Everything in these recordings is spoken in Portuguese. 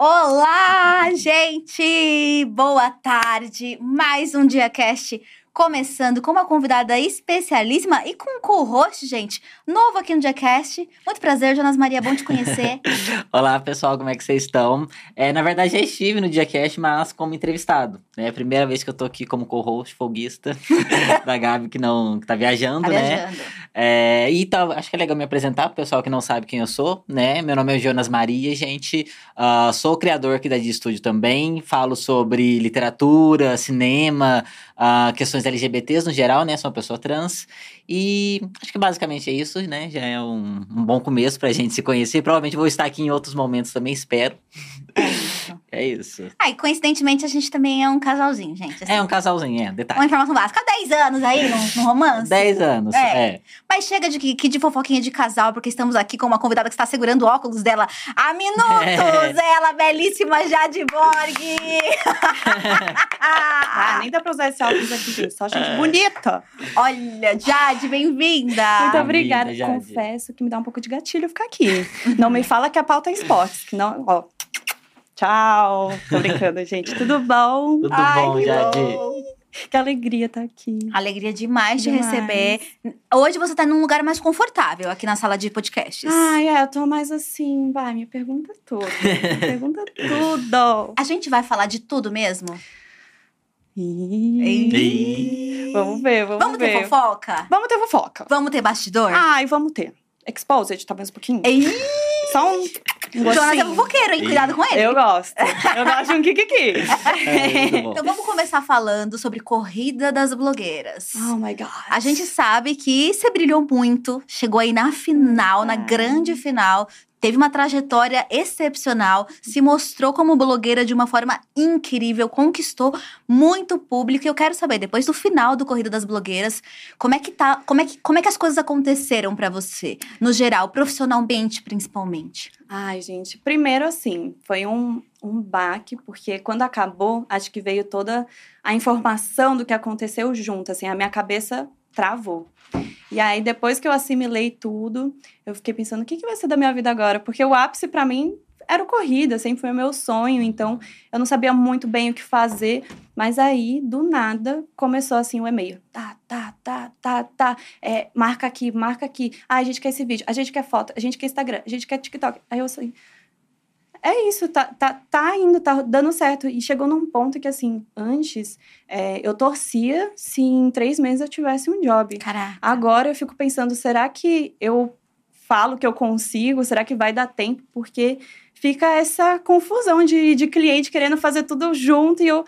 Olá, gente! Boa tarde! Mais um Dia Cast começando com uma convidada especialíssima e com um co-host, gente, novo aqui no Diacast. Muito prazer, Jonas Maria, bom te conhecer. Olá, pessoal, como é que vocês estão? É, na verdade, já estive no Diacast, mas como entrevistado. É a primeira vez que eu tô aqui como co-host folguista da Gabi, que não que tá viajando, tá né? viajando. É, e tá, acho que é legal me apresentar pro pessoal que não sabe quem eu sou, né? Meu nome é Jonas Maria, gente. Uh, sou criador aqui da Dia Estúdio também. Falo sobre literatura, cinema, uh, questões LGBTs no geral, né? Sou uma pessoa trans. E acho que basicamente é isso, né? Já é um, um bom começo pra gente se conhecer. Provavelmente vou estar aqui em outros momentos também, espero. É isso. É. Ah, e coincidentemente a gente também é um casalzinho, gente. assim. É um casalzinho, é, detalhe. Uma informação básica. Há 10 anos aí no, no romance. 10 anos, É. é. Mas chega de, que- que de fofoquinha de casal, porque estamos aqui com uma convidada que está segurando o óculos dela há minutos. É. Ela, belíssima Jade Borg. Ah, nem dá pra usar esse óculos aqui, gente. Só gente bonita. Olha, Jade, bem-vinda. Muito obrigada. Jade. Confesso que me dá um pouco de gatilho ficar aqui. Não me fala que a pauta é esportes, que não. Ó. Tchau. Tô brincando, gente. Tudo bom? Tudo Ai, bom, que Jade? bom. Que alegria estar aqui. Alegria demais te Demais. receber. Hoje você tá num lugar mais confortável aqui na sala de podcasts. Ai, é, eu tô mais assim. Vai, me pergunta tudo. Me pergunta tudo. A gente vai falar de tudo mesmo? Ih. Ih. Vamos ver, vamos, Vamos ver. ter fofoca? Vamos ter fofoca. Vamos ter bastidor? Ai, vamos ter. Exposed, tá mais um pouquinho? Ei, Só um. Um Jonas é gostinho. fofoqueiro, hein? Cuidado com ele. Eu gosto. Eu gosto de um kikiki. É, bom. Então vamos começar falando sobre corrida das blogueiras. Oh my God. A gente sabe que você brilhou muito, chegou aí na final, na Ah. grande final, teve uma trajetória excepcional, se mostrou como blogueira de uma forma incrível, conquistou muito público. E eu quero saber, depois do final do Corrida das Blogueiras, como é que tá, como é que, como é que as coisas aconteceram pra você, no geral, profissionalmente principalmente? Ai, gente, primeiro assim, foi um, um baque, porque quando acabou, acho que veio toda a informação do que aconteceu junto, assim, a minha cabeça travou. E aí, depois que eu assimilei tudo, eu fiquei pensando, o que, que vai ser da minha vida agora? Porque o ápice, pra mim, era o corrida, sempre foi o meu sonho, então eu não sabia muito bem o que fazer, mas aí, do nada, começou assim o e-mail. Tá, tá, tá, tá, tá. É, marca aqui, marca aqui. Ah, a gente quer esse vídeo, a gente quer foto, a gente quer Instagram, a gente quer TikTok. Aí eu assim. É isso, tá, tá, tá indo, tá dando certo. E chegou num ponto que, assim, antes é, eu torcia se em três meses eu tivesse um job. Caraca. Agora eu fico pensando, será que eu falo que eu consigo? Será que vai dar tempo? Porque fica essa confusão de, de cliente querendo fazer tudo junto e eu.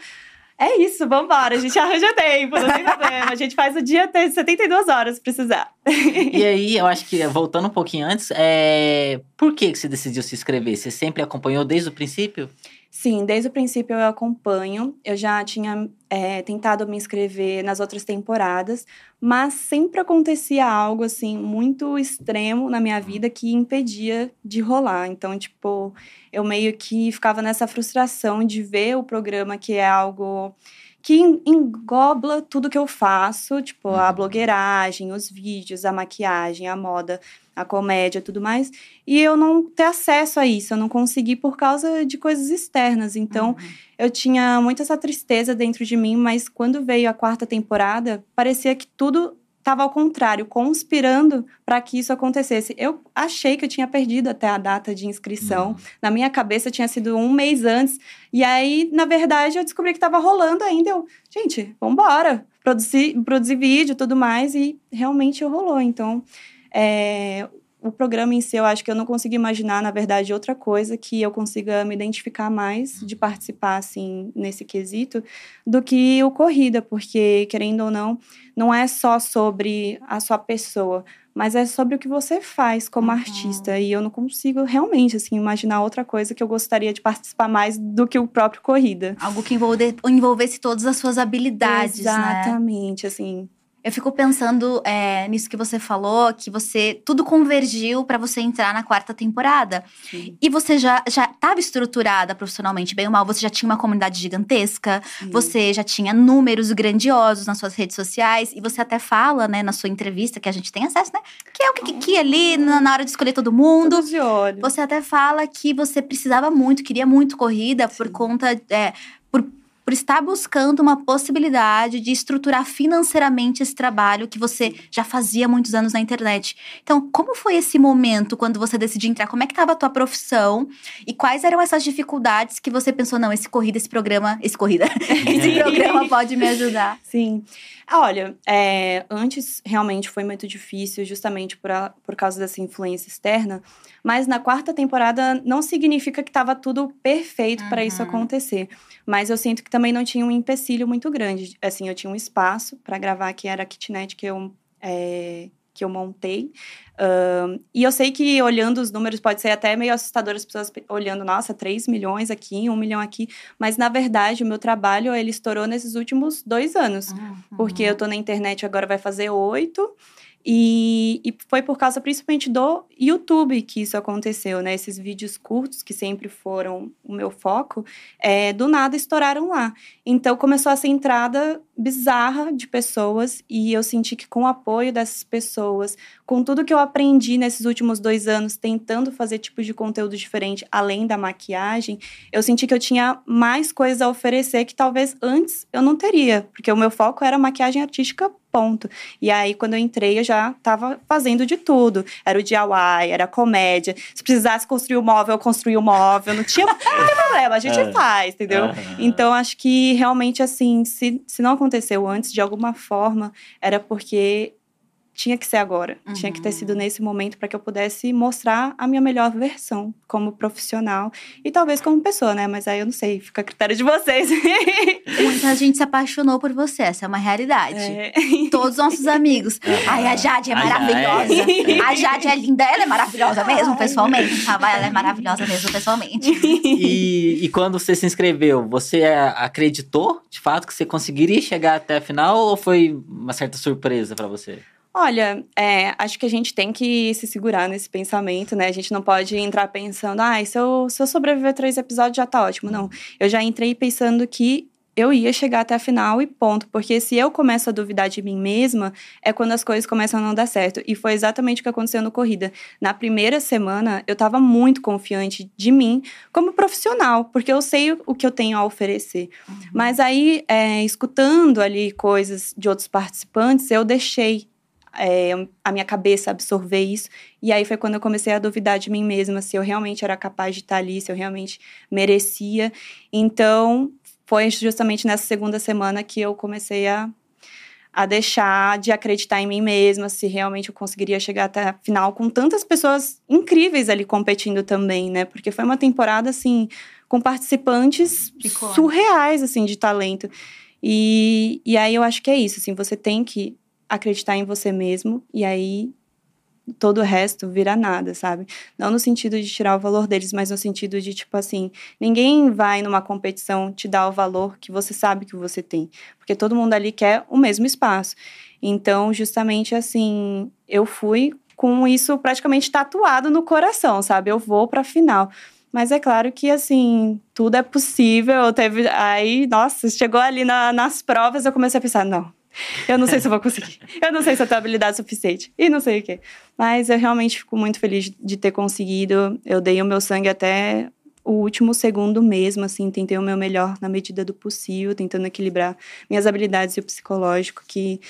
É isso, vambora, a gente arranja tempo, não tem problema. A gente faz o dia ter 72 horas se precisar. E aí, eu acho que, voltando um pouquinho antes, é... por que você decidiu se inscrever? Você sempre acompanhou desde o princípio? Sim, desde o princípio eu acompanho. Eu já tinha é, tentado me inscrever nas outras temporadas, mas sempre acontecia algo assim muito extremo na minha vida que impedia de rolar. Então, tipo, eu meio que ficava nessa frustração de ver o programa que é algo que en- engloba tudo que eu faço, tipo, a Uhum. blogueiragem, os vídeos, a maquiagem, a moda, a comédia, tudo mais e eu não ter acesso a isso, eu não consegui por causa de coisas externas. Então, Uhum. eu tinha muito essa tristeza dentro de mim, mas quando veio a quarta temporada, parecia que tudo estava ao contrário, conspirando para que isso acontecesse. Eu achei que eu tinha perdido até a data de inscrição. Hum. Na minha cabeça tinha sido um mês antes. E aí, na verdade, eu descobri que estava rolando ainda. Eu, gente, vambora. Produzir, produzir vídeo e tudo mais. E realmente rolou. Então, é, o programa em si, eu acho que eu não consigo imaginar, na verdade, outra coisa que eu consiga me identificar mais de participar, assim, nesse quesito, do que o corrida, porque, querendo ou não, não é só sobre a sua pessoa, mas é sobre o que você faz como Uhum. artista. E eu não consigo realmente, assim, imaginar outra coisa que eu gostaria de participar mais do que o próprio corrida. Algo que envolve- envolvesse todas as suas habilidades, né? Exatamente, assim. Eu fico pensando é, nisso que você falou, que você tudo convergiu para você entrar na quarta temporada. Sim. E você já já estava estruturada profissionalmente, bem ou mal. Você já tinha uma comunidade gigantesca. Sim. Você já tinha números grandiosos nas suas redes sociais. E você até fala, né, na sua entrevista que a gente tem acesso, né? Que é o que, que ali na, na hora de escolher todo mundo. De olho. Você até fala que você precisava muito, queria muito corrida por Sim. conta. É, por, por estar buscando uma possibilidade de estruturar financeiramente esse trabalho que você já fazia há muitos anos na internet. Então, como foi esse momento quando você decidiu entrar? Como é que estava a tua profissão? E quais eram essas dificuldades que você pensou, não, esse corrida, esse programa, esse corrida, esse programa pode me ajudar? Sim. Olha, é, antes realmente foi muito difícil, justamente por, a- por causa dessa influência externa. Mas na quarta temporada não significa que estava tudo perfeito para isso Uhum. acontecer. Mas eu sinto que também não tinha um empecilho muito grande. Assim, eu tinha um espaço para gravar, que era a kitnet que eu, é, que eu montei. E eu sei que olhando os números pode ser até meio assustador as pessoas pe- olhando, nossa, 3 milhões aqui, 1 milhão aqui. Mas na verdade, o meu trabalho ele estourou nesses últimos dois anos. Porque eu tô na internet agora vai fazer oito. E, e foi por causa principalmente do YouTube que isso aconteceu, né? Esses vídeos curtos, que sempre foram o meu foco, é, do nada estouraram lá. Então começou essa entrada bizarra de pessoas, e eu senti que com o apoio dessas pessoas, com tudo que eu aprendi nesses últimos dois anos, tentando fazer tipos de conteúdo diferente além da maquiagem, eu senti que eu tinha mais coisas a oferecer que talvez antes eu não teria, porque o meu foco era maquiagem artística, ponto. E aí, quando eu entrei, eu já tava fazendo de tudo. Era o DIY, era a comédia. Se precisasse construir o móvel, eu construía o móvel. Não tinha, não tem problema, a gente É. faz, entendeu? Aham. Então, acho que realmente, assim, se, se não aconteceu antes, de alguma forma, era porque tinha que ser agora. Tinha que ter Uhum. sido nesse momento para que eu pudesse mostrar a minha melhor versão como profissional e talvez como pessoa, né? Mas aí eu não sei, fica a critério de vocês. Muita gente se apaixonou por você, essa é uma realidade. É. Todos os nossos amigos. Ai, a Jade é maravilhosa. é. A Jade é linda. Ela é maravilhosa mesmo, Ai. pessoalmente. Tá? Ela é maravilhosa mesmo, pessoalmente. E, e quando você se inscreveu, você é, acreditou de fato que você conseguiria chegar até a final ou foi uma certa surpresa pra você? Olha, é, acho que a gente tem que se segurar nesse pensamento, né? A gente não pode entrar pensando, ah, se eu, se eu sobreviver três episódios já tá ótimo. Não. Eu já entrei pensando que eu ia chegar até a final e ponto. Porque se eu começo a duvidar de mim mesma, é quando as coisas começam a não dar certo. E foi exatamente o que aconteceu no Corrida. Na primeira semana, eu tava muito confiante de mim como profissional, porque eu sei o que eu tenho a oferecer. Mas aí, é, escutando ali coisas de outros participantes, eu deixei é, a minha cabeça absorver isso. E aí foi quando eu comecei a duvidar de mim mesma, se eu realmente era capaz de estar ali, se eu realmente merecia. Então, foi justamente nessa segunda semana que eu comecei a, a deixar de acreditar em mim mesma, se realmente eu conseguiria chegar até a final com tantas pessoas incríveis ali competindo também, né? Porque foi uma temporada, assim, com participantes Icônica. surreais, assim, de talento. E, e aí eu acho que é isso, assim, você tem que acreditar em você mesmo, e aí todo o resto vira nada, sabe? Não no sentido de tirar o valor deles, mas no sentido de, tipo assim, ninguém vai numa competição te dar o valor que você sabe que você tem. Porque todo mundo ali quer o mesmo espaço. Então, justamente assim, eu fui com isso praticamente tatuado no coração, sabe? Eu vou pra final. Mas é claro que, assim, tudo é possível. Teve. Aí, nossa, chegou ali na- nas provas, eu comecei a pensar, não. Eu não sei se eu vou conseguir. Eu não sei se eu tenho habilidade suficiente. E não sei o quê. Mas eu realmente fico muito feliz de ter conseguido. Eu dei o meu sangue até o último segundo mesmo, assim, tentei o meu melhor na medida do possível, tentando equilibrar minhas habilidades e o psicológico, que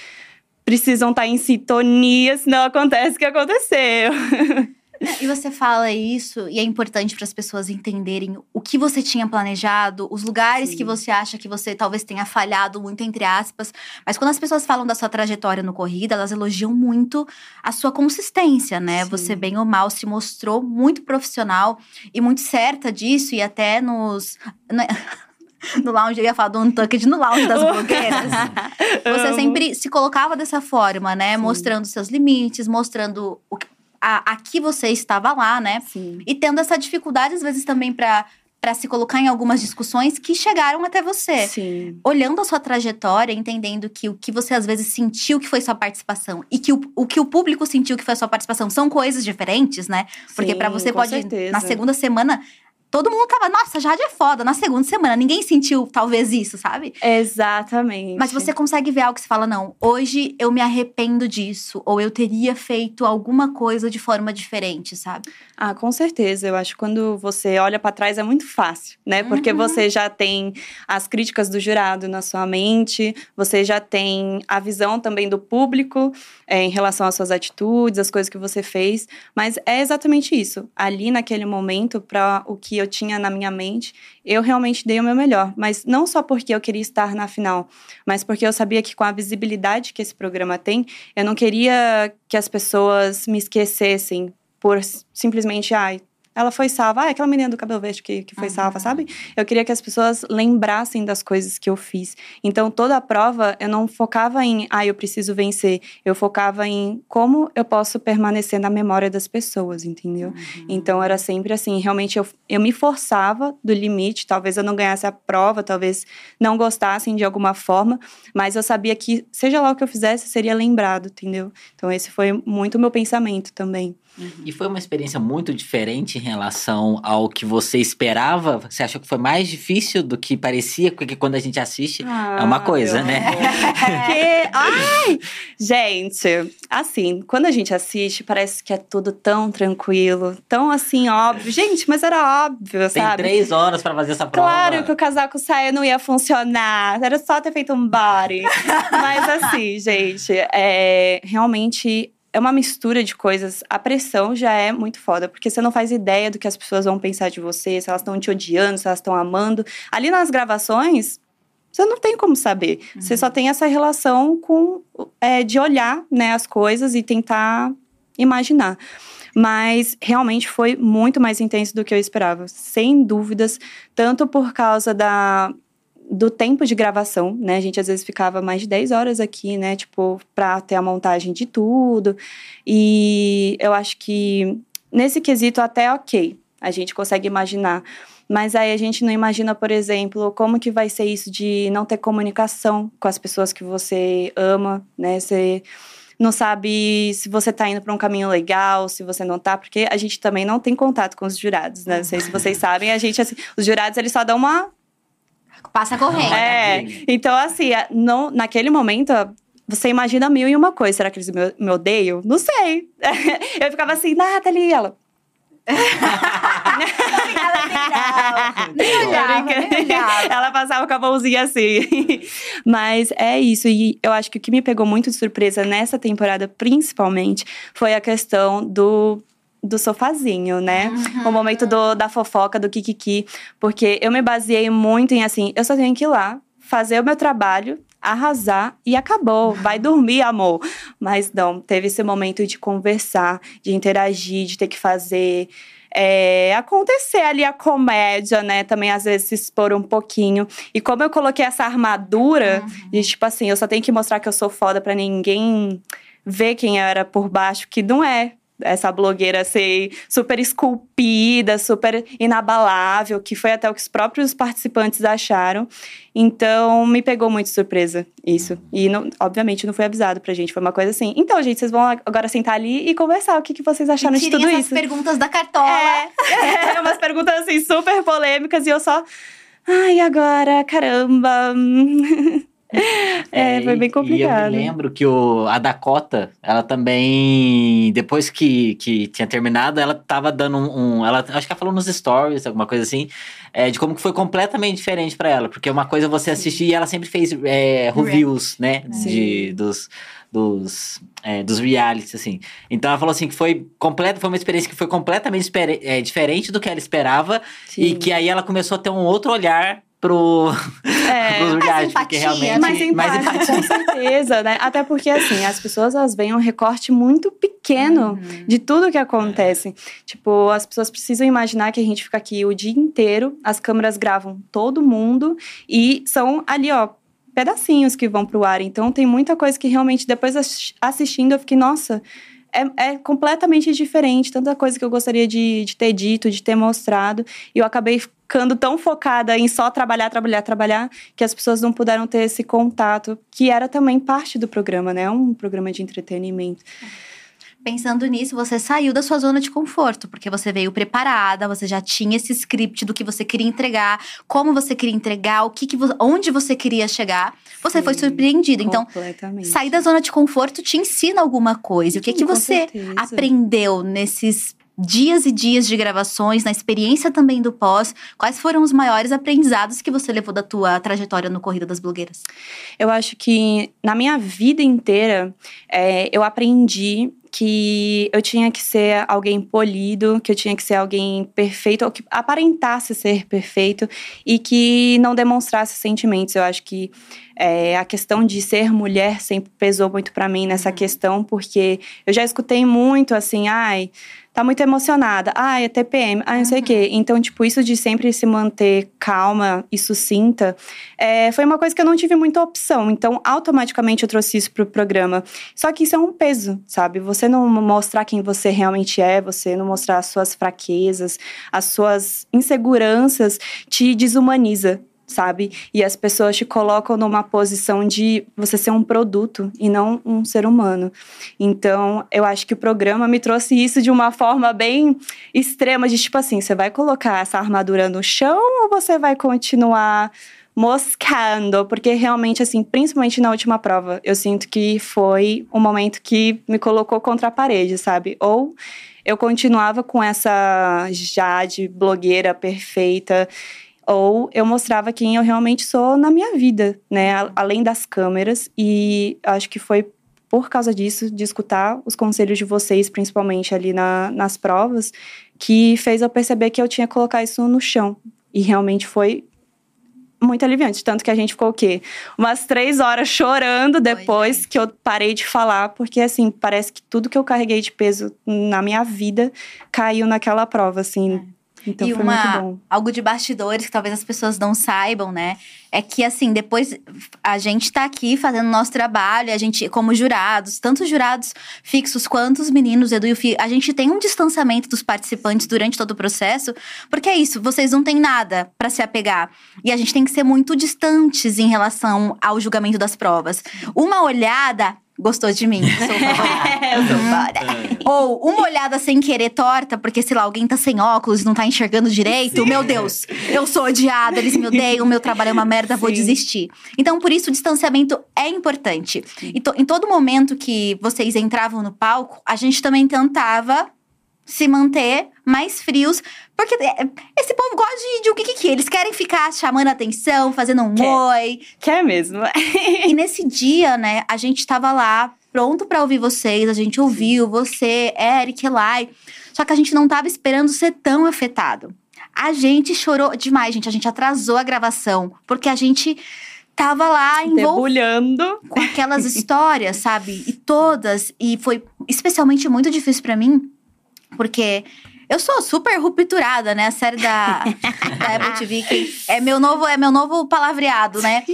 precisam estar em sintonia, senão acontece o que aconteceu. E você fala isso, e é importante para as pessoas entenderem o que você tinha planejado, os lugares Sim. que você acha que você talvez tenha falhado, muito entre aspas. Mas quando as pessoas falam da sua trajetória no corrida, elas elogiam muito a sua consistência, né? Sim. Você, bem ou mal, se mostrou muito profissional e muito certa disso, e até nos. né? No lounge, eu ia falar do Untucked, no lounge das blogueiras. Você sempre se colocava dessa forma, né? Sim. Mostrando seus limites, mostrando o que- a, a que você estava lá, né? Sim. E tendo essa dificuldade, às vezes, também pra para se colocar em algumas discussões que chegaram até você. Sim. Olhando a sua trajetória, entendendo que o que você às vezes sentiu que foi sua participação e que o, o que o público sentiu que foi sua participação são coisas diferentes, né? Porque para você com pode certeza. na segunda semana todo mundo tava, nossa, Jade é foda. Na segunda semana ninguém sentiu talvez isso, sabe? Exatamente. Mas você consegue ver algo que você fala, não, hoje eu me arrependo disso, ou eu teria feito alguma coisa de forma diferente, sabe? Ah, com certeza. Eu acho que quando você olha pra trás é muito fácil, né? Porque Uhum. você já tem as críticas do jurado na sua mente, você já tem a visão também do público é, em relação às suas atitudes, as coisas que você fez. Mas é exatamente isso. Ali naquele momento, para o que eu tinha na minha mente, eu realmente dei o meu melhor. Mas não só porque eu queria estar na final, mas porque eu sabia que com a visibilidade que esse programa tem, eu não queria que as pessoas me esquecessem por simplesmente, ai, ela foi salva, ah, aquela menina do cabelo verde que, que foi Uhum. salva, sabe? Eu queria que as pessoas lembrassem das coisas que eu fiz. Então, toda a prova, eu não focava em, ah, eu preciso vencer. Eu focava em como eu posso permanecer na memória das pessoas, entendeu? Então, era sempre assim, realmente eu, eu me forçava do limite. Talvez eu não ganhasse a prova, talvez não gostassem de alguma forma, mas eu sabia que, seja lá o que eu fizesse, seria lembrado, entendeu? Então, esse foi muito o meu pensamento também. E foi uma experiência muito diferente em relação ao que você esperava? Você achou que foi mais difícil do que parecia? Porque quando a gente assiste, é uma coisa, meu né? Porque, ai, gente, assim, quando a gente assiste, parece que é tudo tão tranquilo, tão assim, óbvio. Gente, mas era óbvio, Tem sabe? três horas pra fazer essa prova. Claro que o casaco saia não ia funcionar. Era só ter feito um body. Mas assim, gente, é, realmente é uma mistura de coisas. A pressão já é muito foda, porque você não faz ideia do que as pessoas vão pensar de você, se elas estão te odiando, se elas estão amando. Ali nas gravações, você não tem como saber. Você só tem essa relação com é, de olhar né, as coisas e tentar imaginar. Mas realmente foi muito mais intenso do que eu esperava, sem dúvidas, tanto por causa da, do tempo de gravação, né? A gente às vezes ficava mais de 10 horas aqui, né? Tipo, pra ter a montagem de tudo. E eu acho que nesse quesito até ok, a gente consegue imaginar. Mas aí a gente não imagina, por exemplo, como que vai ser isso de não ter comunicação com as pessoas que você ama, né? Você não sabe se você tá indo para um caminho legal, se você não tá, porque a gente também não tem contato com os jurados, né? Não sei se vocês sabem, a gente assim, os jurados eles só dão uma Passa correndo. é, então assim, não, naquele momento, você imagina mil e uma coisa. Será que eles me, me odeiam? Não sei. Eu ficava assim, Nathalie, ela. Ela olhava, nem olhava, nem olhava. Ela passava com a mãozinha assim. Mas é isso. E eu acho que o que me pegou muito de surpresa nessa temporada, principalmente, foi a questão do. Do sofazinho, né? Uhum. O momento do, da fofoca, do kikiki. Porque eu me baseei muito em assim, eu só tenho que ir lá, fazer o meu trabalho, arrasar e acabou. Vai dormir, amor. Mas não, teve esse momento de conversar, de interagir, de ter que fazer. é, acontecer ali a comédia, né? Também às vezes se expor um pouquinho. E como eu coloquei essa armadura, de tipo assim, eu só tenho que mostrar que eu sou foda pra ninguém ver quem eu era por baixo, que não é essa blogueira ser super esculpida, super inabalável, que foi até o que os próprios participantes acharam. Então, me pegou muito surpresa isso. E, não- obviamente, não foi avisado pra gente. Foi uma coisa assim. Então, gente, vocês vão agora sentar ali e conversar. O que, que vocês acharam de tudo essas isso? perguntas da cartola. É, é, umas perguntas assim super polêmicas e eu só. Ai, agora, caramba. É, foi bem e- complicado. E eu me lembro que o, a Dakota, ela também, depois que, que tinha terminado, ela tava dando um, um- Ela, acho que ela falou nos stories, alguma coisa assim, é, de como que foi completamente diferente pra ela. Porque uma coisa é você assistir e ela sempre fez é, reviews, né? De, Sim. dos, dos, é, dos realities, assim. Então ela falou assim que foi completa, foi uma experiência que foi completamente é, diferente do que ela esperava. E Sim. que aí ela começou a ter um outro olhar pro, É. pros realities, porque empatia, realmente. Mais empático, mais com certeza, né? Até porque, assim, as pessoas, elas veem um recorte muito pequeno Uhum. de tudo que acontece. Tipo, as pessoas precisam imaginar que a gente fica aqui o dia inteiro, as câmeras gravam todo mundo e são ali, ó, pedacinhos que vão pro ar. Então, tem muita coisa que realmente, depois assi- assistindo, eu fiquei, nossa... é, é, completamente diferente. Tanta coisa que eu gostaria de, de ter dito, de ter mostrado. E eu acabei ficando tão focada em só trabalhar, trabalhar, trabalhar, que as pessoas não puderam ter esse contato, que era também parte do programa, né? Um programa de entretenimento. Pensando nisso, você saiu da sua zona de conforto, porque você veio preparada, você já tinha esse script do que você queria entregar, como você queria entregar, o que, que onde você queria chegar. Você Sim, foi surpreendida. Então, sair da zona de conforto te ensina alguma coisa. O que, Sim, que você aprendeu nesses dias e dias de gravações, na experiência também do pós, quais foram os maiores aprendizados que você levou da tua trajetória no Corrida das Blogueiras? Eu acho que na minha vida inteira é, eu aprendi que eu tinha que ser alguém polido, que eu tinha que ser alguém perfeito, ou que aparentasse ser perfeito e que não demonstrasse sentimentos. Eu acho que é, a questão de ser mulher sempre pesou muito para mim nessa uhum. questão, porque eu já escutei muito assim, ai tá muito emocionada. Ah, é TPM. Ah, não sei o quê. Uhum. Então, tipo, isso de sempre se manter calma e sucinta é, foi uma coisa que eu não tive muita opção. Então, automaticamente eu trouxe isso pro programa. Só que isso é um peso, sabe? Você não mostrar quem você realmente é, você não mostrar as suas fraquezas, as suas inseguranças, te desumaniza sabe? E as pessoas te colocam numa posição de você ser um produto e não um ser humano. Então, eu acho que o programa me trouxe isso de uma forma bem extrema, de tipo assim, você vai colocar essa armadura no chão ou você vai continuar moscando, porque realmente, assim, principalmente na última prova, eu sinto que foi um momento que me colocou contra a parede, sabe? Ou eu continuava com essa Jade blogueira perfeita ou eu mostrava quem eu realmente sou na minha vida, né, além das câmeras. E acho que foi por causa disso, de escutar os conselhos de vocês, principalmente ali na, nas provas, que fez eu perceber que eu tinha que colocar isso no chão. E realmente foi muito aliviante. Tanto que a gente ficou o quê? Umas três horas chorando depois que eu parei de falar, porque assim, parece que tudo que eu carreguei de peso na minha vida caiu naquela prova, assim. É. Então e foi uma, muito bom. algo de bastidores que talvez as pessoas não saibam, né? É que assim, depois a gente tá aqui fazendo nosso trabalho, a gente, como jurados, tanto jurados fixos quanto os meninos, Edu e o Fih, a gente tem um distanciamento dos participantes durante todo o processo, porque é isso, vocês não têm nada para se apegar. E a gente tem que ser muito distantes em relação ao julgamento das provas. Uma olhada gostou de mim. Sou eu sou uhum. Ou uma olhada sem querer torta, porque, sei lá, alguém tá sem óculos não tá enxergando direito. Sim. Meu Deus, eu sou odiada, eles me odeiam, meu trabalho é uma merda, Sim. vou desistir. Então, por isso, o distanciamento é importante. E to, em todo momento que vocês entravam no palco, a gente também tentava se manter mais frios. Porque é, esse povo gosta de, de o que, que, que Eles querem ficar chamando atenção, fazendo um Quer. oi. Quer mesmo. e nesse dia, né, a gente tava lá, pronto para ouvir vocês. A gente ouviu você, Eric, Elai. Só que a gente não tava esperando ser tão afetado. A gente chorou demais, gente. A gente atrasou a gravação. Porque a gente tava lá envolvido com aquelas histórias, sabe? E todas. E foi especialmente muito difícil para mim porque eu sou super rupturada, né? A série da, da Apple TV, que é meu novo, é meu novo palavreado, né?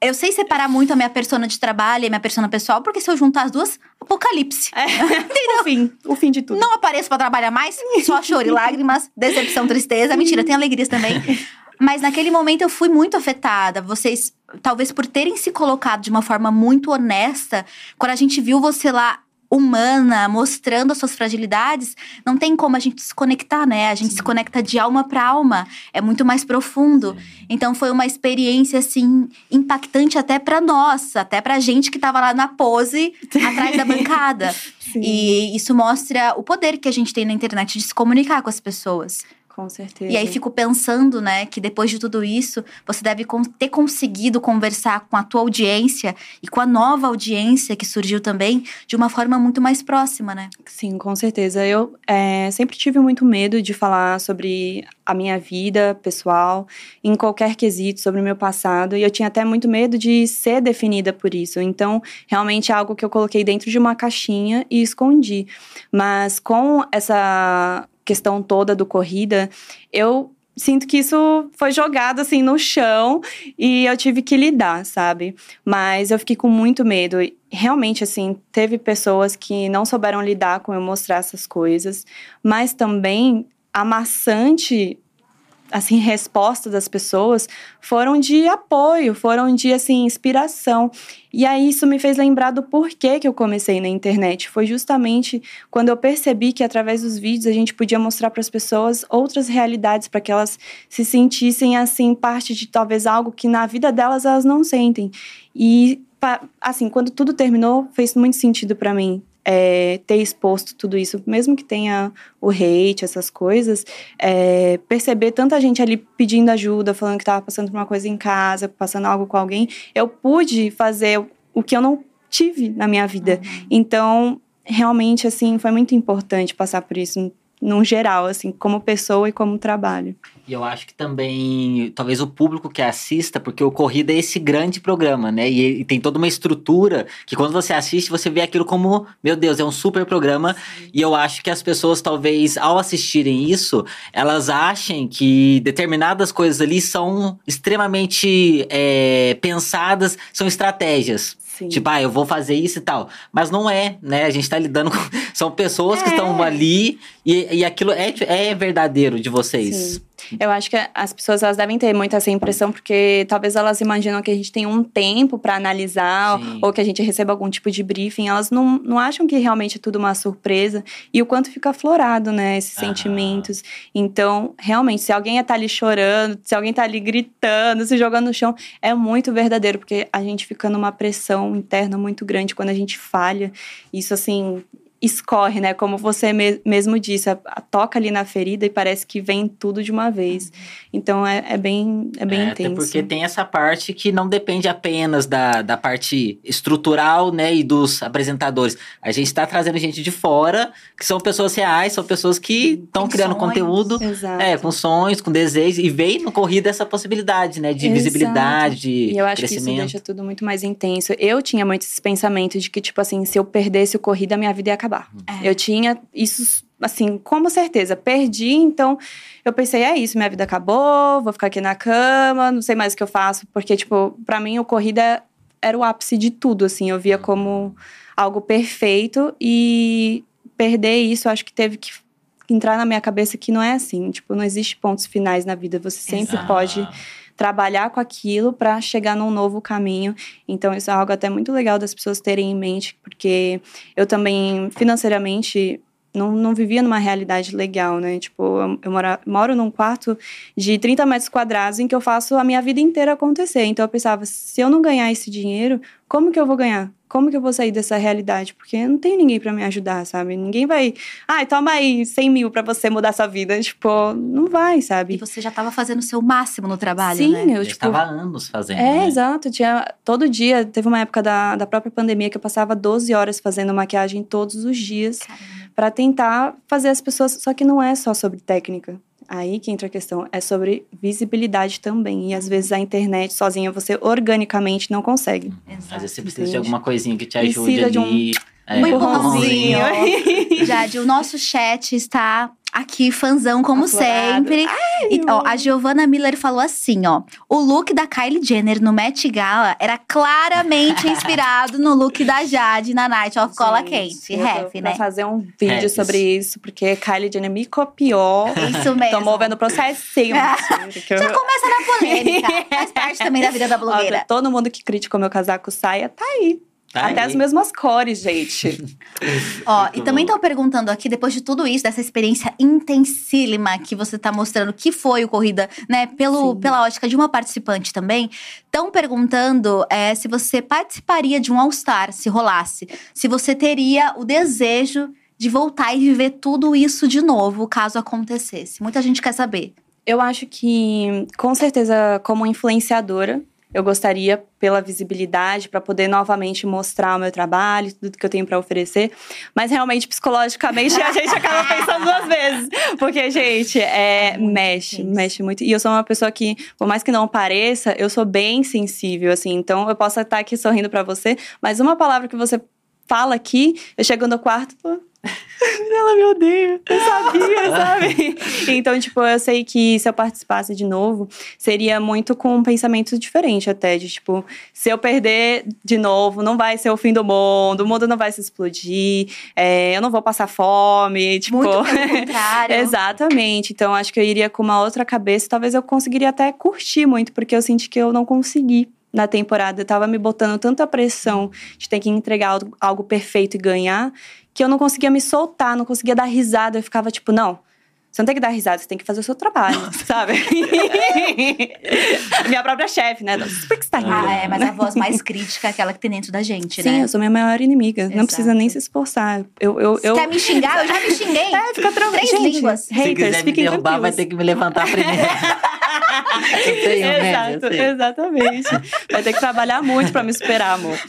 Eu sei separar muito a minha persona de trabalho e a minha persona pessoal, porque se eu juntar as duas, apocalipse. É. Entendeu? O fim, o fim de tudo. Não apareço para trabalhar mais, só choro e lágrimas, decepção, tristeza. Mentira, tem alegrias também. Mas naquele momento eu fui muito afetada. Vocês, talvez por terem se colocado de uma forma muito honesta, quando a gente viu você lá humana, mostrando as suas fragilidades, não tem como a gente se conectar, né? A gente Sim. se conecta de alma para alma, é muito mais profundo. Sim. Então foi uma experiência assim impactante até para nós, até pra gente que tava lá na pose atrás da bancada. Sim. E isso mostra o poder que a gente tem na internet de se comunicar com as pessoas. Com certeza. E aí fico pensando, né, que depois de tudo isso, você deve ter conseguido conversar com a tua audiência e com a nova audiência que surgiu também de uma forma muito mais próxima, né? Sim, com certeza. Eu é, sempre tive muito medo de falar sobre a minha vida pessoal, em qualquer quesito, sobre o meu passado, e eu tinha até muito medo de ser definida por isso. Então, realmente é algo que eu coloquei dentro de uma caixinha e escondi. Mas com essa questão toda do corrida, eu sinto que isso foi jogado assim no chão e eu tive que lidar, sabe? Mas eu fiquei com muito medo. Realmente, assim, teve pessoas que não souberam lidar com eu mostrar essas coisas, mas também a maçante assim respostas das pessoas foram de apoio, foram de assim inspiração. E aí isso me fez lembrar do porquê que eu comecei na internet. Foi justamente quando eu percebi que através dos vídeos a gente podia mostrar para as pessoas outras realidades para que elas se sentissem assim parte de talvez algo que na vida delas elas não sentem. E assim, quando tudo terminou, fez muito sentido para mim é, ter exposto tudo isso, mesmo que tenha o hate, essas coisas, é, perceber tanta gente ali pedindo ajuda, falando que estava passando por uma coisa em casa, passando algo com alguém, eu pude fazer o que eu não tive na minha vida. Uhum. Então, realmente, assim, foi muito importante passar por isso, num geral, assim, como pessoa e como trabalho. E eu acho que também, talvez o público que assista, porque o Corrida é esse grande programa, né? E, e, tem toda uma estrutura que quando você assiste, você vê aquilo como, meu Deus, é um super programa. Sim. E eu acho que as pessoas, talvez, ao assistirem isso, elas achem que determinadas coisas ali são extremamente é, pensadas, são estratégias. Sim. Tipo, ah, eu vou fazer isso e tal. Mas não é, né? A gente tá lidando com. São pessoas é. que estão ali e, e aquilo é, é verdadeiro de vocês. Sim. Eu acho que as pessoas elas devem ter muito essa impressão, porque talvez elas imaginam que a gente tem um tempo para analisar, ou, ou, que a gente receba algum tipo de briefing. Elas não, não acham que realmente é tudo uma surpresa. E o quanto fica aflorado, né? Esses ah. sentimentos. Então, realmente, se alguém tá ali chorando, se alguém tá ali gritando, se jogando no chão, é muito verdadeiro, porque a gente fica numa pressão interna muito grande quando a gente falha. Isso, assim, escorre, né? Como você me mesmo disse, a, a, toca ali na ferida e parece que vem tudo de uma vez. Então é, é bem, é bem é, intenso. Até porque tem essa parte que não depende apenas da, da parte estrutural, né? E dos apresentadores. A gente está trazendo gente de fora, que são pessoas reais, são pessoas que estão criando sonhos. conteúdo. Exato. É, com sonhos, com desejos. E vem no corrida essa possibilidade, né? De Exato. visibilidade, de E eu acho crescimento. que isso deixa tudo muito mais intenso. Eu tinha muito esse pensamento de que, tipo assim, se eu perdesse o corrida, minha vida ia acabar acabar. É. Eu tinha isso, assim, como certeza. Perdi, então eu pensei, é isso, minha vida acabou, vou ficar aqui na cama, não sei mais o que eu faço. Porque, tipo, para mim, o corrida era o ápice de tudo, assim. Eu via como algo perfeito e perder isso, acho que teve que entrar na minha cabeça que não é assim. Tipo, não existe pontos finais na vida. Você sempre Exato. pode trabalhar com aquilo para chegar num novo caminho. Então, isso é algo até muito legal das pessoas terem em mente, porque eu também, financeiramente, não, não vivia numa realidade legal, né? Tipo, eu, eu moro, moro num quarto de 30 metros quadrados em que eu faço a minha vida inteira acontecer. Então eu pensava, se eu não ganhar esse dinheiro, como que eu vou ganhar? Como que eu vou sair dessa realidade? Porque não tem ninguém para me ajudar, sabe? Ninguém vai. Ai, ah, toma aí 100 mil pra você mudar sua vida. Tipo, não vai, sabe? E você já tava fazendo o seu máximo no trabalho, Sim, né? eu, tipo. Estava anos fazendo. É, né? exato. Tinha, todo dia, teve uma época da, da própria pandemia que eu passava 12 horas fazendo maquiagem todos os dias. Para tentar fazer as pessoas. Só que não é só sobre técnica. Aí que entra a questão, é sobre visibilidade também. E às vezes a internet sozinha você organicamente não consegue. Exato. Às vezes você precisa de alguma coisinha que te ajude precisa ali. De um, é, um empurrãozinho. Jade, o nosso chat está aqui, fanzão, como Aflorado. sempre. Ai, e, ó, a Giovanna Miller falou assim, ó. O look da Kylie Jenner no Met Gala era claramente inspirado no look da Jade na Night of Cola Quente. Ref, né? fazer um vídeo sobre isso, porque Kylie Jenner me copiou. Isso mesmo. Tô movendo processinho. Já começa na polêmica. Faz parte também da vida da blogueira. Ó, todo mundo que criticou meu casaco saia, tá aí. Tá Até aí. as mesmas cores, gente. Ó, e também estão perguntando aqui, depois de tudo isso, dessa experiência intensílima que você está mostrando, que foi o Corrida, né, pelo, pela ótica de uma participante também, estão perguntando é, se você participaria de um All-Star, se rolasse. Se você teria o desejo de voltar e viver tudo isso de novo, caso acontecesse. Muita gente quer saber. Eu acho que, com certeza, como influenciadora, eu gostaria pela visibilidade, para poder novamente mostrar o meu trabalho, tudo que eu tenho para oferecer. Mas realmente, psicologicamente, a gente acaba pensando duas vezes. Porque, gente, é, mexe, mexe muito. E eu sou uma pessoa que, por mais que não pareça, eu sou bem sensível, assim. Então, eu posso estar aqui sorrindo para você, mas uma palavra que você fala aqui, eu chego no quarto, ela me odeia. Eu sabia, sabe? Então, tipo, eu sei que se eu participasse de novo, seria muito com um pensamento diferente até. De, tipo, se eu perder de novo, não vai ser o fim do mundo, o mundo não vai se explodir, é, eu não vou passar fome, tipo... Muito pelo contrário. Exatamente. Então, acho que eu iria com uma outra cabeça. Talvez eu conseguiria até curtir muito, porque eu senti que eu não consegui na temporada. Eu tava me botando tanta pressão de ter que entregar algo perfeito e ganhar, que eu não conseguia me soltar, não conseguia dar risada. Eu ficava tipo, não, você não tem que dar risada, você tem que fazer o seu trabalho, sabe? minha própria chefe, né? Por que você tá rindo? Ah, é, mas a voz mais crítica é aquela que tem dentro da gente, Sim, né? eu sou minha maior inimiga. Não Exato. precisa nem se esforçar. Eu, eu, Você eu... quer me xingar? Eu já me xinguei. É, fica tranquilo. Três Gente, línguas. Se haters, quiser me derrubar, vai tranquilos. ter que me levantar primeiro. eu tenho, né? Eu Exato, sei. exatamente. Vai ter que trabalhar muito pra me esperar, amor.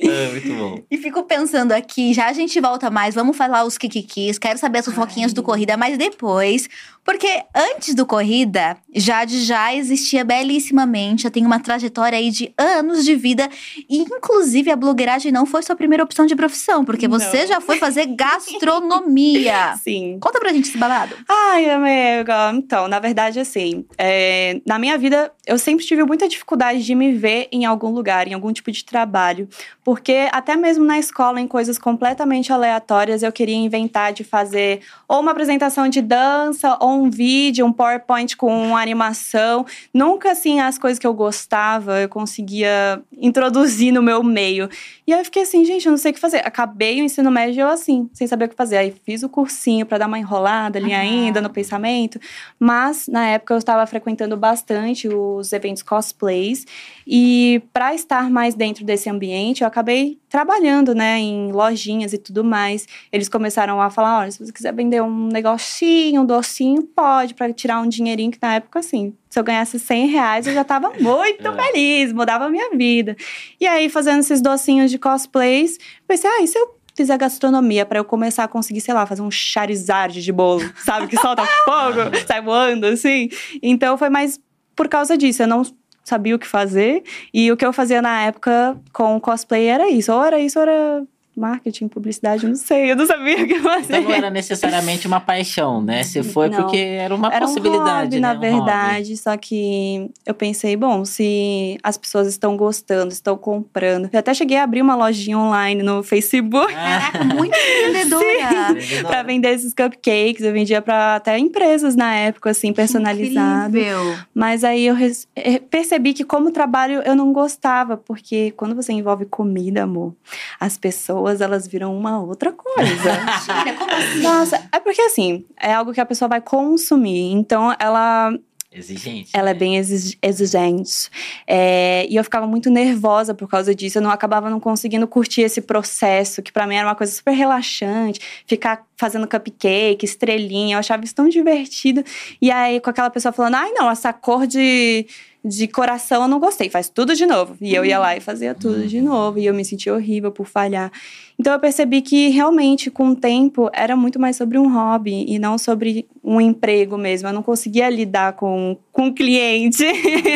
É, muito bom. E fico pensando aqui, já a gente volta mais, vamos falar os kikikis, quero saber as fofoquinhas Ai. do Corrida, mas depois. Porque antes do Corrida, Jade já existia belíssimamente, já tem uma trajetória aí de anos de vida. E inclusive a blogueiragem não foi sua primeira opção de profissão, porque você Não. já foi fazer gastronomia. Sim. Conta pra gente esse babado. Ai, amiga. Então, na verdade, assim, é, na minha vida, eu sempre tive muita dificuldade de me ver em algum lugar, em algum tipo de trabalho. Porque até mesmo na escola, em coisas completamente aleatórias, eu queria inventar de fazer ou uma apresentação de dança, ou um vídeo, um PowerPoint com animação. Nunca, assim, as coisas que eu gostava, eu conseguia introduzir no meu meio. E aí eu fiquei assim, gente, eu não sei o que fazer. Acabei o ensino médio eu assim, sem saber o que fazer. Aí fiz o cursinho para dar uma enrolada ali ainda no pensamento. Mas na época eu estava frequentando bastante os eventos cosplays e para estar mais dentro desse ambiente, eu acabei trabalhando, né, em lojinhas e tudo mais. Eles começaram a falar, olha, se você quiser vender um negocinho, um docinho, pode para tirar um dinheirinho que na época assim, se eu ganhasse 100 reais, eu já tava muito É. feliz, mudava a minha vida. E aí, fazendo esses docinhos de cosplays, pensei, ah, e se eu fizer gastronomia para eu começar a conseguir, sei lá, fazer um charizard de bolo, sabe? Que solta fogo, sai voando, assim. Então, foi mais por causa disso. Eu não sabia o que fazer. E o que eu fazia na época com cosplay era isso. Ou era isso, ou era marketing, publicidade, não sei. Eu não sabia o que fazer. Então não era necessariamente uma paixão, né? Se foi Não. porque era uma Era um possibilidade, hobby, né? na Um hobby. verdade. Só que eu pensei, bom, se as pessoas estão gostando, estão comprando. Eu até cheguei a abrir uma lojinha online no Facebook Ah, Caraca, muito empreendedora. para vender esses cupcakes. Eu vendia para até empresas na época, assim, personalizado. Incrível. Mas aí eu eh, percebi que, como trabalho, eu não gostava, porque quando você envolve comida, amor, as pessoas elas viram uma outra coisa. Mentira, como assim? Nossa, é porque assim, é algo que a pessoa vai consumir. Então, ela Exigente. ela é né? bem exi- exigente. É, e eu ficava muito nervosa por causa disso. Eu não acabava não conseguindo curtir esse processo, que pra mim era uma coisa super relaxante. Ficar fazendo cupcake, estrelinha. Eu achava isso tão divertido. E aí, com aquela pessoa falando, ai, não, essa cor de, de coração eu não gostei, faz tudo de novo. E eu ia lá e fazia tudo de novo. E eu me sentia horrível por falhar. Então eu percebi que realmente, com o tempo, era muito mais sobre um hobby e não sobre um emprego mesmo. Eu não conseguia lidar com, com o cliente.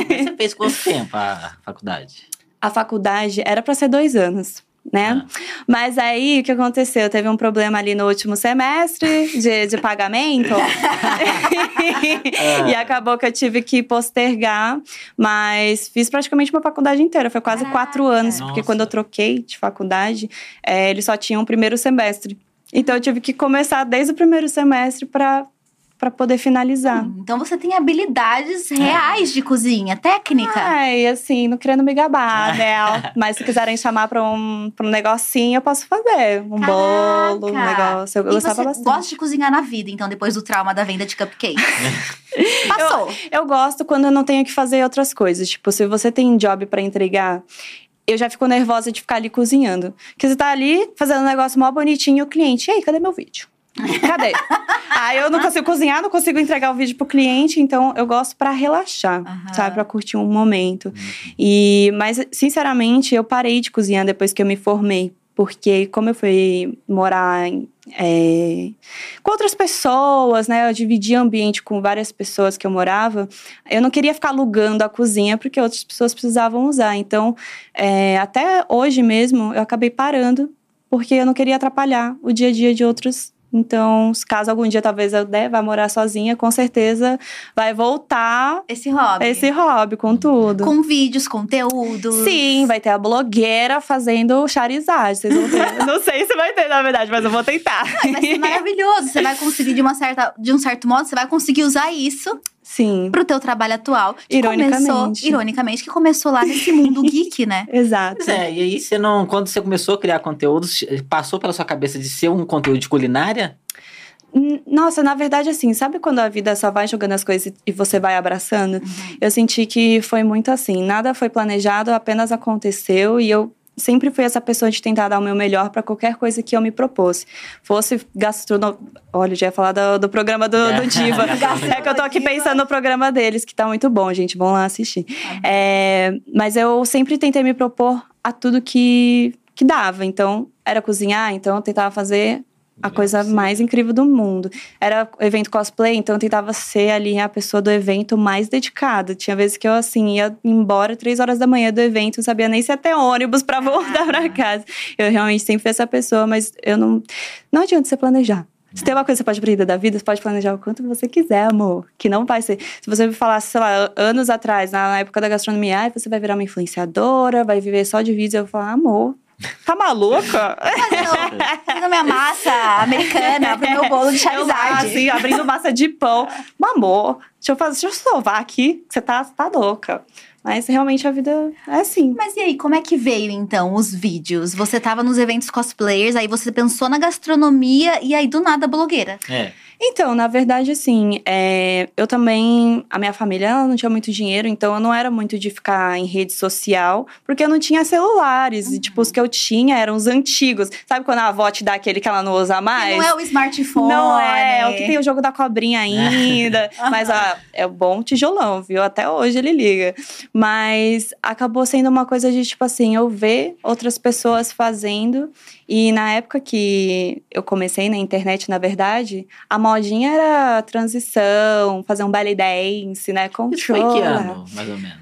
Mas Você fez quanto tempo a faculdade? A faculdade era para ser dois anos. Né? Mas aí o que aconteceu? Teve um problema ali no último semestre de, de pagamento. e acabou que eu tive que postergar. Mas fiz praticamente uma faculdade inteira. Foi quase Caraca. quatro anos, porque Nossa. quando eu troquei de faculdade, é, eles só tinham o primeiro semestre. Então eu tive que começar desde o primeiro semestre para para poder finalizar. Então você tem habilidades reais de cozinha, técnica. Ai, assim, não querendo me gabar, né? Mas se quiserem chamar pra um, pra um negocinho, eu posso fazer. Um bolo, um Caraca. negócio. Eu e gostava você bastante. gosta de cozinhar na vida, então, depois do trauma da venda de cupcakes. Passou. Eu gosto quando eu não tenho que fazer outras coisas. Tipo, se você tem job pra entregar, eu já fico nervosa de ficar ali cozinhando. Porque você tá ali fazendo um negócio mó bonitinho e o cliente, e aí, cadê meu vídeo? Cadê? aí eu não consigo cozinhar, não consigo entregar o vídeo pro cliente, então eu gosto pra relaxar, Aham. sabe? Pra curtir um momento. E, mas, sinceramente, eu parei de cozinhar depois que eu me formei. Porque como eu fui morar em, é, com outras pessoas, né? Eu dividia ambiente com várias pessoas que eu morava. Eu não queria ficar alugando a cozinha porque outras pessoas precisavam usar. Então, é, até hoje mesmo, eu acabei parando porque eu não queria atrapalhar o dia a dia de outros então, caso algum dia talvez eu né, vá morar sozinha, com certeza vai voltar esse hobby. Esse hobby com tudo. Com vídeos, conteúdos. Sim, vai ter a blogueira fazendo Charizard. Vocês vão ter. Não sei se vai ter, na verdade, mas eu vou tentar. Vai ser maravilhoso. Você vai conseguir, de, uma certa, de um certo modo, você vai conseguir usar isso Sim. Pro teu trabalho atual. Que ironicamente. Começou, ironicamente, que começou lá nesse mundo geek, né? Exato. É, e aí você não. Quando você começou a criar conteúdos, passou pela sua cabeça de ser um conteúdo de culinária? Nossa, na verdade, assim, sabe quando a vida só vai jogando as coisas e você vai abraçando? Uhum. Eu senti que foi muito assim. Nada foi planejado, apenas aconteceu e eu sempre fui essa pessoa de tentar dar o meu melhor para qualquer coisa que eu me propôs. Fosse gastronomia. Olha, já ia falar do, do programa do, do Diva. é que eu tô aqui pensando no programa deles, que tá muito bom, gente. Vão lá assistir. É, mas eu sempre tentei me propor a tudo que, que dava. Então, era cozinhar, então eu tentava fazer a coisa mais incrível do mundo. Era evento cosplay, então eu tentava ser ali a pessoa do evento mais dedicada. Tinha vezes que eu, assim, ia embora três horas da manhã do evento, não sabia nem se ia ter ônibus para voltar para casa. Eu realmente sempre fui essa pessoa, mas eu não. Não adianta você planejar. Se tem uma coisa que você pode aprender da vida, você pode planejar o quanto você quiser, amor. Que não vai ser. Se você me falasse, sei lá, anos atrás, na época da gastronomia, ah, você vai virar uma influenciadora, vai viver só de vídeos, eu vou falar, amor, Tá maluca? Fazendo minha massa americana pro meu bolo de charizard. assim, abrindo massa de pão. Mamor, deixa eu fazer, deixa eu salvar aqui. Você tá, tá louca. Mas realmente a vida é assim. Mas e aí, como é que veio então os vídeos? Você tava nos eventos cosplayers, aí você pensou na gastronomia e aí do nada blogueira. É. Então, na verdade, assim, é, eu também. A minha família não tinha muito dinheiro, então eu não era muito de ficar em rede social, porque eu não tinha celulares. Uhum. E, tipo, os que eu tinha eram os antigos. Sabe quando a avó te dá aquele que ela não usa mais? não é o smartphone. Não é, é o que tem o jogo da cobrinha ainda. Mas ó, é um bom tijolão, viu? Até hoje ele liga. Mas acabou sendo uma coisa de, tipo assim, eu ver outras pessoas fazendo. E na época que eu comecei na internet, na verdade, a modinha era transição, fazer um belly dance, né? Controla. Isso foi que ano, mais ou menos?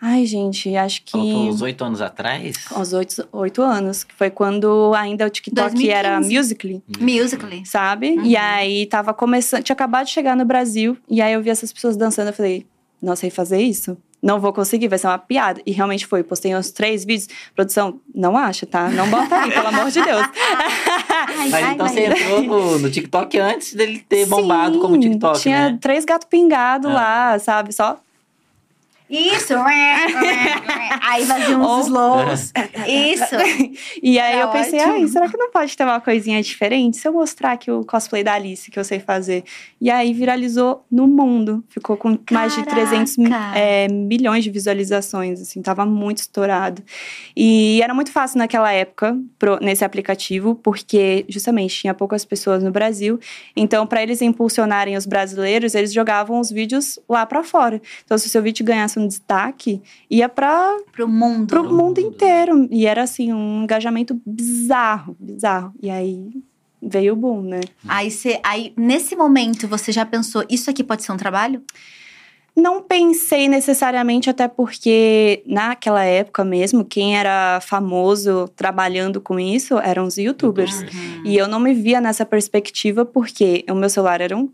Ai, gente, acho que. Uns oito anos atrás? Uns oito, oito anos, que foi quando ainda o TikTok 2015. era Musical.ly. Musical.ly. Sabe? Uhum. E aí tava começando, tinha acabado de chegar no Brasil, e aí eu vi essas pessoas dançando, eu falei, não sei fazer isso não vou conseguir, vai ser uma piada. E realmente foi. Postei uns três vídeos. Produção, não acha, tá? Não bota aí, pelo amor de Deus. ai, Mas ai, então ai, você entrou no, no, TikTok antes dele ter Sim, bombado como TikTok, tinha né? três gatos pingados ah. lá, sabe? Só isso! aí fazia uns Ou... slows. Isso! E aí eu pensei, ai, será que não pode ter uma coisinha diferente? Se eu mostrar aqui o cosplay da Alice que eu sei fazer. E aí viralizou no mundo. Ficou com Caraca. mais de 300 é, milhões de visualizações, assim, tava muito estourado. E era muito fácil naquela época, pro, nesse aplicativo, porque justamente tinha poucas pessoas no Brasil. Então, para eles impulsionarem os brasileiros, eles jogavam os vídeos lá para fora. Então, se o seu vídeo ganhasse um destaque, ia para pro mundo. Pro mundo inteiro. E era assim, um engajamento bizarro, bizarro. E aí veio o boom, né? Aí, você, aí nesse momento, você já pensou, isso aqui pode ser um trabalho? Não pensei necessariamente, até porque naquela época mesmo, quem era famoso trabalhando com isso eram os youtubers. Uhum. E eu não me via nessa perspectiva porque o meu celular era um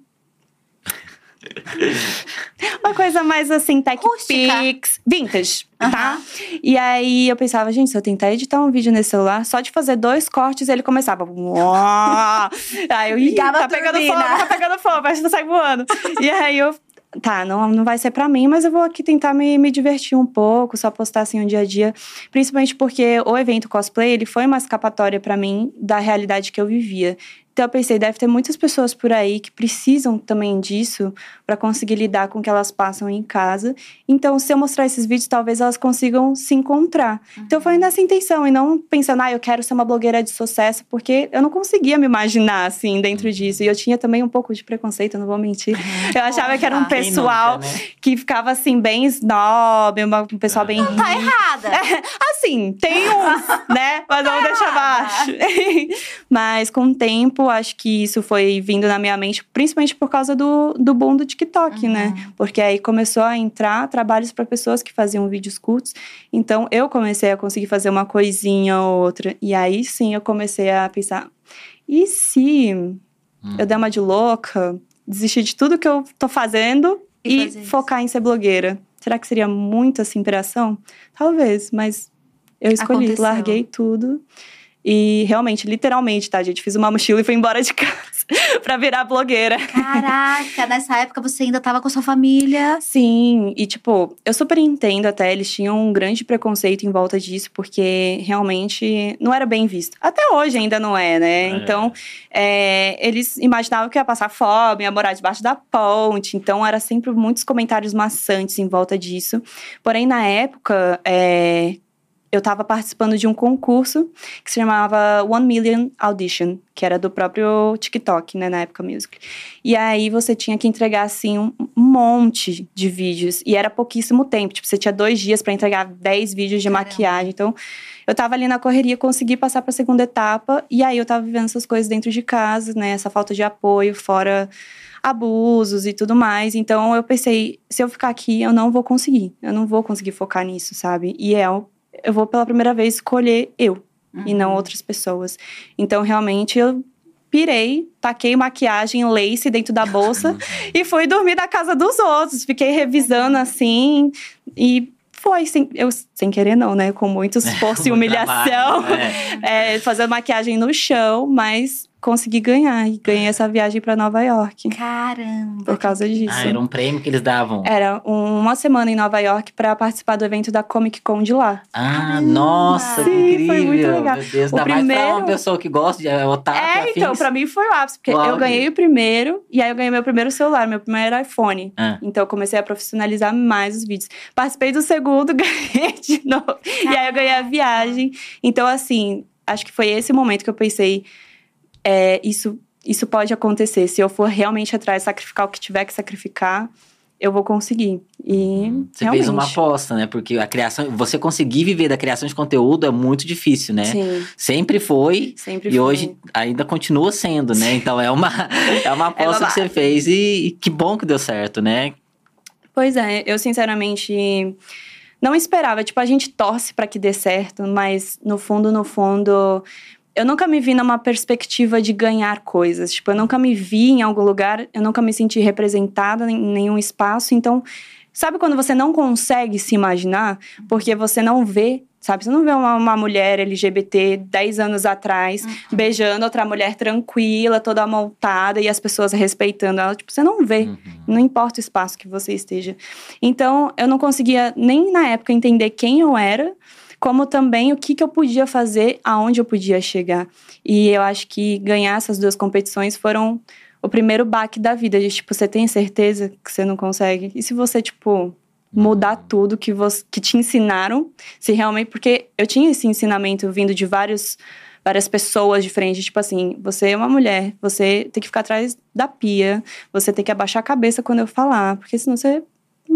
Uma coisa mais assim, tech pix, vintage, uhum. tá? E aí eu pensava, gente, se eu tentar editar um vídeo nesse celular, só de fazer dois cortes, ele começava. aí eu ia, tá pegando fogo, tá pegando fogo, acho que sai voando. e aí eu tá, não, não vai ser para mim, mas eu vou aqui tentar me, me divertir um pouco, só postar assim um dia a dia, principalmente porque o evento cosplay, ele foi uma escapatória para mim da realidade que eu vivia. Então eu pensei, deve ter muitas pessoas por aí que precisam também disso para conseguir lidar com o que elas passam em casa. Então, se eu mostrar esses vídeos, talvez elas consigam se encontrar. Uhum. Então foi nessa intenção e não pensando, ah, eu quero ser uma blogueira de sucesso, porque eu não conseguia me imaginar assim dentro uhum. disso. E eu tinha também um pouco de preconceito, não vou mentir. Uhum. Eu achava que era um pessoal nunca, né? que ficava assim bem snob, um pessoal bem Não tá errada. assim, tem uns, né? Mas vamos deixar baixo. Mas com o tempo, acho que isso foi vindo na minha mente, principalmente por causa do, do boom do TikTok, né? Uhum. Porque aí começou a entrar trabalhos para pessoas que faziam vídeos curtos. Então eu comecei a conseguir fazer uma coisinha ou outra. E aí sim eu comecei a pensar: e se Hum. eu der uma de louca, desistir de tudo que eu tô fazendo E e, focar em ser blogueira? Será que seria muito essa inspiração? Talvez, mas eu escolhi, Aconteceu. larguei tudo. E realmente, literalmente, tá, gente? Fiz uma mochila e fui embora de casa pra virar blogueira. Caraca, nessa época você ainda tava com a sua família. Sim, e tipo, eu super entendo até, eles tinham um grande preconceito em volta disso, porque realmente não era bem visto. Até hoje ainda não é, né? É. Então, é, eles imaginavam que ia passar fome, ia morar debaixo da ponte, então era sempre muitos comentários maçantes em volta disso. Porém, na época, é, eu estava participando de um concurso que se chamava One Million Audition, que era do próprio TikTok, né, na época Music. E aí você tinha que entregar, assim, um monte de vídeos. E era pouquíssimo tempo. Tipo, você tinha dois dias para entregar 10 vídeos de Caramba. maquiagem. Então, eu tava ali na correria, consegui passar pra segunda etapa. E aí eu tava vivendo essas coisas dentro de casa, né? Essa falta de apoio, fora abusos e tudo mais. Então, eu pensei, se eu ficar aqui, eu não vou conseguir. Eu não vou conseguir focar nisso, sabe? E é, o- eu vou pela primeira vez escolher eu e não Uhum. outras pessoas. Então, realmente, eu pirei, taquei maquiagem lace dentro da bolsa e fui dormir na casa dos outros. Fiquei revisando assim e foi sem, eu, sem querer não, né? Com muito esforço e Muito humilhação. trabalho, é. É, fazendo maquiagem no chão, mas consegui ganhar. E ganhei essa viagem pra Nova York Caramba. por causa disso. Ah, era um prêmio que eles davam. Era uma semana em Nova York pra participar do evento da Comic Con de lá. Ah, Caramba! nossa, que Sim, incrível. foi muito legal. Meu Deus, O ainda mais pra uma primeiro- pessoa que gosta de é, otaku, é, então, afins. pra mim foi o ápice, porque Uau, eu ganhei o primeiro, e aí eu ganhei meu primeiro celular, meu primeiro iPhone. Ah. Então eu comecei a profissionalizar mais os vídeos. Participei do segundo, ganhei de novo. E aí eu ganhei a viagem. Então, assim, acho que foi esse momento que eu pensei: é, isso, isso pode acontecer. Se eu for realmente atrás, sacrificar o que tiver que sacrificar, eu vou conseguir. E Você realmente. fez uma aposta, né? Porque a criação, você conseguir viver da criação de conteúdo é muito difícil, né? Sim, Sempre foi sempre e foi. hoje ainda continua sendo, né? Então é uma é uma aposta que você fez e, e que bom que deu certo, né? Pois é, eu sinceramente não esperava. Tipo, a gente torce pra que dê certo, mas no fundo, no fundo, eu nunca me vi numa perspectiva de ganhar coisas. Tipo, eu nunca me vi em algum lugar, eu nunca me senti representada em nenhum espaço. Então, sabe quando você não consegue se imaginar porque você não vê, sabe? Você não vê uma, uma mulher LGBT 10 anos atrás beijando outra mulher tranquila, toda montada e as pessoas respeitando ela. Tipo, você não vê. Uhum. Não importa o espaço que você esteja. Então, eu não conseguia nem na época entender quem eu era, como também o que, que eu podia fazer, aonde eu podia chegar. E eu acho que ganhar essas duas competições foram o primeiro baque da vida. De tipo, você tem certeza que você não consegue? E se você, tipo, mudar tudo que, você, que te ensinaram? Se realmente. Porque eu tinha esse ensinamento vindo de vários várias pessoas diferentes, tipo assim, você é uma mulher, você tem que ficar atrás da pia, você tem que abaixar a cabeça quando eu falar, porque senão você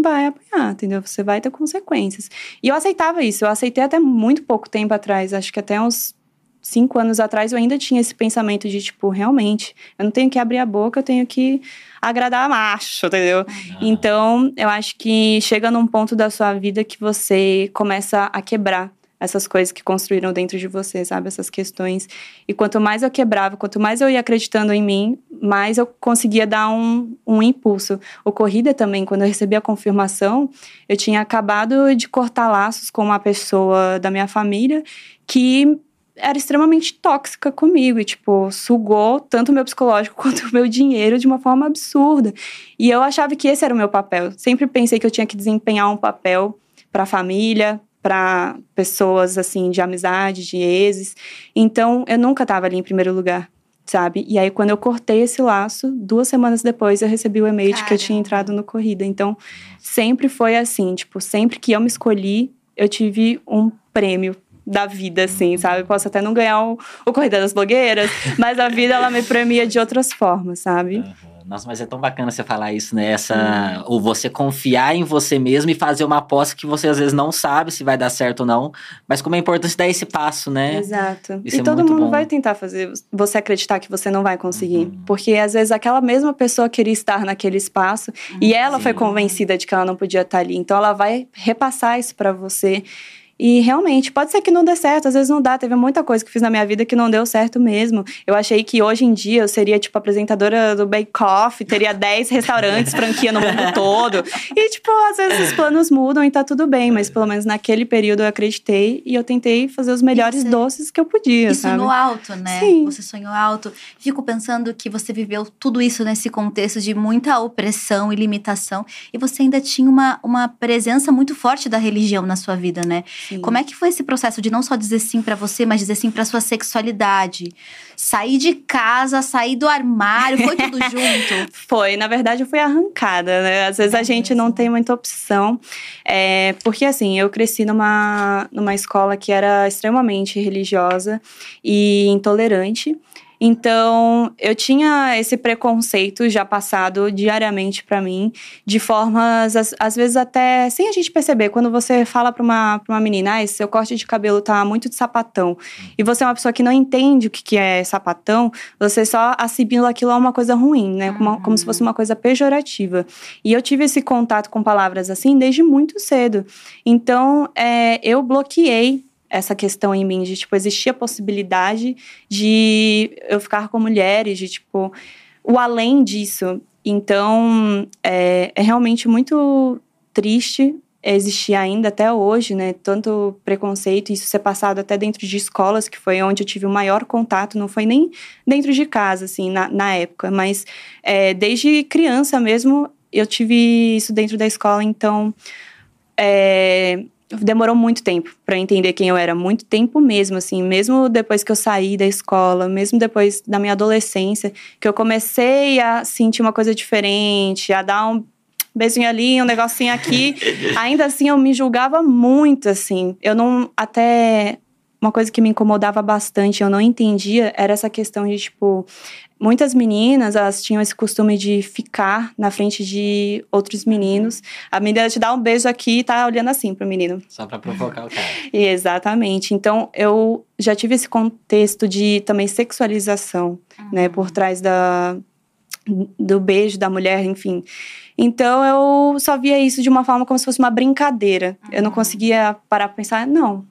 vai apanhar, entendeu? Você vai ter consequências. E eu aceitava isso, eu aceitei até muito pouco tempo atrás, acho que até uns cinco anos atrás eu ainda tinha esse pensamento de, tipo, realmente, eu não tenho que abrir a boca, eu tenho que agradar macho, entendeu? Então, eu acho que chega num ponto da sua vida que você começa a quebrar essas coisas que construíram dentro de você, sabe? Essas questões. E quanto mais eu quebrava, quanto mais eu ia acreditando em mim, mais eu conseguia dar um, um impulso. O Corrida também, quando eu recebi a confirmação, eu tinha acabado de cortar laços com uma pessoa da minha família que era extremamente tóxica comigo e, tipo, sugou tanto o meu psicológico quanto o meu dinheiro de uma forma absurda. E eu achava que esse era o meu papel. Sempre pensei que eu tinha que desempenhar um papel para a família, para pessoas assim de amizade, de exes. Então, eu nunca estava ali em primeiro lugar, sabe? E aí quando eu cortei esse laço, duas semanas depois eu recebi o e-mail de que eu tinha entrado no corrida. Então, sempre foi assim, tipo, sempre que eu me escolhi, eu tive um prêmio da vida, assim, sabe? Eu posso até não ganhar o, o Corrida das Blogueiras, mas a vida, ela me premia de outras formas, sabe? Aham. Nossa, mas é tão bacana você falar isso, né? Essa, Ou você confiar em você mesmo e fazer uma aposta que você às vezes não sabe se vai dar certo ou não. Mas como é importante dar esse passo, né? Exato. Isso e é todo mundo bom. vai tentar fazer você acreditar que você não vai conseguir. Uhum. Porque às vezes aquela mesma pessoa queria estar naquele espaço e ela foi Sim. convencida de que ela não podia estar ali. Então ela vai repassar isso pra você. E realmente, pode ser que não dê certo, às vezes não dá. Teve muita coisa que eu fiz na minha vida que não deu certo mesmo. Eu achei que hoje em dia eu seria, tipo, apresentadora do Bake Off, teria 10 restaurantes, franquia no mundo todo. E, tipo, às vezes os planos mudam e tá tudo bem, mas pelo menos naquele período eu acreditei e eu tentei fazer os melhores você- doces que eu podia, E sabe? sonhou alto, né? Sim. Você sonhou alto. Fico pensando que você viveu tudo isso nesse contexto de muita opressão e limitação. E você ainda tinha uma, uma presença muito forte da religião na sua vida, né? Sim. Como é que foi esse processo de não só dizer sim pra você, mas dizer sim pra sua sexualidade? Sair de casa, sair do armário, foi tudo junto? Foi, na verdade, eu fui arrancada, né? Às vezes a É gente mesmo? não tem muita opção. É, porque, assim, eu cresci numa, numa escola que era extremamente religiosa e intolerante. Então, eu tinha esse preconceito já passado diariamente pra mim, de formas, às, às vezes até sem a gente perceber. Quando você fala pra uma, pra uma menina, ah, esse seu corte de cabelo tá muito de sapatão, e você é uma pessoa que não entende o que, que é sapatão, você só assimila aquilo a uma coisa ruim, né? Como, como se fosse uma coisa pejorativa. E eu tive esse contato com palavras assim desde muito cedo. Então, é, eu bloqueei essa questão em mim de, tipo, existia a possibilidade de eu ficar com mulheres, de, tipo, o além disso. Então, é, é realmente muito triste existir ainda até hoje, né? Tanto preconceito, isso ser passado até dentro de escolas, que foi onde eu tive o maior contato, não foi nem dentro de casa, assim, na, na época, mas é, desde criança mesmo eu tive isso dentro da escola, então é, demorou muito tempo para entender quem eu era, muito tempo mesmo, assim, mesmo depois que eu saí da escola, mesmo depois da minha adolescência, que eu comecei a sentir uma coisa diferente, a dar um beijinho ali, um negocinho aqui, ainda assim eu me julgava muito, assim, eu não, até uma coisa que me incomodava bastante, eu não entendia, era essa questão de, tipo, muitas meninas, elas tinham esse costume de ficar na frente de outros meninos. A menina te dá um beijo aqui e tá olhando assim pro menino. Só pra provocar o cara. E exatamente. Então, eu já tive esse contexto de também sexualização, né, por trás da do beijo da mulher, enfim. Então eu só via isso de uma forma como se fosse uma brincadeira. Eu não conseguia parar pra pensar, não,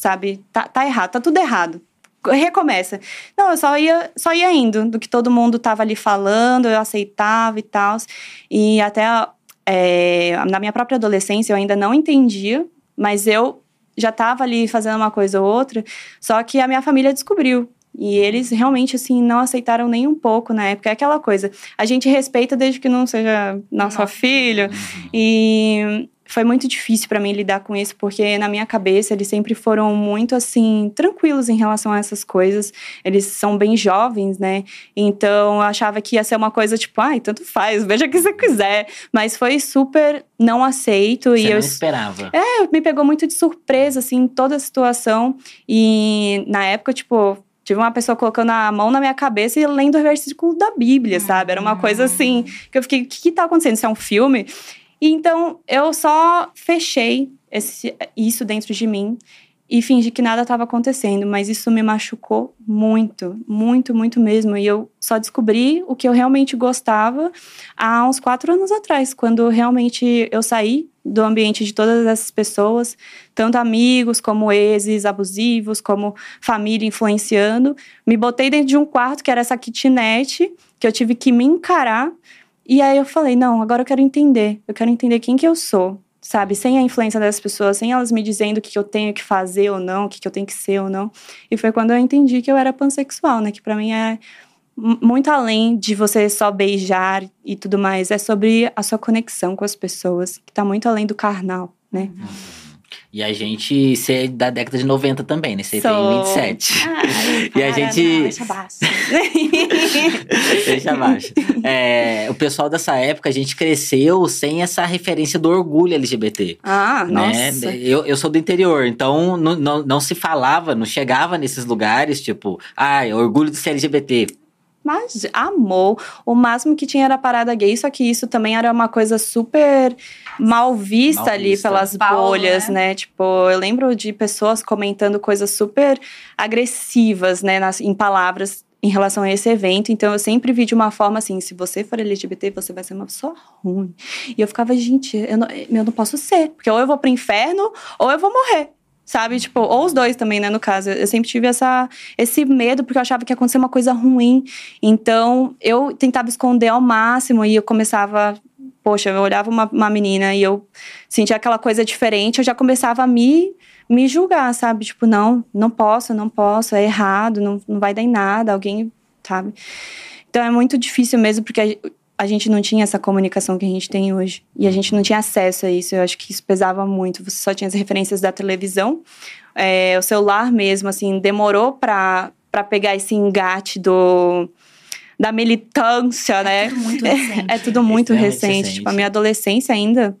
sabe? Tá, tá errado, tá tudo errado. Recomeça. Não, eu só ia, só ia indo do que todo mundo tava ali falando, eu aceitava e tal. E até é, na minha própria adolescência eu ainda não entendia, mas eu já tava ali fazendo uma coisa ou outra, só que a minha família descobriu. E eles realmente, assim, não aceitaram nem um pouco na época. É aquela coisa, a gente respeita desde que não seja nosso Nossa. filho. E foi muito difícil pra mim lidar com isso, porque na minha cabeça eles sempre foram muito assim tranquilos em relação a essas coisas. Eles são bem jovens, né? Então eu achava que ia ser uma coisa tipo, ai, tanto faz, veja o que você quiser. Mas foi super não aceito Você e não eu esperava. é, me pegou muito de surpresa, assim, toda a situação. E na época, tipo, tive uma pessoa colocando a mão na minha cabeça e lendo o versículo da Bíblia, sabe? Era uma coisa assim, que eu fiquei, o que, que tá acontecendo? Isso é um filme? Então eu só fechei esse, isso dentro de mim e fingi que nada estava acontecendo, mas isso me machucou muito, muito, muito mesmo. E eu só descobri o que eu realmente gostava há uns quatro anos atrás, quando realmente eu saí do ambiente de todas essas pessoas, tanto amigos como exes abusivos, como família influenciando. Me botei dentro de um quarto que era essa kitnet, que eu tive que me encarar. E aí eu falei, não, agora eu quero entender. Eu quero entender quem que eu sou, sabe? Sem a influência dessas pessoas, sem elas me dizendo o que eu tenho que fazer ou não, o que que eu tenho que ser ou não. E foi quando eu entendi que eu era pansexual, né? Que pra mim é muito além de você só beijar e tudo mais. É sobre a sua conexão com as pessoas, que tá muito além do carnal, né? E a gente ser da década de 90 também, né? Você tem Sou. 27. Ai, E a para, gente- Não, deixa baixo. Deixa abaixo. É, o pessoal dessa época, a gente cresceu sem essa referência do orgulho LGBT. ah, né? nossa. Eu, eu sou do interior, então não, não, não se falava, não chegava nesses lugares, tipo, ah, orgulho de ser LGBT. mas amou. O máximo que tinha era parada gay, só que isso também era uma coisa super mal vista Mal ali vista. pelas Paulo, bolhas, né? né? Tipo, eu lembro de pessoas comentando coisas super agressivas, né, nas, em palavras em relação a esse evento. Então eu sempre vi de uma forma assim: se você for LGBT, você vai ser uma pessoa ruim. E eu ficava, gente, eu não, eu não posso ser, porque ou eu vou pro inferno ou eu vou morrer. Sabe, tipo, ou os dois também, né, no caso. Eu sempre tive essa, esse medo, porque eu achava que ia acontecer uma coisa ruim. Então, eu tentava esconder ao máximo e eu começava. Poxa, eu olhava uma, uma menina e eu sentia aquela coisa diferente, eu já começava a me, me julgar, sabe? Tipo, não, não posso, não posso, é errado, não, não vai dar em nada, alguém, sabe? Então é muito difícil mesmo, porque a, a gente não tinha essa comunicação que a gente tem hoje. E a gente não tinha acesso a isso. Eu acho que isso pesava muito. Você só tinha as referências da televisão. É, o celular mesmo, assim, demorou pra pegar esse engate do, da militância, né? Tudo muito recente. É tudo muito recente. recente. Tipo, a minha adolescência ainda.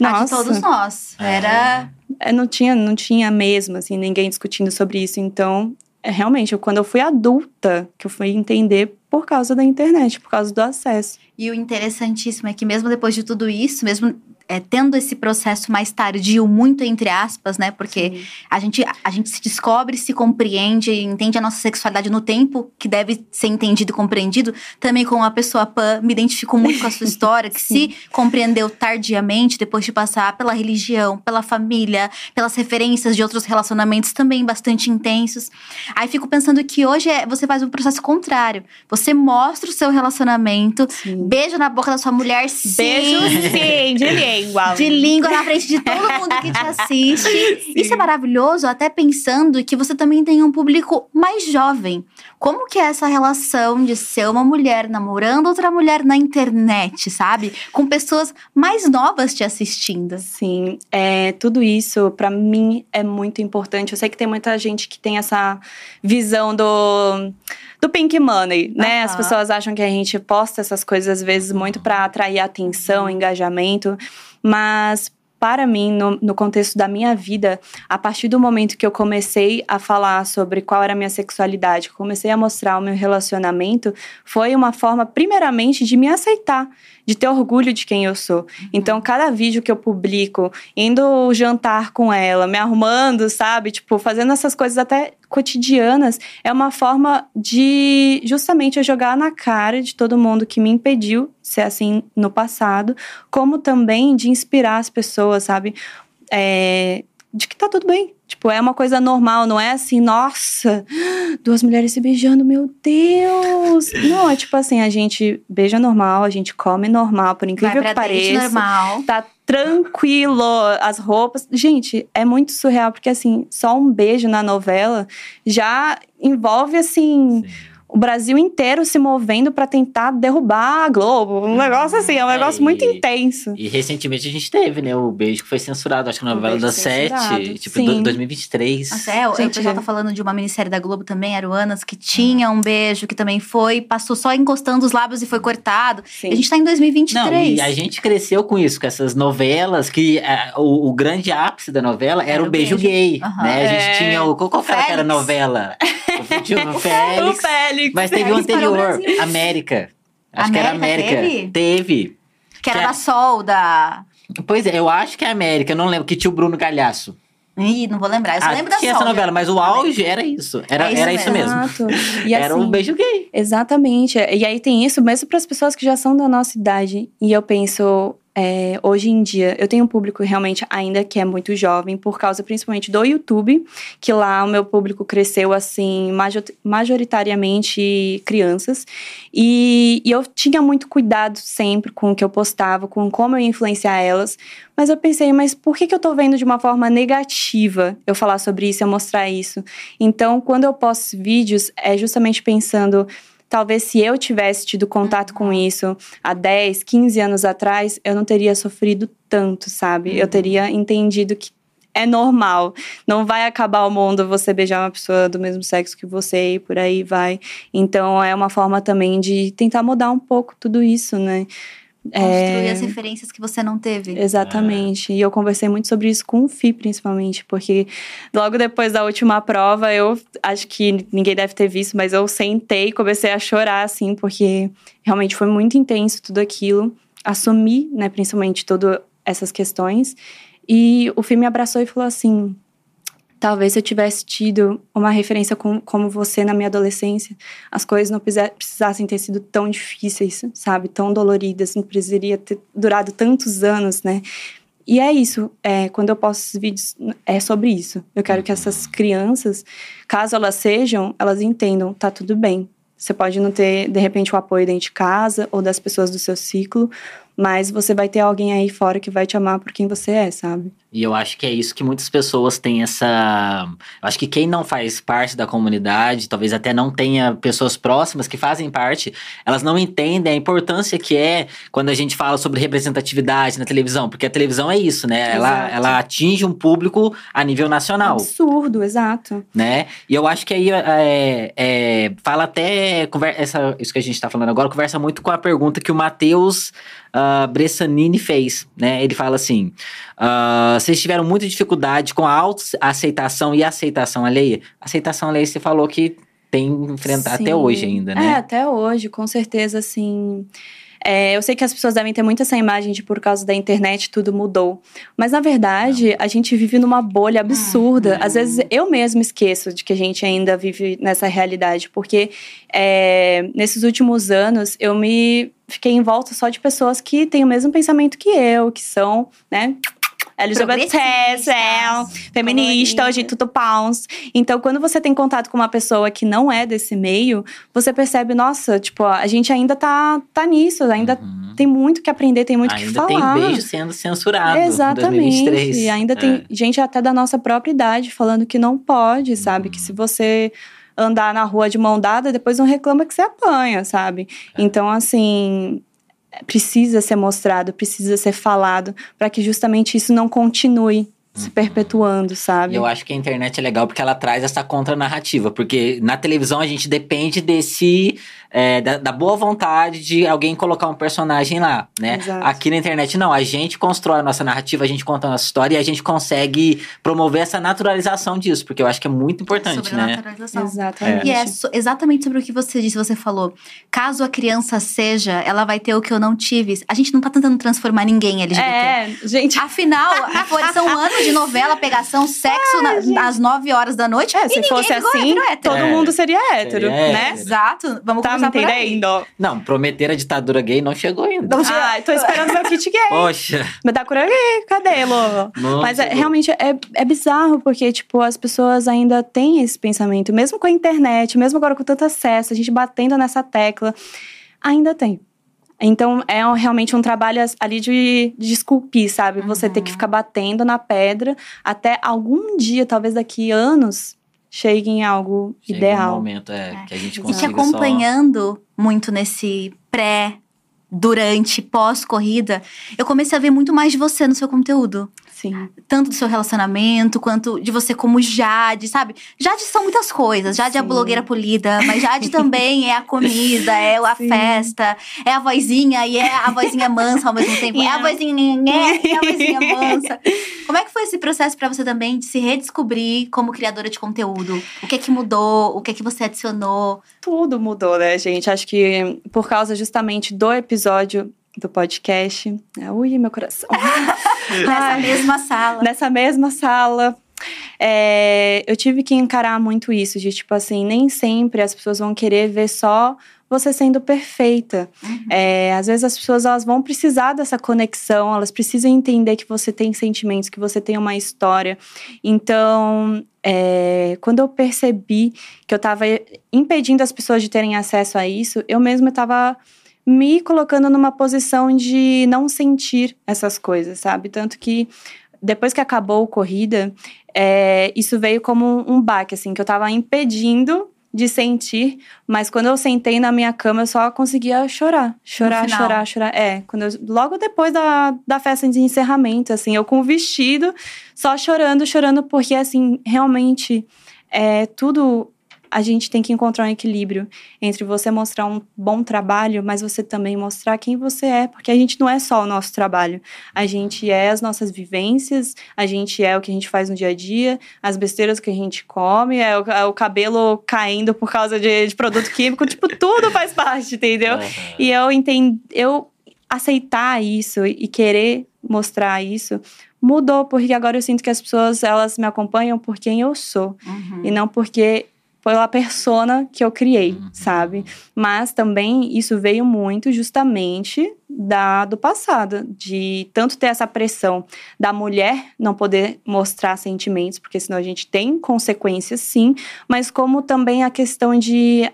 A de Nossa, todos nós. É. Era. é, não tinha, não tinha mesmo, assim, ninguém discutindo sobre isso. Então, é, realmente, eu- quando eu fui adulta, que eu fui entender por causa da internet, por causa do acesso. E o interessantíssimo é que, mesmo depois de tudo isso, mesmo é, tendo esse processo mais tardio, muito entre aspas, né? Porque a gente, a gente se descobre, se compreende, entende a nossa sexualidade no tempo que deve ser entendido e compreendido. Também com a pessoa pan, me identifico muito com a sua história, que se compreendeu tardiamente, depois de passar pela religião, pela família, pelas referências de outros relacionamentos também bastante intensos. Aí fico pensando que hoje é, você faz um processo contrário. Você mostra o seu relacionamento, Sim. beijo na boca da sua mulher, sim. Beijo sim, de língua. De língua na frente de todo mundo que te assiste. Isso é maravilhoso, até pensando que você também tem um público mais jovem. Como que é essa relação de ser uma mulher namorando outra mulher na internet, sabe? Com pessoas mais novas te assistindo. Sim, é, tudo isso pra mim é muito importante. Eu sei que tem muita gente que tem essa visão do, do pink money, né? Aham. As pessoas acham que a gente posta essas coisas às vezes muito pra atrair atenção, engajamento, mas para mim, no, no contexto da minha vida, a partir do momento que eu comecei a falar sobre qual era a minha sexualidade, comecei a mostrar o meu relacionamento, foi uma forma, primeiramente, de me aceitar, de ter orgulho de quem eu sou. Então, cada vídeo que eu publico, indo jantar com ela, me arrumando, sabe? Tipo, fazendo essas coisas até cotidianas, é uma forma de justamente eu jogar na cara de todo mundo que me impediu ser assim no passado, como também de inspirar as pessoas, sabe? É, de que tá tudo bem. Tipo, é uma coisa normal, não é assim, nossa, duas mulheres se beijando, meu Deus! Não, é tipo assim, a gente beija normal, a gente come normal, por incrível que pareça normal. tá tranquilo, as roupas. Gente, é muito surreal, porque assim, só um beijo na novela já envolve assim. O Brasil inteiro se movendo pra tentar derrubar a Globo. Um negócio assim, é um É, negócio muito e- intenso. E recentemente a gente teve, né? O beijo que foi censurado, acho que na O novela beijo das censurado, sete, tipo, do- 2023. Nossa, é, o- Gente, o pessoal é. tá falando de uma minissérie da Globo também, Aruanas, que tinha um beijo, que também foi, passou só encostando os lábios e foi cortado. Sim. A gente tá em 2023. Não, e a gente cresceu com isso, com essas novelas, que é, o, o grande ápice da novela era, o beijo, gay, Aham. né? A gente É. tinha o... Qual, qual que era Félix. novela? O, tinha o O Félix. Félix. Mas teve o anterior. América. Acho que era América América. teve? Teve. Que era que é- da Sol, da. Pois é, eu acho que é América, eu não lembro, que tinha o Bruno Galhaço. Ih, não vou lembrar. Eu só Ah, lembro da tinha Sol. essa novela, mas o auge era isso. Era, É isso era isso mesmo. Exato. E era assim, um beijo gay. Exatamente. E aí tem isso mesmo para as pessoas que já são da nossa idade. E eu penso, é, hoje em dia, eu tenho um público realmente ainda que é muito jovem, por causa principalmente do YouTube, que lá o meu público cresceu assim, majo- majoritariamente crianças. E, e eu tinha muito cuidado sempre com o que eu postava, com como eu ia influenciar elas. Mas eu pensei, mas por que, que eu tô vendo de uma forma negativa eu falar sobre isso, eu mostrar isso? Então, quando eu posto vídeos, é justamente pensando. Talvez se eu tivesse tido contato com isso há 10, 15 anos atrás, eu não teria sofrido tanto, sabe? Eu teria entendido que é normal. Não vai acabar o mundo você beijar uma pessoa do mesmo sexo que você e por aí vai. Então é uma forma também de tentar mudar um pouco tudo isso, né? Construir É, as referências que você não teve. Exatamente. E eu conversei muito sobre isso com o FI, principalmente, porque logo depois da última prova, eu acho que ninguém deve ter visto, mas eu sentei e comecei a chorar, assim, porque realmente foi muito intenso tudo aquilo. Assumi, né, principalmente, todas essas questões. E o FI me abraçou e falou assim: talvez se eu tivesse tido uma referência com, como você na minha adolescência, as coisas não precisa- precisassem ter sido tão difíceis, sabe? Tão doloridas, não precisaria ter durado tantos anos, né? E é isso, é, quando eu posto esses vídeos, é sobre isso. Eu quero que essas crianças, caso elas sejam, elas entendam, tá tudo bem. Você pode não ter, de repente, o apoio dentro de casa ou das pessoas do seu ciclo, mas você vai ter alguém aí fora que vai te amar por quem você é, sabe? E eu acho que é isso que muitas pessoas têm essa. Eu acho que quem não faz parte da comunidade, talvez até não tenha pessoas próximas que fazem parte, elas não entendem a importância que é quando a gente fala sobre representatividade na televisão, porque a televisão é isso, né? Ela, Exato. ela atinge um público a nível nacional. Absurdo, exato. né? E eu acho que aí é, é, fala até conver- essa, isso que a gente está falando agora conversa muito com a pergunta que o Matheus ah, Bressanini fez, né? Ele fala assim: vocês tiveram muita dificuldade com a autoaceitação e aceitação alheia. Aceitação alheia você falou que tem enfrentar até Sim. hoje ainda, É, né? até hoje, com certeza, assim. É, eu sei que as pessoas devem ter muito essa imagem de por causa da internet tudo mudou. Mas na verdade, a gente vive numa bolha absurda. Uhum. Às vezes eu mesma esqueço de que a gente ainda vive nessa realidade, porque é, nesses últimos anos eu me fiquei em volta só de pessoas que têm o mesmo pensamento que eu, que são, né? LGBT, Progressistas, feminista, hoje tudo pounds. Então, quando você tem contato com uma pessoa que não é desse meio, você percebe, nossa, tipo, a gente ainda tá, tá nisso, ainda Uhum. tem muito que aprender, tem muito que ainda falar. tem beijo sendo censurado. Exatamente. 2023. E ainda É. tem gente até da nossa própria idade falando que não pode, sabe? Uhum. Que se você andar na rua de mão dada, depois não reclama que você apanha, sabe? É. Então, assim, precisa ser mostrado, precisa ser falado, para que justamente isso não continue se Uhum. perpetuando, sabe? Eu acho que a internet é legal porque ela traz essa contranarrativa. Porque na televisão a gente depende desse. É, da, da boa vontade de alguém colocar um personagem lá, né? Exato. Aqui na internet, não. A gente constrói a nossa narrativa, a gente conta a nossa história e a gente consegue promover essa naturalização disso, porque eu acho que é muito importante, né? Sobrenaturalização. Exatamente. E é so- exatamente sobre o que você disse, você falou. Caso a criança seja, ela vai ter o que eu não tive. A gente não tá tentando transformar ninguém LGBT. É, gente. Afinal, são anos de novela, pegação, sexo na- às 9 horas da noite. É, e se ninguém fosse ligou, assim, hétero. todo É. mundo seria hétero, Seria né? hétero. Exato. Vamos Tá me aí. entendendo? Não, prometer a ditadura gay não chegou ainda. Não chegou. Ai, tô esperando meu kit gay. Poxa, Me dá cura gay, cadê, Lô? não Mas é, realmente é, é bizarro, porque, tipo, as pessoas ainda têm esse pensamento. Mesmo com a internet, mesmo agora com tanto acesso, a gente batendo nessa tecla, ainda tem. Então, é um- realmente um trabalho ali de, de esculpir, sabe? Você ter que Uhum. ficar batendo na pedra até algum dia, talvez daqui anos, chegue em algo Chega um ideal. momento é, que a gente E te consiga só... acompanhando muito nesse pré, durante, pós-corrida, eu comecei a ver muito mais de você no seu conteúdo. Sim. Tanto do seu relacionamento, quanto de você como Jade, sabe? Jade são muitas coisas. Jade é a Sim. blogueira polida, mas Jade também é a comida, é a Sim. festa, é a vozinha e é a vozinha mansa ao mesmo tempo. É a vozinha e a vozinha mansa. Como é que foi esse processo pra você também de se redescobrir como criadora de conteúdo? O que é que mudou? O que é que você adicionou? Tudo mudou, né, gente? Acho que por causa justamente do episódio do podcast. Ui, meu coração. Nessa mesma sala. Nessa mesma sala. é, eu tive que encarar muito isso, de tipo assim, nem sempre as pessoas vão querer ver só você sendo perfeita. Uhum. É, às vezes as pessoas elas vão precisar dessa conexão, elas precisam entender que você tem sentimentos, que você tem uma história. Então, é, quando eu percebi que eu estava impedindo as pessoas de terem acesso a isso, eu mesma estava me colocando numa posição de não sentir essas coisas, sabe? Tanto que depois que acabou a corrida, é, isso veio como um, baque, assim, que eu estava impedindo de sentir, mas quando eu sentei na minha cama, eu só conseguia chorar. Chorar, chorar, chorar. É, quando eu- logo depois da, da festa de encerramento, assim, eu com o vestido, só chorando, chorando, porque, assim, realmente, é, tudo a gente tem que encontrar um equilíbrio entre você mostrar um bom trabalho, mas você também mostrar quem você é, porque a gente não é só o nosso trabalho. A gente é as nossas vivências, a gente é o que a gente faz no dia a dia, as besteiras que a gente come, é o, é o cabelo caindo por causa de, de produto químico, tipo, tudo faz parte, entendeu? Uhum. E eu entendo, eu aceitar isso e querer mostrar isso mudou, porque agora eu sinto que as pessoas elas me acompanham por quem eu sou uhum. e não porque pela persona que eu criei, uhum. sabe? Mas também isso veio muito justamente da do passado, de tanto ter essa pressão da mulher não poder mostrar sentimentos, porque senão a gente tem consequências sim, mas como também a questão de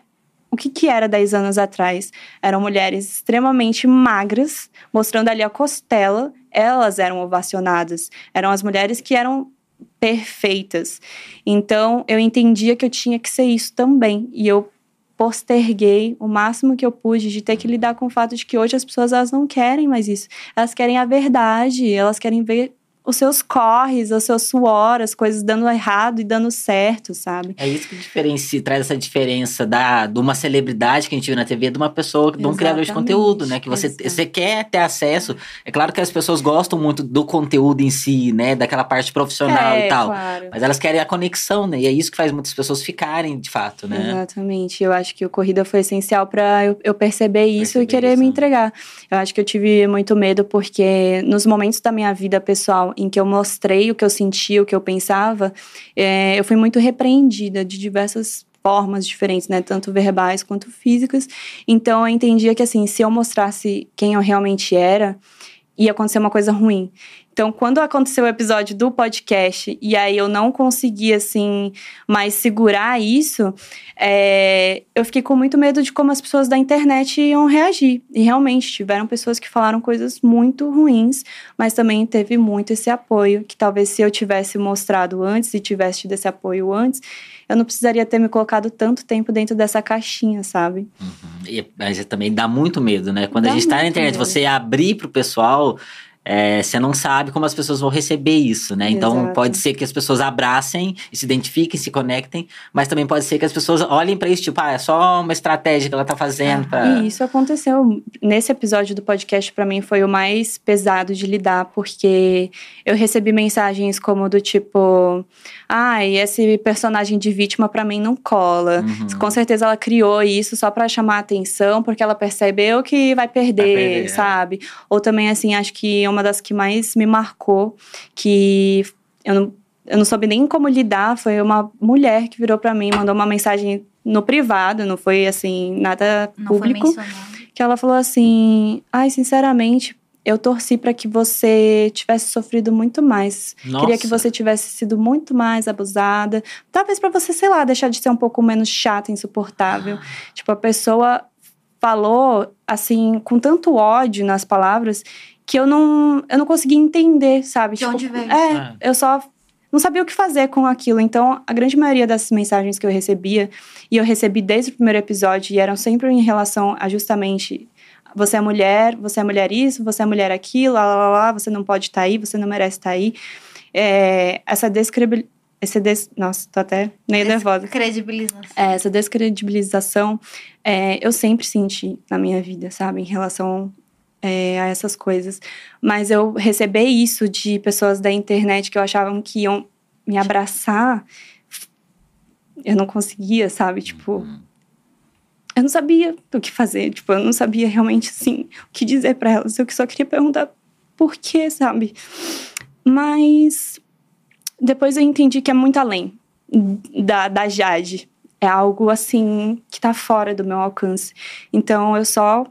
o que, que era 10 anos atrás? Eram mulheres extremamente magras, mostrando ali a costela, elas eram ovacionadas. Eram as mulheres que eram perfeitas. Então, eu entendia que eu tinha que ser isso também. E eu posterguei o máximo que eu pude de ter que lidar com o fato de que hoje as pessoas elas não querem mais isso. Elas querem a verdade, elas querem ver os seus corres, o seu suor, as coisas dando errado e dando certo, sabe? É isso que diferencia, traz essa diferença da, de uma celebridade que a gente vê na TV de uma pessoa, de um Exatamente. criador de conteúdo, né? Que você, você quer ter acesso. É claro que as pessoas gostam muito do conteúdo em si, né? Daquela parte profissional é, e tal. Claro. Mas elas querem a conexão, né? E é isso que faz muitas pessoas ficarem, de fato, né? Exatamente. Eu acho que o Corrida foi essencial para eu, eu, perceber isso perceber e querer isso. me entregar. Eu acho que eu tive muito medo porque nos momentos da minha vida pessoal em que eu mostrei o que eu sentia, o que eu pensava, é, eu fui muito repreendida de diversas formas diferentes, né, tanto verbais quanto físicas. Então eu entendia que assim, se eu mostrasse quem eu realmente era, ia acontecer uma coisa ruim. Então, quando aconteceu o episódio do podcast e aí eu não conseguia, assim, mais segurar isso, é, eu fiquei com muito medo de como as pessoas da internet iam reagir. E realmente, tiveram pessoas que falaram coisas muito ruins, mas também teve muito esse apoio, que talvez se eu tivesse mostrado antes e tivesse tido esse apoio antes, eu não precisaria ter me colocado tanto tempo dentro dessa caixinha, sabe? Uhum. E, mas também dá muito medo, né? Quando dá a gente tá na internet, medo. você abrir pro pessoal é, você não sabe como as pessoas vão receber isso, né? Então Exato. pode ser que as pessoas abracem e se identifiquem, se conectem, mas também pode ser que as pessoas olhem para isso, tipo, ah, é só uma estratégia que ela tá fazendo. Pra... E isso aconteceu. Nesse episódio do podcast, para mim, foi o mais pesado de lidar, porque eu recebi mensagens como do tipo, ah, e esse personagem de vítima para mim não cola. Uhum. Com certeza ela criou isso só para chamar atenção, porque ela percebeu que vai perder, vai perder é. sabe? É. Ou também, assim, acho que uma das que mais me marcou, que eu não, eu não soube nem como lidar, foi uma mulher que virou para mim, mandou uma mensagem no privado, não foi assim, nada não público. que ela falou assim: ai, sinceramente, eu torci para que você tivesse sofrido muito mais. Nossa. Queria que você tivesse sido muito mais abusada. Talvez para você, sei lá, deixar de ser um pouco menos chata, insuportável. Ah. Tipo, a pessoa falou assim com tanto ódio nas palavras que eu não, eu não consegui entender, sabe? De tipo, onde veio? É, é, eu só não sabia o que fazer com aquilo. Então, a grande maioria dessas mensagens que eu recebia, e eu recebi desde o primeiro episódio, e eram sempre em relação a justamente você é mulher, você é mulher isso, você é mulher aquilo, lá, lá, lá, você não pode estar tá aí, você não merece estar tá aí. É, essa descredibilização. Esse des... Nossa, tô até meio nervosa. Descredibilização. É, essa descredibilização é, eu sempre senti na minha vida, sabe? Em relação é, a essas coisas. Mas eu receber isso de pessoas da internet que eu achavam que iam me abraçar, eu não conseguia, sabe? Tipo, uhum. Eu não sabia o que fazer. Tipo, eu não sabia realmente, assim, o que dizer para elas. Eu só queria perguntar por quê, sabe? Mas depois eu entendi que é muito além da, da Jade. É algo, assim, que tá fora do meu alcance. Então, eu só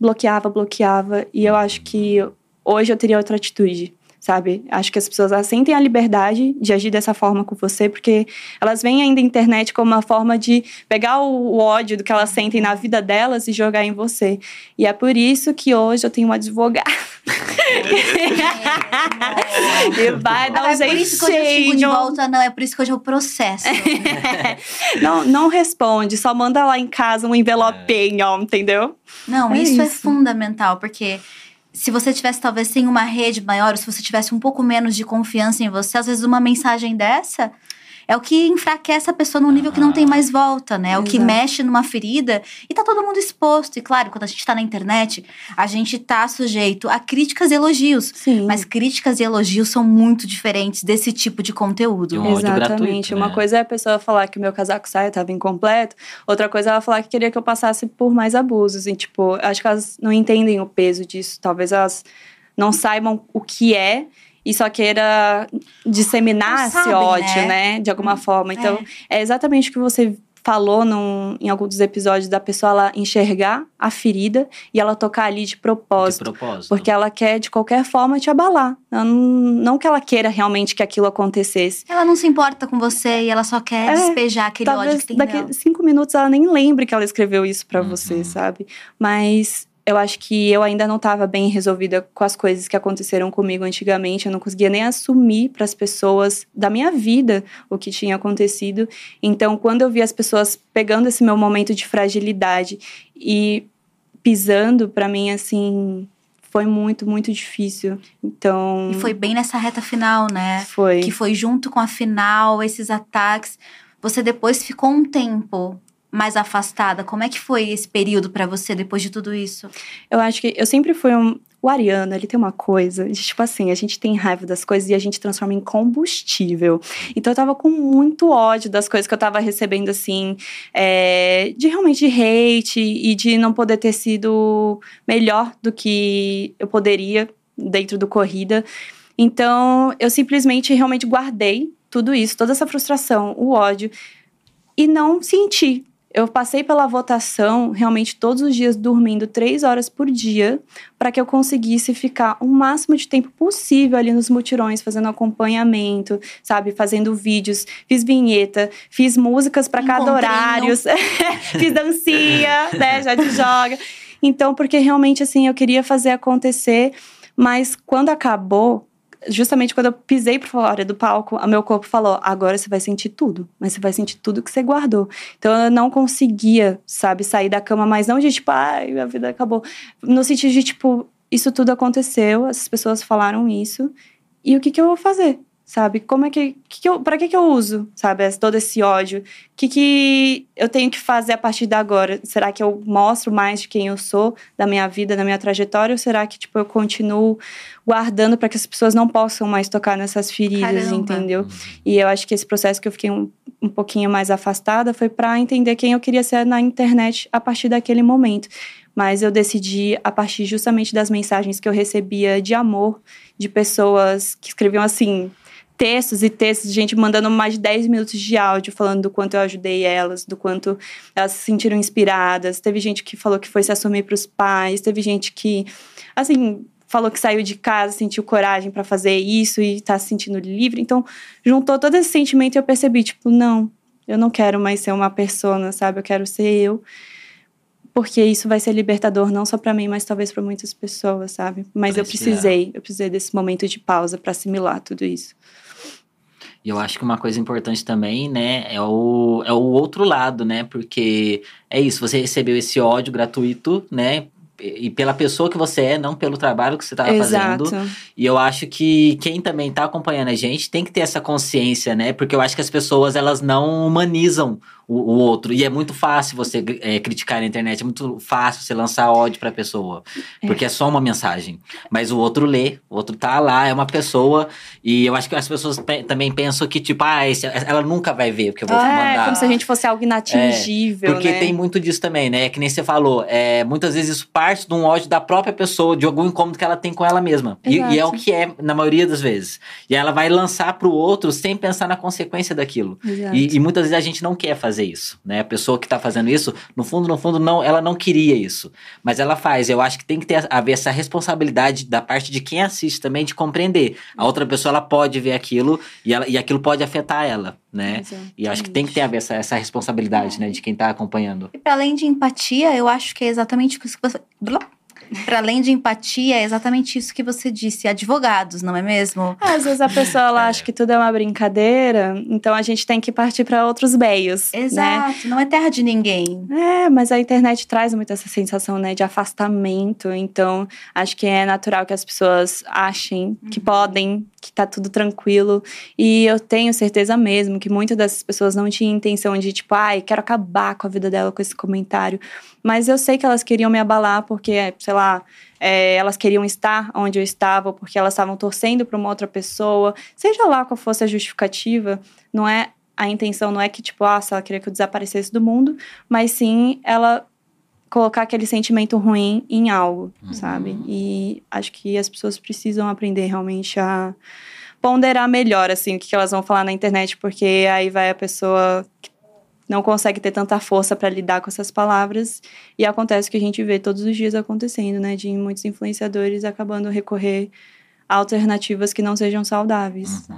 bloqueava, bloqueava. E eu acho que hoje eu teria outra atitude, sabe? Acho que as pessoas sentem a liberdade de agir dessa forma com você, porque elas veem ainda a internet como uma forma de pegar o, ódio do que elas sentem na vida delas e jogar em você. E é por isso que hoje eu tenho um advogado. e vai dar um jeitinho. É por isso que hoje eu fico de volta, não. É por isso que hoje eu processo. não, não responde, só manda lá em casa um envelopinho, é. entendeu? Não, é isso, é isso é fundamental, porque se você tivesse talvez sem uma rede maior, ou se você tivesse um pouco menos de confiança em você, às vezes uma mensagem dessa é o que enfraquece a pessoa num nível que não tem mais volta, né? É o que mexe numa ferida e tá todo mundo exposto. E claro, quando a gente tá na internet, a gente tá sujeito a críticas e elogios. Sim. Mas críticas e elogios são muito diferentes desse tipo de conteúdo. Um Exatamente. gratuito, Uma né? coisa é a pessoa falar que o meu casaco saia estava incompleto, outra coisa é ela falar que queria que eu passasse por mais abusos. E, tipo, acho que elas não entendem o peso disso. Talvez elas não saibam o que é e só queira disseminar Não esse sabem, ódio, né? né? De alguma forma. Então, é exatamente o que você falou num, em alguns dos episódios da pessoa ela enxergar a ferida e ela tocar ali de De propósito. propósito. Porque ela quer, de qualquer forma, te abalar. Não, não que ela queira realmente que aquilo acontecesse. Ela não se importa com você e ela só quer É, despejar aquele ódio que tem daqui nela. cinco minutos ela nem lembre que ela escreveu isso pra Uhum. você, sabe? Mas eu acho que eu ainda não estava bem resolvida com as coisas que aconteceram comigo antigamente. Eu não conseguia nem assumir para as pessoas da minha vida o que tinha acontecido. Então, quando eu vi as pessoas pegando esse meu momento de fragilidade e pisando, pra mim, assim, foi muito, muito difícil. Então. E foi bem nessa reta final, né? Foi. Que foi junto com a final, esses ataques. Você depois ficou um tempo mais afastada. Como é que foi esse período pra você depois de tudo isso? Eu acho que eu sempre fui um. O Ariano, ele tem uma coisa, de, tipo assim, a gente tem raiva das coisas e a gente transforma em combustível. Então eu tava com muito ódio das coisas que eu tava recebendo, assim, é, de realmente de hate e de não poder ter sido melhor do que eu poderia dentro do corrida. Então eu simplesmente realmente guardei tudo isso, toda essa frustração, o ódio, e não senti. Eu passei pela votação realmente todos os dias dormindo três horas por dia para que eu conseguisse ficar o máximo de tempo possível ali nos mutirões, fazendo acompanhamento, sabe? Fazendo vídeos, fiz vinheta, fiz músicas para cada horário, fiz dancinha, né? Já te joga. Então, porque realmente assim, eu queria fazer acontecer, mas quando acabou, justamente quando eu pisei por fora do palco, o meu corpo falou: agora você vai sentir tudo, mas você vai sentir tudo que você guardou. Então eu não conseguia, sabe, sair da cama, mas não de tipo, ai, minha vida acabou. No sentido de tipo, isso tudo aconteceu, as pessoas falaram isso, e o que, que eu vou fazer? Sabe? Como é que. que, que eu, pra que, que eu uso, sabe? Todo esse ódio. O que, que eu tenho que fazer a partir de agora? Será que eu mostro mais de quem eu sou, da minha vida, da minha trajetória? Ou será que, tipo, eu continuo guardando para que as pessoas não possam mais tocar nessas feridas, Caramba. entendeu? E eu acho que esse processo que eu fiquei um, um pouquinho mais afastada foi para entender quem eu queria ser na internet a partir daquele momento. Mas eu decidi, a partir justamente das mensagens que eu recebia de amor, de pessoas que escreviam assim. Textos e textos, gente mandando mais de 10 minutos de áudio falando do quanto eu ajudei elas, do quanto elas se sentiram inspiradas. Teve gente que falou que foi se assumir para os pais, teve gente que, assim, falou que saiu de casa, sentiu coragem para fazer isso e tá se sentindo livre. Então, juntou todo esse sentimento e eu percebi, tipo, não, eu não quero mais ser uma persona, sabe? Eu quero ser eu. Porque isso vai ser libertador não só para mim, mas talvez para muitas pessoas, sabe? Mas eu precisei, eu precisei desse momento de pausa para assimilar tudo isso. E eu acho que uma coisa importante também, né, é o, é o outro lado, né? Porque é isso, você recebeu esse ódio gratuito, né? E pela pessoa que você é, não pelo trabalho que você estava fazendo. E eu acho que quem também tá acompanhando a gente tem que ter essa consciência, né? Porque eu acho que as pessoas, elas não humanizam o, o outro. E é muito fácil você é, criticar na internet, é muito fácil você lançar ódio pra pessoa. Porque é só uma mensagem. Mas o outro lê, o outro tá lá, é uma pessoa. E eu acho que as pessoas pe- também pensam que, tipo, ah, esse- ela nunca vai ver o que eu vou É, mandar. como se a gente fosse algo inatingível, Porque né? tem muito disso também, né? Que nem você falou. É, muitas vezes isso parte de um ódio da própria pessoa, de algum incômodo que ela tem com ela mesma. E, e é o que é, na maioria das vezes. E ela vai lançar pro outro sem pensar na consequência daquilo. E, e muitas vezes a gente não quer fazer isso, né? A pessoa que tá fazendo isso, no fundo, no fundo, não, ela não queria isso. Mas ela faz. Eu acho que tem que ter haver essa responsabilidade da parte de quem assiste também de compreender. A outra pessoa, ela pode ver aquilo e, ela, e aquilo pode afetar ela, né? E eu acho que tem que ter haver essa, essa responsabilidade, né? De quem tá acompanhando. E para além de empatia, eu acho que é exatamente isso que você. Para além de empatia, é exatamente isso que você disse, advogados, não é mesmo? Às vezes a pessoa ela acha que tudo é uma brincadeira, então a gente tem que partir para outros meios. né? Exato, não é terra de ninguém. É, mas a internet traz muito essa sensação, né, de afastamento. Então, acho que é natural que as pessoas achem que podem, que tá tudo tranquilo. E eu tenho certeza mesmo que muitas dessas pessoas não tinham intenção de, tipo, ai, quero acabar com a vida dela com esse comentário. Mas eu sei que elas queriam me abalar porque, sei lá, é, elas queriam estar onde eu estava, porque elas estavam torcendo para uma outra pessoa. Seja lá qual fosse a justificativa, não é a intenção não é que, tipo, ah, se ela queria que eu desaparecesse do mundo, mas sim ela colocar aquele sentimento ruim em algo, sabe? E acho que as pessoas precisam aprender realmente a ponderar melhor, assim, o que que elas vão falar na internet, porque aí vai a pessoa que não consegue ter tanta força para lidar com essas palavras e acontece o que a gente vê todos os dias acontecendo, né? De muitos influenciadores acabando recorrer a alternativas que não sejam saudáveis.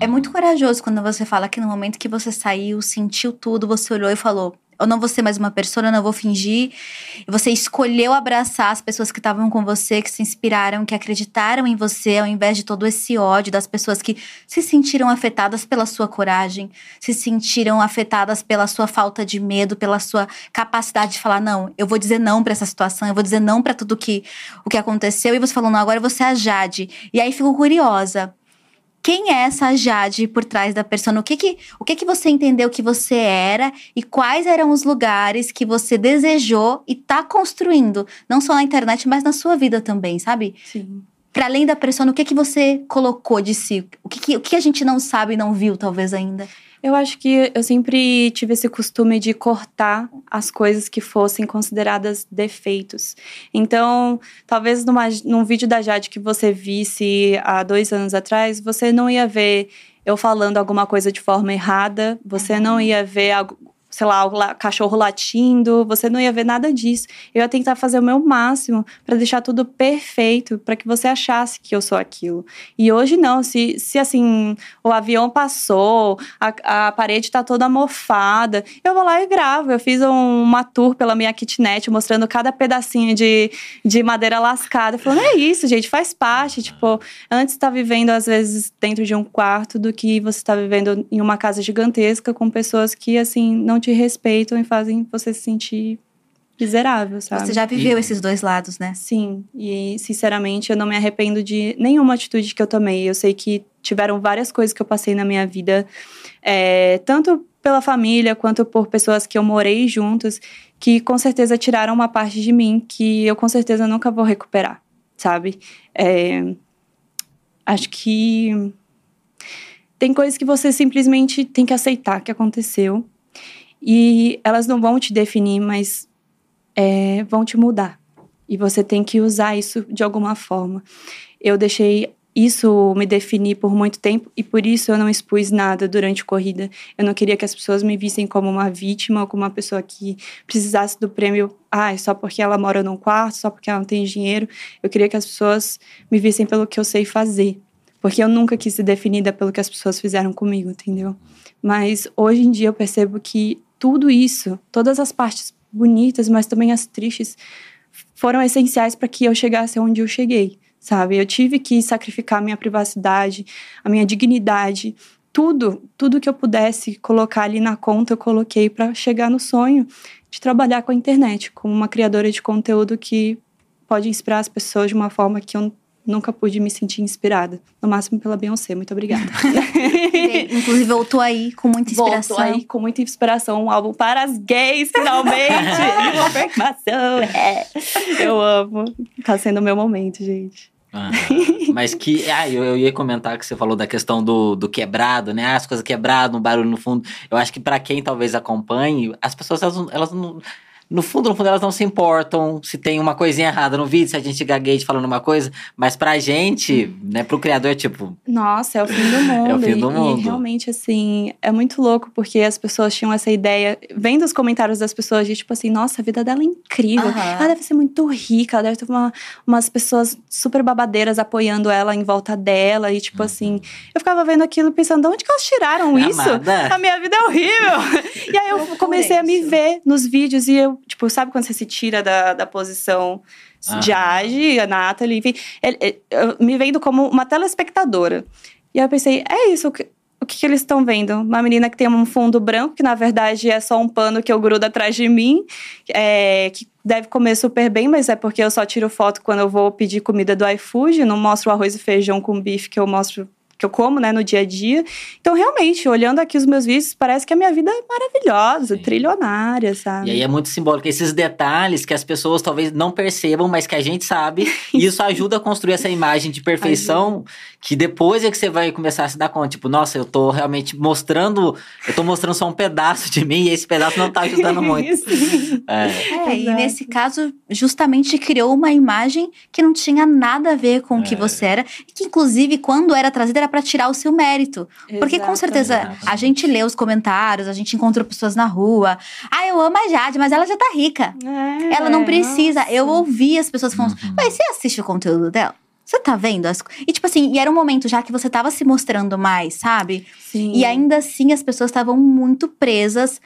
É muito corajoso quando você fala que no momento que você saiu, sentiu tudo, você olhou e falou: Eu não vou ser mais uma persona, eu não vou fingir. Você escolheu abraçar as pessoas que estavam com você, que se inspiraram, que acreditaram em você, ao invés de todo esse ódio das pessoas que se sentiram afetadas pela sua coragem, se sentiram afetadas pela sua falta de medo, pela sua capacidade de falar: Não, eu vou dizer não pra essa situação, eu vou dizer não pra tudo que, o que aconteceu. E você falou: Não, agora você é a Jade. E aí fico curiosa quem é essa Jade por trás da persona? O que que, o que que você entendeu que você era e quais eram os lugares que você desejou e tá construindo, não só na internet, mas na sua vida também, sabe? Sim. Para além da persona, o que que você colocou de si? O que que, o que a gente não sabe e não viu talvez ainda? Eu acho que eu sempre tive esse costume de cortar as coisas que fossem consideradas defeitos. Então, talvez numa, num vídeo da Jade que você visse há dois anos atrás, você não ia ver eu falando alguma coisa de forma errada, você não ia ver algo sei lá, o cachorro latindo, você não ia ver nada disso. Eu ia tentar fazer o meu máximo para deixar tudo perfeito, para que você achasse que eu sou aquilo. E hoje não, se, se assim, o avião passou, a, a parede tá toda mofada, eu vou lá e gravo. Eu fiz um- uma tour pela minha kitnet, mostrando cada pedacinho de, de madeira lascada, falando, é isso, gente, faz parte. Tipo, antes tá vivendo, às vezes, dentro de um quarto do que você tá vivendo em uma casa gigantesca com pessoas que, assim, não te respeitam e fazem você se sentir miserável, sabe? Você já viveu E- esses dois lados, né? Sim, e sinceramente eu não me arrependo de nenhuma atitude que eu tomei. Eu sei que tiveram várias coisas que eu passei na minha vida, é, tanto pela família quanto por pessoas que eu morei juntos, que com certeza tiraram uma parte de mim que eu com certeza nunca vou recuperar, sabe? É, acho que tem coisas que você simplesmente tem que aceitar que aconteceu e elas não vão te definir, mas é, vão te mudar. E você tem que usar isso de alguma forma. Eu deixei isso me definir por muito tempo e por isso eu não expus nada durante a corrida. Eu não queria que as pessoas me vissem como uma vítima ou como uma pessoa que precisasse do prêmio, ah, só porque ela mora num quarto, só porque ela não tem dinheiro. Eu queria que as pessoas me vissem pelo que eu sei fazer. Porque eu nunca quis ser definida pelo que as pessoas fizeram comigo, entendeu? Mas hoje em dia eu percebo que tudo isso, todas as partes bonitas, mas também as tristes, foram essenciais para que eu chegasse onde eu cheguei, sabe? Eu tive que sacrificar minha privacidade, a minha dignidade, tudo, tudo que eu pudesse colocar ali na conta, eu coloquei para chegar no sonho de trabalhar com a internet, como uma criadora de conteúdo que pode inspirar as pessoas de uma forma que eu nunca pude me sentir inspirada. No máximo pela Beyoncé. Muito obrigada. Inclusive, voltou aí com muita inspiração. Voltou aí com muita inspiração, um álbum para as gays, finalmente! Uma afirmação, é. Eu amo. Tá sendo o meu momento, gente. Aham. Mas que. Ah, eu, eu ia comentar que você falou da questão do, do quebrado, né? As coisas quebradas, um barulho no fundo. Eu acho que pra quem talvez acompanhe, as pessoas, elas, elas não. No fundo, no fundo, elas não se importam se tem uma coisinha errada no vídeo, se a gente gagueja falando uma coisa. Mas pra gente, né, pro criador, tipo, Nossa, é o fim do mundo. É o fim do E- mundo. E realmente, assim, é muito louco, porque as pessoas tinham essa ideia, vendo os comentários das pessoas, de tipo assim, nossa, a vida dela é incrível. Aham. Ela deve ser muito rica, ela deve ter uma, umas pessoas super babadeiras apoiando ela em volta dela. E, tipo assim, eu ficava vendo aquilo pensando, de onde que elas tiraram isso? amada. A minha vida é horrível. e aí eu Loucura comecei a me isso. ver nos vídeos e eu, tipo, sabe quando você se tira da, da posição de Ah. age, a Nathalie, enfim, ele- ele- eu me vendo como uma telespectadora. E aí eu pensei, é isso, o que, o que, que eles estão vendo? Uma menina que tem um fundo branco, que na verdade é só um pano que eu grudo atrás de mim, é, que deve comer super bem, mas é porque eu só tiro foto quando eu vou pedir comida do iFood, não mostro o arroz e feijão com bife que eu mostro que eu como, né, no dia a dia. Então, realmente, olhando aqui os meus vídeos, parece que a minha vida é maravilhosa, Sim. trilionária, sabe? E aí é muito simbólico. Esses detalhes que as pessoas talvez não percebam, mas que a gente sabe. e isso ajuda a construir essa imagem de perfeição que depois é que você vai começar a se dar conta. Tipo, nossa, eu tô realmente mostrando. Eu tô mostrando só um pedaço de mim e esse pedaço não tá ajudando muito. É. É, e Exato. nesse caso, justamente criou uma imagem que não tinha nada a ver com o que É. você era, e que inclusive, quando era trazida, era pra tirar o seu mérito. Porque com certeza Exatamente. a gente lê os comentários, a gente encontrou pessoas na rua. Ah, eu amo a Jade, mas ela já tá rica. É, Ela não precisa. nossa. Eu ouvi as pessoas falando, Uhum. mas você assiste o conteúdo dela? Você tá vendo? As... co-" E tipo assim, e era um momento já que você tava se mostrando mais, sabe? Sim. E ainda assim as pessoas estavam muito presas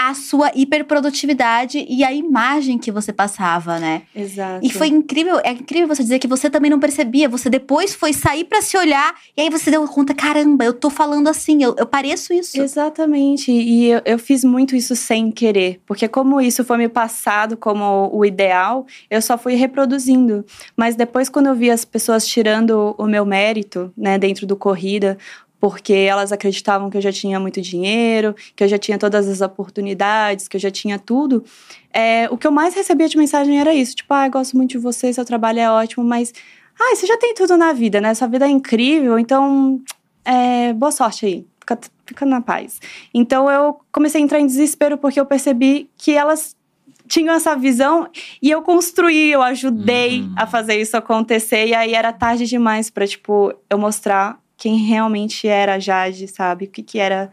à sua hiperprodutividade e à imagem que você passava, né? Exato. E foi incrível, é incrível você dizer que você também não percebia. Você depois foi sair pra se olhar e aí você deu conta: caramba, eu tô falando assim, eu, eu pareço isso. Exatamente. E eu, eu fiz muito isso sem querer. Porque, como isso foi me passado como o ideal, eu só fui reproduzindo. Mas depois, quando eu vi as pessoas tirando o meu mérito, né, dentro do corrida, porque elas acreditavam que eu já tinha muito dinheiro, que eu já tinha todas as oportunidades, que eu já tinha tudo. É, o que eu mais recebia de mensagem era isso: tipo, ah, gosto muito de você, seu trabalho é ótimo, mas. Ah, você já tem tudo na vida, né? Sua vida é incrível, então. É, boa sorte aí. Fica, fica na paz. Então eu comecei a entrar em desespero porque eu percebi que elas tinham essa visão e eu construí, eu ajudei Uhum. a fazer isso acontecer. E aí era tarde demais pra, tipo, eu mostrar quem realmente era a Jade, sabe? O que, que era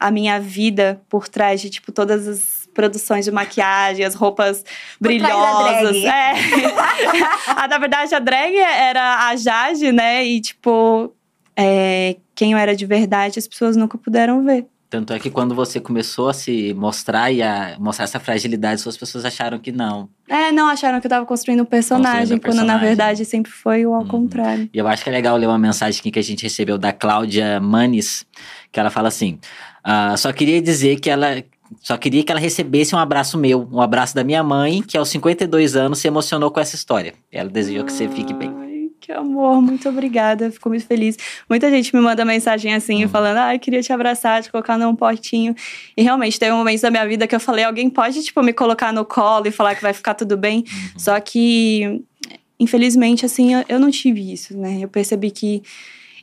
a minha vida por trás de, tipo, todas as produções de maquiagem, as roupas brilhosas. É. ah, na verdade, a drag era a Jade, né? E, tipo, é, quem eu era de verdade, as pessoas nunca puderam ver. Tanto é que quando você começou a se mostrar e a mostrar essa fragilidade, suas pessoas acharam que não. É, não acharam que eu tava construindo um personagem, Construindo um quando na personagem. verdade sempre foi o ao Uhum. contrário. E eu acho que é legal ler uma mensagem aqui que a gente recebeu da Cláudia Manes, que ela fala assim: "Ah, só queria dizer que ela. Só queria que ela recebesse um abraço meu, um abraço da minha mãe, que aos 52 anos se emocionou com essa história. Ela desejou que você fique bem. Que amor, muito obrigada. Fico muito feliz. Muita gente me manda mensagem assim, Uhum. falando: ai, queria te abraçar, te colocar num potinho. E realmente, teve um momento da minha vida que eu falei: alguém pode, tipo, me colocar no colo e falar que vai ficar tudo bem? Uhum. Só que, infelizmente, assim, eu- eu não tive isso, né? Eu percebi que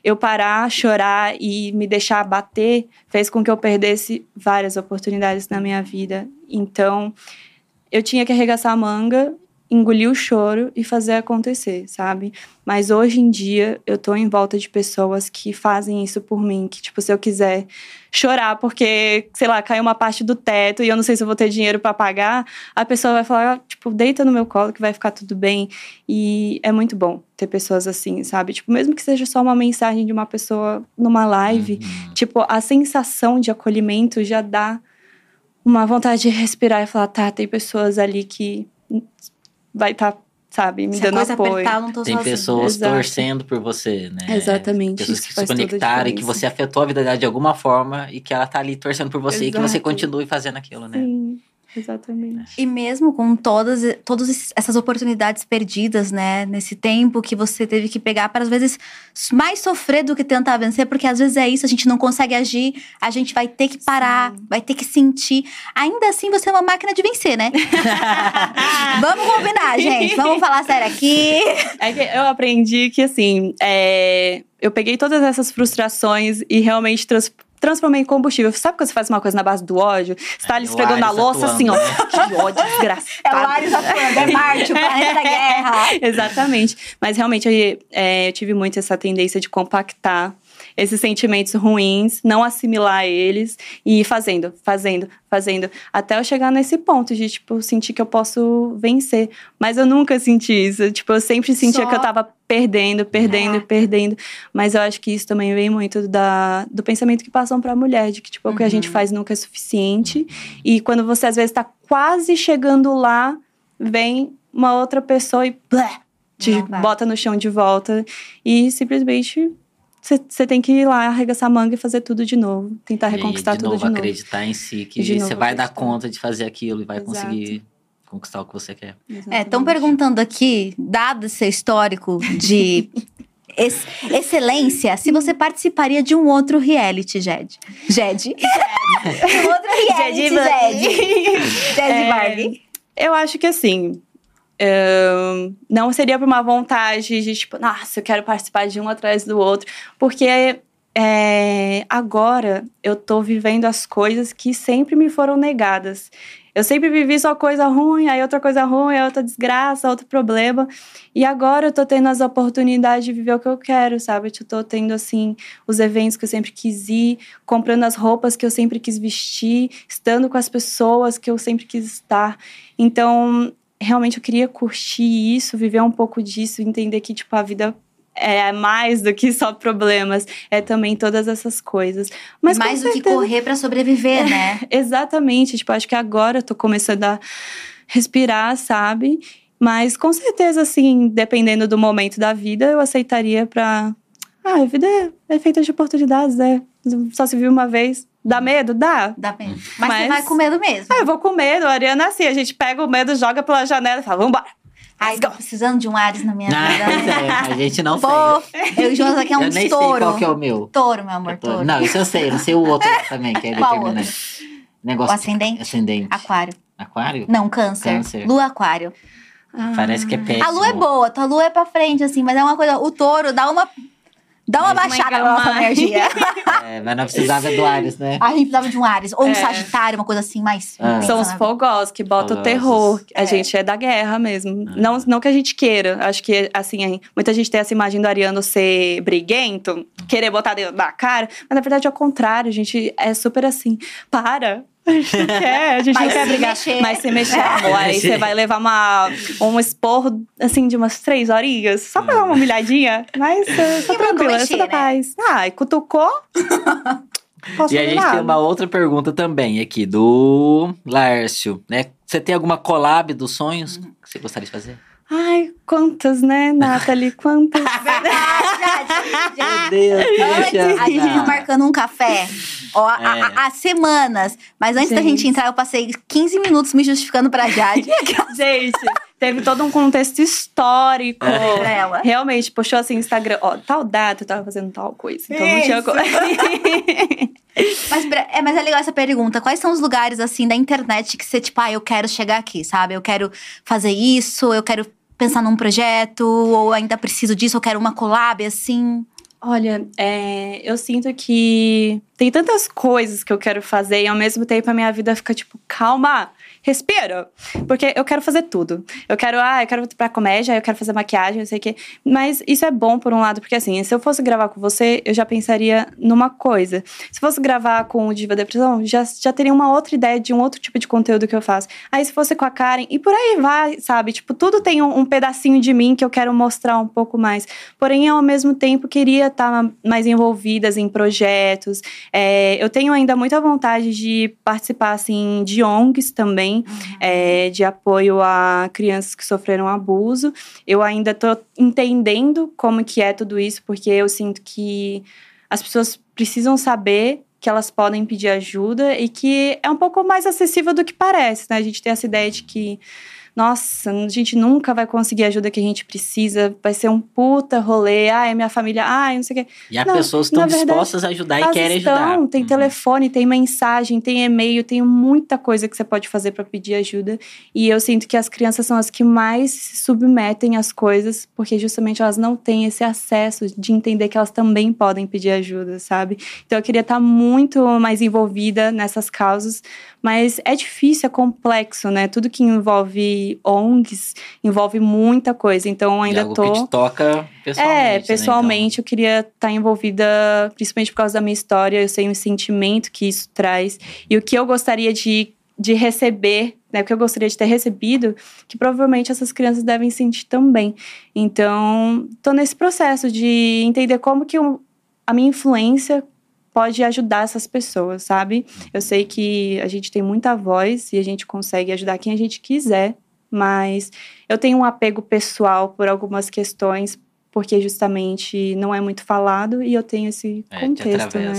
eu parar, chorar e me deixar bater fez com que eu perdesse várias oportunidades na minha vida. Então, eu tinha que arregaçar a manga, engolir o choro e fazer acontecer, sabe? Mas hoje em dia eu tô em volta de pessoas que fazem isso por mim, que tipo se eu quiser chorar porque, sei lá, caiu uma parte do teto e eu não sei se eu vou ter dinheiro para pagar, a pessoa vai falar, tipo, deita no meu colo que vai ficar tudo bem. E é muito bom ter pessoas assim, sabe? Tipo, mesmo que seja só uma mensagem de uma pessoa numa live, Uhum. Tipo, a sensação de acolhimento já dá uma vontade de respirar e falar, tá, tem pessoas ali que vai estar, sabe, me Se a dando coisa apoio. apertar, não tô Tem sozinha. pessoas Exato. torcendo por você, né? Exatamente, Pessoas que se conectaram e que você afetou a vida dela de alguma forma e que ela tá ali torcendo por você e que você Exato. continue fazendo aquilo, né? Exatamente. E mesmo com todas, todas essas oportunidades perdidas, né? Nesse tempo que você teve que pegar para às vezes mais sofrer do que tentar vencer, porque às vezes é isso, a gente não consegue agir, a gente vai ter que parar, Sim. vai ter que sentir. Ainda assim, você é uma máquina de vencer, né? Vamos combinar, gente. Vamos falar sério aqui. É que eu aprendi que, assim, é, eu peguei todas essas frustrações e realmente trans- transformei em combustível. Sabe quando você faz uma coisa na base do ódio? Você tá ali É, o esfregando na Ares louça, assim, ó. atuando, Que ódio, desgraçado. atuando, é Marte, o planeta da guerra. Exatamente. Mas realmente eu, é, eu tive muito essa tendência de compactar esses sentimentos ruins, não assimilar eles e ir fazendo, fazendo, fazendo, até eu chegar nesse ponto de, tipo, sentir que eu posso vencer. Mas eu nunca senti isso. Tipo, eu sempre sentia Só- que eu tava perdendo, perdendo, É. perdendo. Mas eu acho que isso também vem muito da, do pensamento que passam pra mulher, de que tipo, o que a gente Uhum. faz nunca é suficiente. E quando você às vezes tá quase chegando lá, vem uma outra pessoa e blé, te bota no chão de volta. E simplesmente você tem que ir lá, arregaçar a manga e fazer tudo de novo. Tentar E reconquistar de tudo novo, de novo. acreditar em si que você vai dar conta de fazer aquilo e vai Exato. conseguir conquistar o que você quer. É, estão Exatamente. perguntando aqui, dado esse histórico de ex- excelência, se você participaria de um outro reality, Jed. Jed. um outro reality, Jed Jed. Jed É, Varg. Eu acho que assim. Não seria por uma vontade de tipo, nossa, eu quero participar de um atrás do outro. Porque é, agora eu tô vivendo as coisas que sempre me foram negadas. Eu sempre vivi só coisa ruim, aí outra coisa ruim, aí outra desgraça, outro problema. E agora eu tô tendo as oportunidades de viver o que eu quero, sabe? Eu tô tendo, assim, os eventos que eu sempre quis ir, comprando as roupas que eu sempre quis vestir, estando com as pessoas que eu sempre quis estar. Então, realmente eu queria curtir isso, viver um pouco disso, entender que, tipo, a vida é mais do que só problemas, é também todas essas coisas. Mas Mais do que certeza- correr pra sobreviver, né? Exatamente, tipo, acho que agora eu tô começando a respirar, sabe? Mas com certeza, assim, dependendo do momento da vida, eu aceitaria pra. Ah, a vida é, é feita de oportunidades, né? Só se vive uma vez. Dá medo? Dá. Dá pena. Mas, você Mas- vai com medo mesmo. Ah, eu vou com medo, a Ariana é assim, a gente pega o medo, joga pela janela e fala, vambora. Ai, tô precisando de um Ares na minha Ah, vida. né? é, a gente não Pô, sei. eu e o Jonas aqui é um eu nem sei touro. qual que é o meu. Touro, meu amor, touro. Não, isso eu sei, eu não sei o outro também, que é determinante. O Negócio ascendente? ascendente. Aquário. Aquário? Não, câncer. Câncer. Lua aquário. Ah. Parece que é péssimo. A lua é boa, tua lua é pra frente, assim, mas é uma coisa. O touro dá uma. Dá uma Mas- baixada na nossa energia. É, mas não precisava do Ares, né? A gente precisava de um Ares, ou um É. Sagitário, uma coisa assim mais. Ah. São os né? fogosos que botam o terror. A É. gente é da guerra mesmo. Ah. Não, não que a gente queira. Acho que, assim, muita gente tem essa imagem do Ariano ser briguento, querer botar dentro da cara. Mas, na verdade, é o contrário. A gente é super assim. Para! A gente não quer, a gente Mas não quer se brigar. mexer. Mas se mexer, amor, aí você vai levar uma, um esporro, assim, de umas três horinhas. Só pra dar uma humilhadinha. Mas, uh, pra tranquila, mexer, da né? paz. Ah, e cutucou? Posso E a gente nada. tem uma outra pergunta também aqui, do Lárcio, né? Você tem alguma collab dos sonhos Uhum. que você gostaria de fazer? Ai, quantas, né, Nathalie? Quantas? Verdade, Deus, que Antes, a gente tá marcando um café ó, há- É. há, há semanas. Mas antes da gente Gente. entrar, eu passei 15 minutos me justificando pra Jade. Gente, teve todo um contexto histórico. pra ela. Realmente, puxou assim, Instagram, ó, tal data eu tava fazendo tal coisa. Então não tinha Isso. como. Mas, é, mas é legal essa pergunta. Quais são os lugares, assim, da internet que você, tipo, ah, eu quero chegar aqui, sabe? Eu quero fazer isso, eu quero pensar num projeto, ou ainda preciso disso, eu quero uma collab, assim. Olha, é, eu sinto que tem tantas coisas que eu quero fazer e ao mesmo tempo a minha vida fica tipo, calma, respira. Porque eu quero fazer tudo. Eu quero, ah, eu quero ir pra comédia, eu quero fazer maquiagem, não sei o quê. Mas isso é bom por um lado, porque assim, se eu fosse gravar com você, eu já pensaria numa coisa. Se fosse gravar com o Diva Depressão, já, já teria uma outra ideia de um outro tipo de conteúdo que eu faço. Aí se fosse com a Karen, e por aí vai, sabe? Tipo, tudo tem um, um pedacinho de mim que eu quero mostrar um pouco mais. Porém, ao mesmo tempo, queria estar mais envolvidas em projetos. É, eu tenho ainda muita vontade de participar, assim, de ONGs também, é, de apoio a crianças que sofreram abuso. Eu ainda tô entendendo como que é tudo isso, porque eu sinto que as pessoas precisam saber que elas podem pedir ajuda e que é um pouco mais acessível do que parece, né? A gente tem essa ideia de que nossa, a gente nunca vai conseguir a ajuda que a gente precisa, vai ser um puta rolê, ai, minha família, ai, não sei o quê. E as pessoas estão dispostas a ajudar e querem estão, ajudar. Tem Uhum. telefone, tem mensagem, tem e-mail, tem muita coisa que você pode fazer para pedir ajuda. E eu sinto que as crianças são as que mais se submetem às coisas, porque justamente elas não têm esse acesso de entender que elas também podem pedir ajuda, sabe? Então eu queria estar muito mais envolvida nessas causas, mas é difícil, é complexo, né? Tudo que envolve ONGs envolve muita coisa. Então ainda algo tô que te toca pessoalmente. é, né? pessoalmente eu queria estar envolvida, principalmente por causa da minha história. Eu sei o sentimento que isso traz e o que eu gostaria de de receber, né, que eu gostaria de ter recebido, que provavelmente essas crianças devem sentir também. Então, tô nesse processo de entender como que eu, a minha influência pode ajudar essas pessoas, sabe? Eu sei que a gente tem muita voz e a gente consegue ajudar quem a gente quiser, mas eu tenho um apego pessoal por algumas questões, porque justamente não é muito falado e eu tenho esse É, te contexto, né?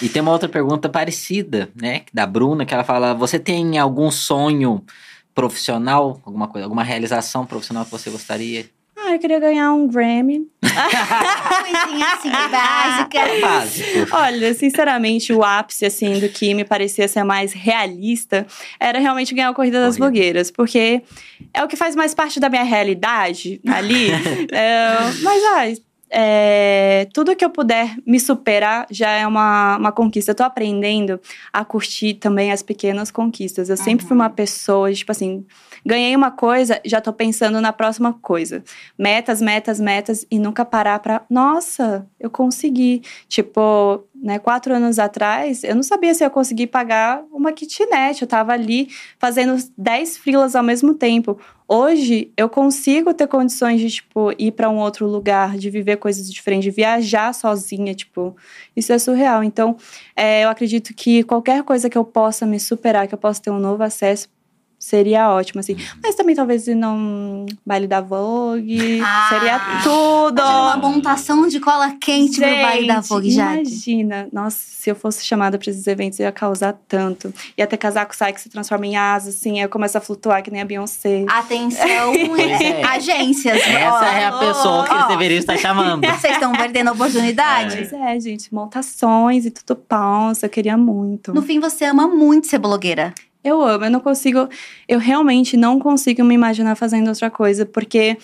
E tem uma outra pergunta parecida, né? Da Bruna, que ela fala: você tem algum sonho profissional, alguma coisa, alguma realização profissional que você gostaria? Ah, eu queria ganhar um Grammy. Coisinha assim, básica. Básico. Olha, sinceramente, o ápice, assim, do que me parecia ser mais realista era realmente ganhar a Corrida das Corrida. Blogueiras, porque é o que faz mais parte da minha realidade ali. É, mas, é, tudo que eu puder me superar já é uma, uma conquista. Eu tô aprendendo a curtir também as pequenas conquistas. Eu sempre fui uma pessoa, tipo assim, ganhei uma coisa, já tô pensando na próxima coisa. Metas, metas, metas, e nunca parar pra. Nossa, eu consegui. Tipo, né, quatro anos atrás, eu não sabia se eu ia conseguir pagar uma kitnet. Eu tava ali fazendo 10 frilas ao mesmo tempo. Hoje, eu consigo ter condições de, tipo, ir para um outro lugar, de viver coisas diferentes, de viajar sozinha, tipo, isso é surreal. Então, é, eu acredito que qualquer coisa que eu possa me superar, que eu possa ter um novo acesso, seria ótimo, assim. Mas também talvez ir num baile da Vogue, Ah. seria tudo! Uma montação de cola quente pro baile da Gente, Vogue, Jade. Imagina, nossa, se eu fosse chamada para esses eventos, eu ia causar tanto. Ia ter casaco sai que se transforma em asa, assim, aí eu começo a flutuar que nem a Beyoncé. Atenção, Pois é. agências. Essa ó, é a ó, pessoa que eles ó. deveriam estar chamando. Vocês estão perdendo a oportunidade? Mas é, gente, montações e tudo pausa, eu queria muito. No fim, você ama muito ser blogueira. Eu amo, eu não consigo, eu realmente não consigo me imaginar fazendo outra coisa, porque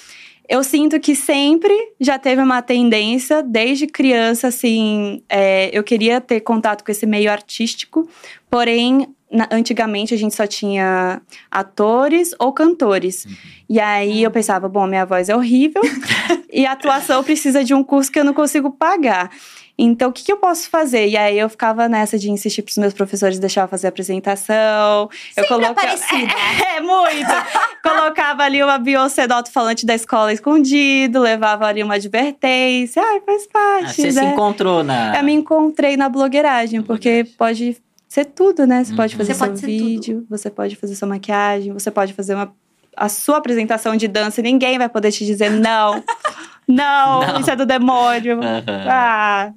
eu sinto que sempre já teve uma tendência, desde criança, assim, é, eu queria ter contato com esse meio artístico, porém, na- antigamente a gente só tinha atores ou cantores. E aí eu pensava, bom, minha voz é horrível e a atuação precisa de um curso que eu não consigo pagar. Então, o que, que eu posso fazer? E aí eu ficava nessa de insistir pros meus professores deixar eu fazer a apresentação. eu Sempre coloca- aparecida. É, muito. Colocava ali uma Beyoncé do alto-falante da escola escondido, levava ali uma advertência. Ai, faz Ah, parte, você se né? encontrou na. Eu me encontrei na blogueiragem, Na porque pode ser tudo, né? Você pode Uhum. fazer Você seu pode vídeo, você pode fazer sua maquiagem, você pode fazer uma, a sua apresentação de dança e ninguém vai poder te dizer não. não, Não. isso é do demônio. Aham. Ah.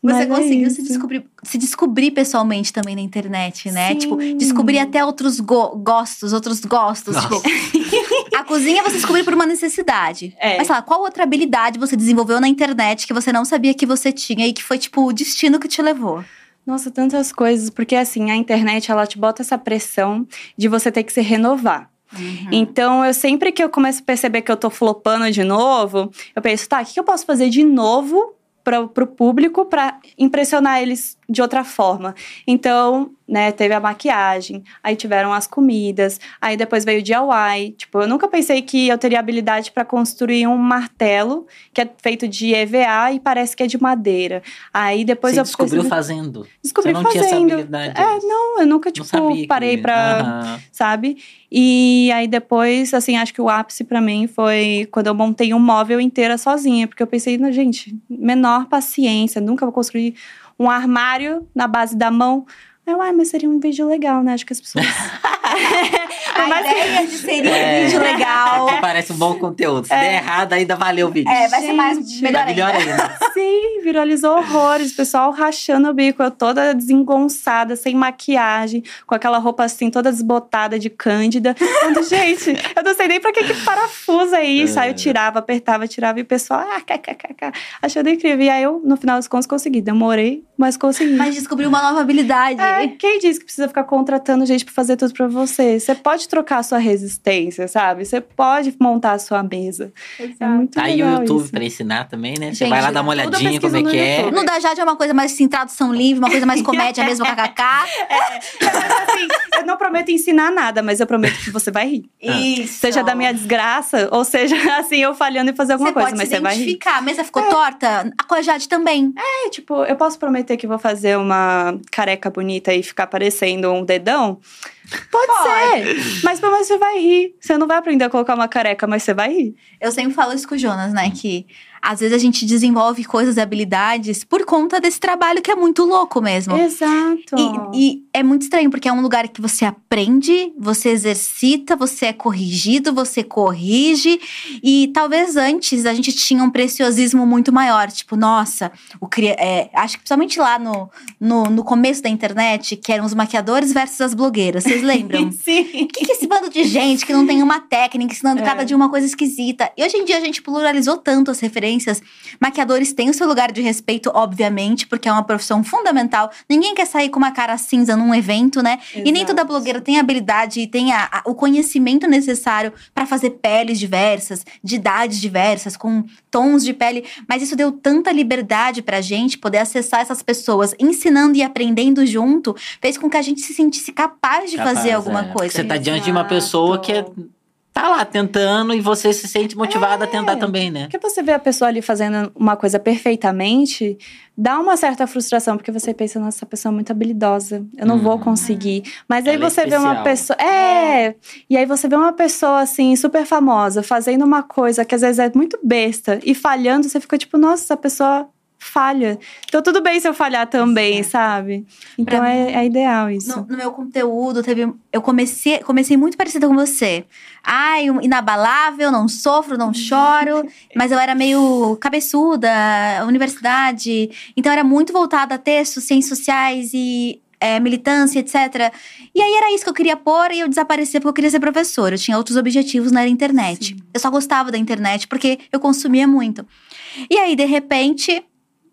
Você mas é conseguiu se isso. descobrir, se descobrir pessoalmente também na internet, né? Sim. Tipo, descobrir até outros go- gostos, outros gostos. Tipo, a cozinha você descobriu por uma necessidade. É. Mas sei lá, qual outra habilidade você desenvolveu na internet que você não sabia que você tinha e que foi, tipo, o destino que te levou? Nossa, tantas coisas, porque assim, a internet ela te bota essa pressão de você ter que se renovar. Uhum. Então, eu sempre que eu começo a perceber que eu tô flopando de novo, eu penso, tá, o que que eu posso fazer de novo para pro público para impressionar eles de outra forma? Então, né, teve a maquiagem, aí tiveram as comidas, aí depois veio o DIY. Tipo, eu nunca pensei que eu teria habilidade para construir um martelo que é feito de EVA e parece que é de madeira. Aí depois você eu descobriu percebi- fazendo. descobri você não tinha essa fazendo. habilidade. É, não, eu nunca, tipo, parei pra Aham. sabe? E aí depois, assim, acho que o ápice pra mim foi quando eu montei um móvel inteira sozinha, porque eu pensei, gente, menor paciência, nunca vou construir um armário na base da mão. Eu, ai, mas seria um vídeo legal, né? Acho que as pessoas. A ideia de ser um É. vídeo legal. Parece um bom conteúdo. Se der errado, ainda valeu o vídeo. É, vai ser mais melhor Vai melhor ainda. ainda. Sim, viralizou horrores. O pessoal rachando o bico, eu toda desengonçada, sem maquiagem, com aquela roupa assim, toda desbotada de cândida. Falando, gente, eu não sei nem pra que, que parafuso é isso. Aí eu tirava, apertava, tirava e o pessoal, ah, kkkk, achando incrível. E aí eu, no final das contas, consegui. Demorei, mas consegui. Mas descobriu uma nova habilidade. É, quem disse que precisa ficar contratando gente pra fazer tudo pra você? Você pode trocar a sua resistência, sabe? Você pode montar a sua mesa. É muito Tá aí o legal YouTube isso. pra ensinar também, né? Você Gente, vai lá dar uma olhadinha como é que é. YouTube. No da Jade é uma coisa mais assim, tradução livre, uma coisa mais comédia mesmo, kkk. Mas, assim, eu não prometo ensinar nada, mas eu prometo que você vai rir. Isso. Seja da minha desgraça, ou seja, assim, eu falhando em fazer alguma Você coisa, mas se você vai rir. identificar. A mesa ficou torta? A com a Jade também. É, tipo, eu posso prometer que vou fazer uma careca bonita e ficar parecendo um dedão? Pode, Pode. ser. Mas pelo menos você vai rir. Você não vai aprender a colocar uma careca, mas você vai rir. Eu sempre falo isso com o Jonas, né? Que às vezes a gente desenvolve coisas e habilidades por conta desse trabalho que é muito louco mesmo. Exato. E, e é muito estranho, porque é um lugar que você aprende, você exercita, você é corrigido, você corrige. E talvez antes a gente tinha um preciosismo muito maior. Tipo, nossa, o é, acho que principalmente lá no, no, no começo da internet, que eram os maquiadores versus as blogueiras. Vocês lembram? Sim. O que, que é esse bando de gente que não tem uma técnica, ensinando É. cada dia uma coisa esquisita? E hoje em dia a gente pluralizou tanto as referências. Maquiadores têm o seu lugar de respeito, obviamente, porque é uma profissão fundamental. Ninguém quer sair com uma cara cinza num evento, né? E nem toda Exato. blogueira tem a habilidade e tem a- a- o conhecimento necessário pra fazer peles diversas, de idades diversas, com tons de pele. Mas isso deu tanta liberdade pra gente poder acessar essas pessoas, ensinando e aprendendo junto, fez com que a gente se sentisse capaz de Capaz, fazer alguma é. coisa. Você tá diante de uma pessoa que é- tá lá tentando e você se sente motivado a tentar também, né? Porque você vê a pessoa ali fazendo uma coisa perfeitamente, dá uma certa frustração, porque você pensa, nossa, essa pessoa é muito habilidosa, eu não vou Uhum. conseguir. Mas aí Ela é você vê uma pessoa. É! E aí você vê uma pessoa, assim, super famosa, fazendo uma coisa que às vezes é muito besta e falhando, você fica tipo, nossa, essa pessoa falha. Então tudo bem se eu falhar também, sabe? Então Pra é, é ideal isso. No, no meu conteúdo, teve. Eu comecei, comecei muito parecida com você. Ai, inabalável, não sofro, não choro. mas eu era meio cabeçuda, universidade. Então era muito voltada a textos, ciências sociais e é, militância, etc. E aí era isso que eu queria pôr e eu desaparecia porque eu queria ser professora. Eu tinha outros objetivos na internet. Eu só gostava da internet porque eu consumia muito. E aí, de repente,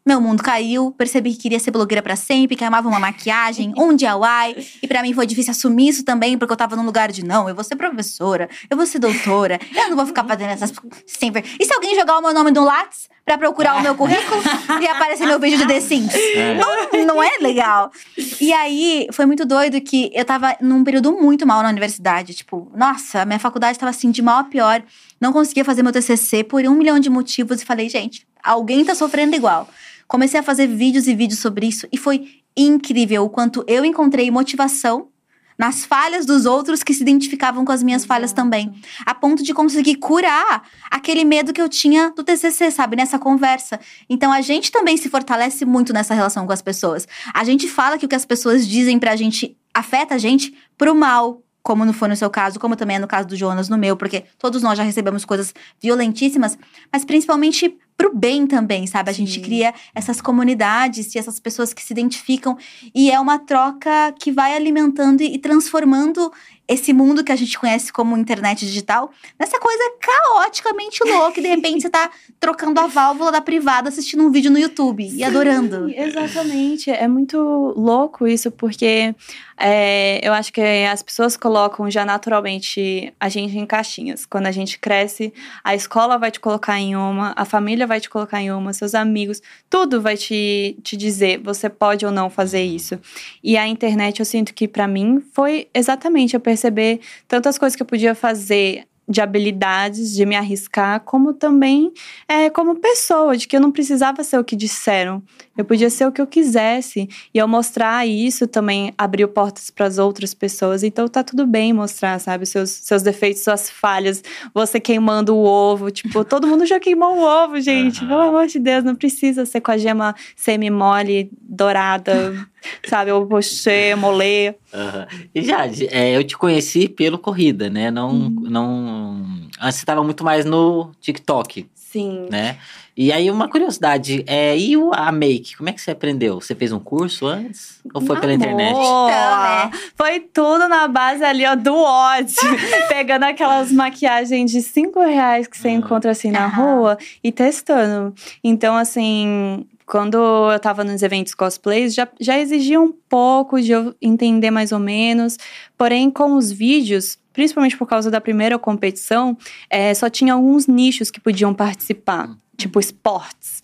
meu mundo caiu, percebi que queria ser blogueira pra sempre, que amava uma maquiagem, um DIY. E pra mim foi difícil assumir isso também, porque eu tava num lugar de não, eu vou ser professora, eu vou ser doutora, eu não vou ficar fazendo essas sempre. E se alguém jogar o meu nome no Lattes pra procurar o meu currículo e aparecer meu vídeo de The Sims? É. Não, não é legal. E aí, foi muito doido que eu tava num período muito mal na universidade. Tipo, nossa, a minha faculdade tava assim, de mal a pior. Não conseguia fazer meu TCC por um milhão de motivos. E falei, gente, alguém tá sofrendo igual. Comecei a fazer vídeos e vídeos sobre isso. E foi incrível o quanto eu encontrei motivação nas falhas dos outros que se identificavam com as minhas falhas também. A ponto de conseguir curar aquele medo que eu tinha do TCC, sabe? Nessa conversa. Então a gente também se fortalece muito nessa relação com as pessoas. A gente fala que o que as pessoas dizem pra gente afeta a gente pro mal. Como não foi no seu caso, como também é no caso do Jonas, no meu, porque todos nós já recebemos coisas violentíssimas, mas principalmente pro bem também, sabe? A gente Sim. cria essas comunidades e essas pessoas que se identificam e é uma troca que vai alimentando e transformando esse mundo que a gente conhece como internet digital nessa coisa caoticamente louca e de repente você tá trocando a válvula da privada assistindo um vídeo no YouTube e adorando. Exatamente. É muito louco isso, porque é, eu acho que as pessoas colocam já naturalmente a gente em caixinhas. Quando a gente cresce, a escola vai te colocar em uma, a família vai te colocar em uma, seus amigos, tudo vai te, te dizer você pode ou não fazer isso. E a internet, eu sinto que para mim foi exatamente eu perceber tantas coisas que eu podia fazer de habilidades, de me arriscar, como também é, como pessoa, de que eu não precisava ser o que disseram. Eu podia ser o que eu quisesse. E eu mostrar isso também abriu portas para as outras pessoas. Então tá tudo bem mostrar, sabe? Seus, seus defeitos, suas falhas. Você queimando o ovo. Tipo, todo mundo já queimou o ovo, gente. Aham. Pelo amor de Deus, não precisa ser com a gema semi-mole, dourada, sabe? Ou pochê, molê. Aham. E Jade, é, eu te conheci pelo Corrida, né? Não, Uhum. não... Antes você tava muito mais no TikTok, Sim. né? E aí, uma curiosidade, é, e o, a make, como é que você aprendeu? Você fez um curso antes? Ou foi pela Amor, internet? Então, né? Foi tudo na base ali, ó, do ódio. Pegando aquelas maquiagens de cinco reais que você Ah. encontra assim na Aham. rua e testando. Então, assim, quando eu tava nos eventos cosplays, já, já exigia um pouco de eu entender mais ou menos. Porém, com os vídeos, principalmente por causa da primeira competição, é, só tinha alguns nichos que podiam participar, Hum. Tipo esportes.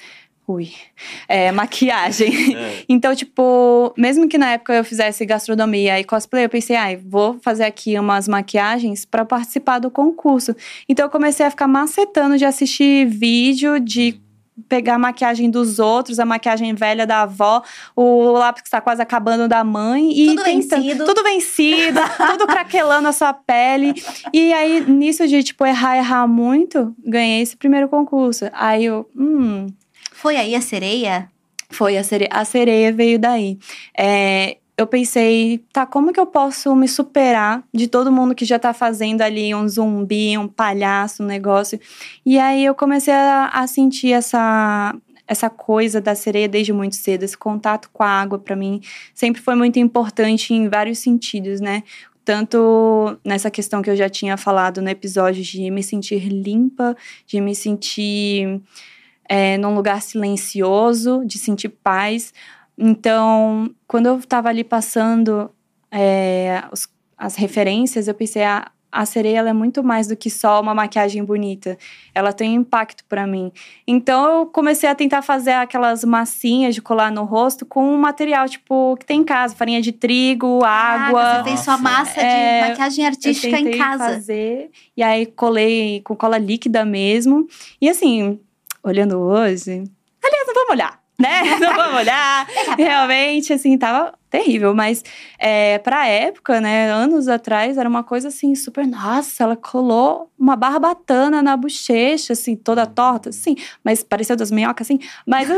Ui. É, maquiagem. É. Então, tipo, mesmo que na época eu fizesse gastronomia e cosplay, eu pensei, ai, vou fazer aqui umas maquiagens para participar do concurso. Então, eu comecei a ficar macetando de assistir vídeo, de pegar a maquiagem dos outros, a maquiagem velha da avó, o lápis que está quase acabando da mãe. E Tudo tentando- vencido. Tudo vencido, tudo craquelando a sua pele. E aí, nisso de, tipo, errar, errar muito, ganhei esse primeiro concurso. Aí eu, hum, Foi aí a sereia? foi, a sereia, a sereia veio daí. É, eu pensei, tá, como que eu posso me superar de todo mundo que já tá fazendo ali um zumbi, um palhaço, um negócio. E aí eu comecei a, a sentir essa essa coisa da sereia desde muito cedo, esse contato com a água para mim sempre foi muito importante em vários sentidos, né? Tanto nessa questão que eu já tinha falado no episódio de me sentir limpa, de me sentir é, num lugar silencioso, de sentir paz. Então, quando eu estava ali passando é, os- as referências, eu pensei, a, a sereia ela é muito mais do que só uma maquiagem bonita. Ela tem um impacto para mim. Então, eu comecei a tentar fazer aquelas massinhas de colar no rosto com um material, tipo, que tem em casa. Farinha de trigo, água. Ah, você fez sua massa É, de maquiagem Eu artística em tentei casa. fazer, e aí colei com cola líquida mesmo. E assim, olhando hoje. Aliás, não vamos olhar, né? Não vamos olhar. Realmente, assim, tava terrível. Mas é, pra época, né, anos atrás, era uma coisa assim, super. Nossa, ela colou uma barbatana na bochecha, assim, toda torta, assim. Mas pareceu das minhocas, assim. Mas,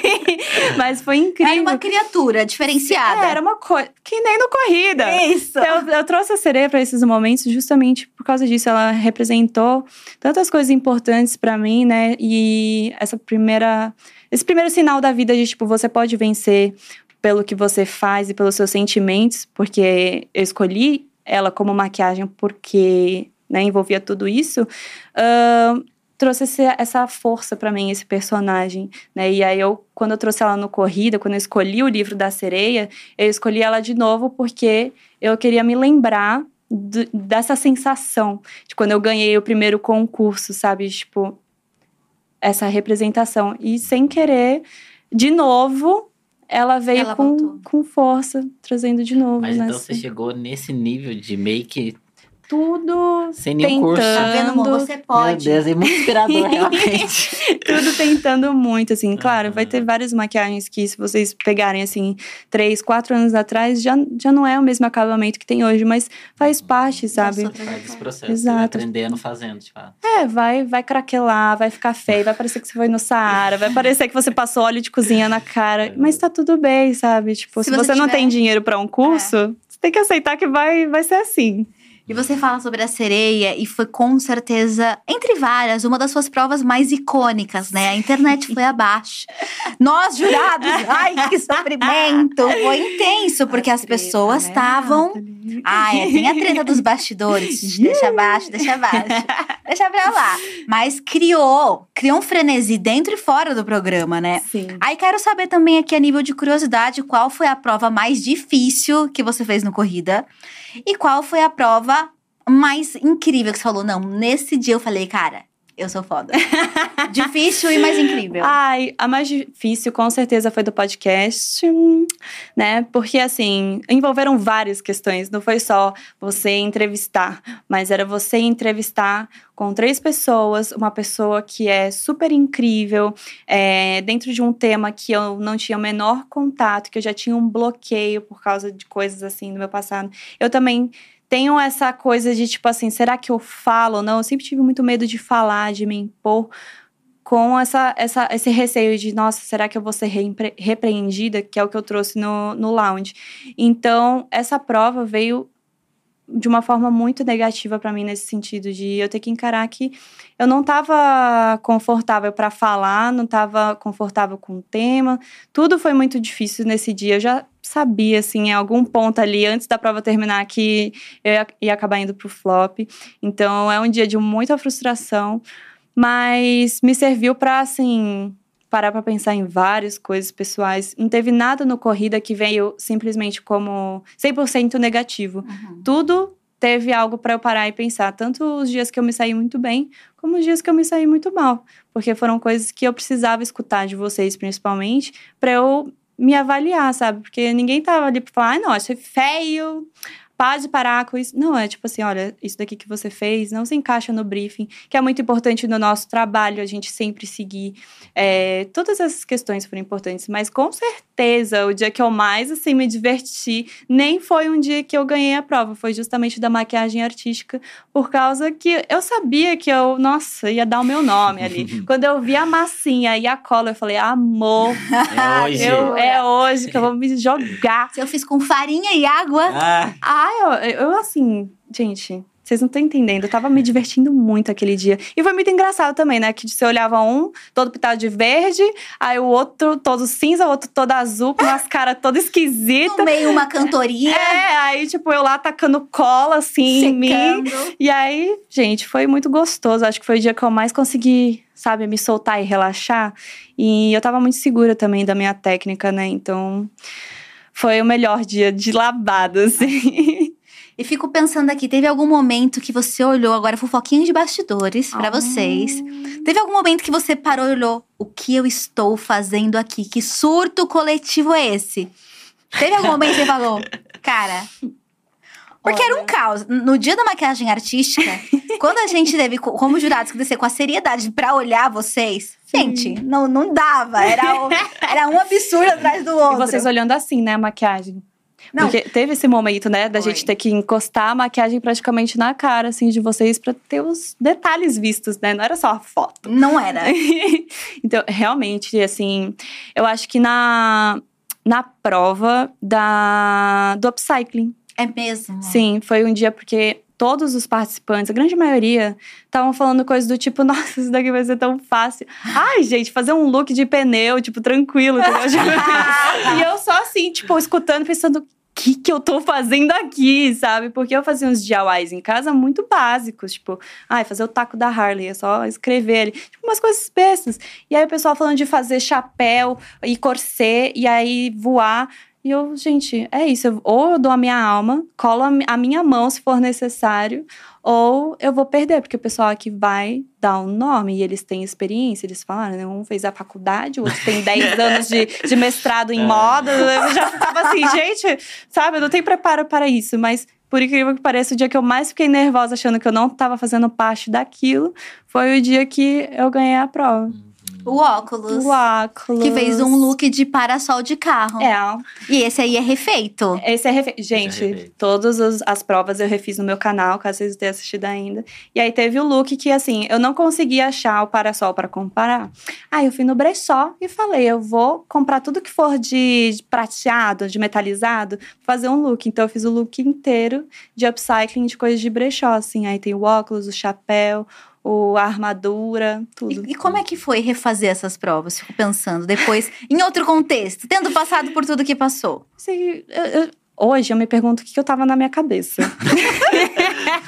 mas foi incrível. Era uma criatura diferenciada. É, era uma coisa. Que nem no corrida. Isso. Eu, eu trouxe a sereia para esses momentos justamente por causa disso. Ela representou tantas coisas importantes para mim, né? E essa primeira, esse primeiro sinal da vida de tipo você pode vencer pelo que você faz e pelos seus sentimentos, porque eu escolhi ela como maquiagem porque né, envolvia tudo isso. ahn, trouxe esse- essa força para mim, esse personagem, né? E aí eu, quando eu trouxe ela no corrida, quando eu escolhi o livro da sereia, eu escolhi ela de novo porque eu queria me lembrar dessa sensação de quando eu ganhei o primeiro concurso, sabe? Tipo, essa representação. E sem querer, de novo, ela veio Ela com, voltou. com força, trazendo de novo. Mas então nessa- você chegou nesse nível de make Tudo sem nenhum curso. Tá vendo, amor? Tentando. Você pode. Meu Deus, é muito inspirador, realmente. tudo tentando muito, assim. Claro, vai Aham. ter várias maquiagens que, se vocês pegarem, assim, três, quatro anos atrás, já, já não é o mesmo acabamento que tem hoje, mas faz parte, sabe? Nossa, Faz esse processo. Exato. Vai aprendendo fazendo, tipo. É, vai, vai craquelar, vai ficar feio, vai parecer que você foi no Saara, vai parecer que você passou óleo de cozinha na cara, mas tá tudo bem, sabe? Tipo, Se se, você você, não tiver- tem dinheiro pra um curso, você tem que aceitar que vai, vai ser assim. E você fala sobre a sereia e foi com certeza, entre várias, uma das suas provas mais icônicas, né? A internet foi abaixo. Nós, jurados, ai, que sofrimento! Foi intenso, porque as pessoas né, estavam. Ah, é, tem a treta dos bastidores. deixa abaixo, deixa abaixo. Deixa pra lá. Mas criou, criou um frenesi dentro e fora do programa, né? Sim. Aí quero saber também aqui a nível de curiosidade, qual foi a prova mais difícil que você fez no corrida? E qual foi a prova mais incrível que você falou? Não, nesse dia eu falei, cara, eu sou foda. difícil e mais incrível. Ai, a mais difícil com certeza foi do podcast, né? Porque assim, envolveram várias questões, não foi só você entrevistar, mas era você entrevistar com três pessoas, uma pessoa que é super incrível, é, dentro de um tema que eu não tinha o menor contato, que eu já tinha um bloqueio por causa de coisas assim do meu passado. Eu também tenho essa coisa de tipo assim, será que eu falo ou não? Eu sempre tive muito medo de falar, de me impor com essa, essa, esse receio de, nossa, será que eu vou ser repreendida? Que é o que eu trouxe no, no lounge. Então, essa prova veio de uma forma muito negativa para mim nesse sentido de eu ter que encarar que eu não estava confortável para falar, não estava confortável com o tema. Tudo foi muito difícil nesse dia. Eu já sabia assim, em algum ponto ali antes da prova terminar que eu ia, ia acabar indo pro flop. Então, é um dia de muita frustração, mas me serviu para assim parar para pensar em várias coisas pessoais. Não teve nada no corrida que veio simplesmente como 100% negativo Uhum. tudo teve algo para eu parar e pensar. Tanto os dias que eu me saí muito bem, como os dias que eu me saí muito mal. Porque foram coisas que eu precisava escutar de vocês, principalmente, para eu me avaliar, sabe? Porque ninguém tava ali pra falar, ah, não, achei feio, pode parar com isso. Não, é tipo assim, olha, isso daqui que você fez não se encaixa no briefing, que é muito importante no nosso trabalho, a gente sempre seguir. É, todas essas questões foram importantes, mas com certeza o dia que eu mais, assim, me diverti, nem foi um dia que eu ganhei a prova, foi justamente da maquiagem artística, por causa que eu sabia que eu, nossa, ia dar o meu nome ali. Quando eu vi a massinha e a cola, eu falei, amor, É hoje. eu, é hoje que eu vou me jogar. Se eu fiz com farinha e água. Ah, Ah, eu, eu assim, gente, vocês não estão entendendo. Eu tava me divertindo muito aquele dia. E foi muito engraçado também, né? Que você olhava um todo pintado de verde, aí o outro todo cinza, o outro todo azul, com umas caras toda esquisita. No meio uma cantoria. É, aí, tipo, eu lá tacando cola, assim, em mim. E aí, gente, foi muito gostoso. Acho que foi o dia que eu mais consegui, sabe, me soltar e relaxar. E eu tava muito segura também da minha técnica, né? Então, foi o melhor dia de lavada, assim. E fico pensando aqui, teve algum momento que você olhou, agora fofoquinha de bastidores pra vocês. Teve algum momento que você parou e olhou, o que eu estou fazendo aqui? Que surto coletivo é esse? Teve algum momento que você falou, cara. Porque era um caos. No dia da maquiagem artística, quando a gente teve, co- como jurados, que descer com a seriedade pra olhar vocês, gente, não, não dava. Era, o- era um absurdo atrás do E outro. vocês olhando assim, né, a maquiagem. Não. Porque teve esse momento, né, da Foi. gente ter que encostar a maquiagem praticamente na cara, assim, de vocês, pra ter os detalhes vistos, né? Não era só a foto. Não era. então, realmente, assim, eu acho que na, na prova da, do upcycling, É mesmo. sim, foi um dia porque todos os participantes, a grande maioria, estavam falando coisas do tipo, nossa, isso daqui vai ser tão fácil. Ai, gente, fazer um look de pneu, tipo, tranquilo, entendeu? E eu só assim, tipo, escutando, pensando, o que que eu tô fazendo aqui, sabe? Porque eu fazia uns DIYs em casa muito básicos, tipo, ai, fazer o taco da Harley, é só escrever ali, tipo, umas coisas bestas. E aí o pessoal falando de fazer chapéu e corset, e aí voar. E eu, gente, é isso. eu- ou eu dou a minha alma, colo a mi- a minha mão se for necessário, ou eu vou perder, porque o pessoal aqui vai dar um nome e eles têm experiência. Eles falaram, né? Um fez a faculdade, o outro tem 10 anos de, de mestrado em É. moda. Eu já ficava assim, gente, sabe, eu não tenho preparo para isso, mas. Por incrível que pareça, o dia que eu mais fiquei nervosa achando que eu não estava fazendo parte daquilo foi o dia que eu ganhei a prova. O óculos. O óculos. Que fez um look de parasol de carro. É, E esse aí é refeito. Esse é refe... Gente, refeito. todas as provas eu refiz no meu canal, caso vocês tenham assistido ainda. E aí teve o look que, assim, eu não consegui achar o parasol para comparar. Aí eu fui no brechó e falei, eu vou comprar tudo que for de de prateado, de metalizado, fazer um look. Então eu fiz o look inteiro de upcycling de coisas de brechó, assim. Aí tem o óculos, o chapéu, o, a armadura, tudo. E, e como é que foi refazer essas provas? Fico pensando, depois, em outro contexto, tendo passado por tudo que passou. Assim, eu- eu- hoje eu me pergunto o que, que eu tava na minha cabeça.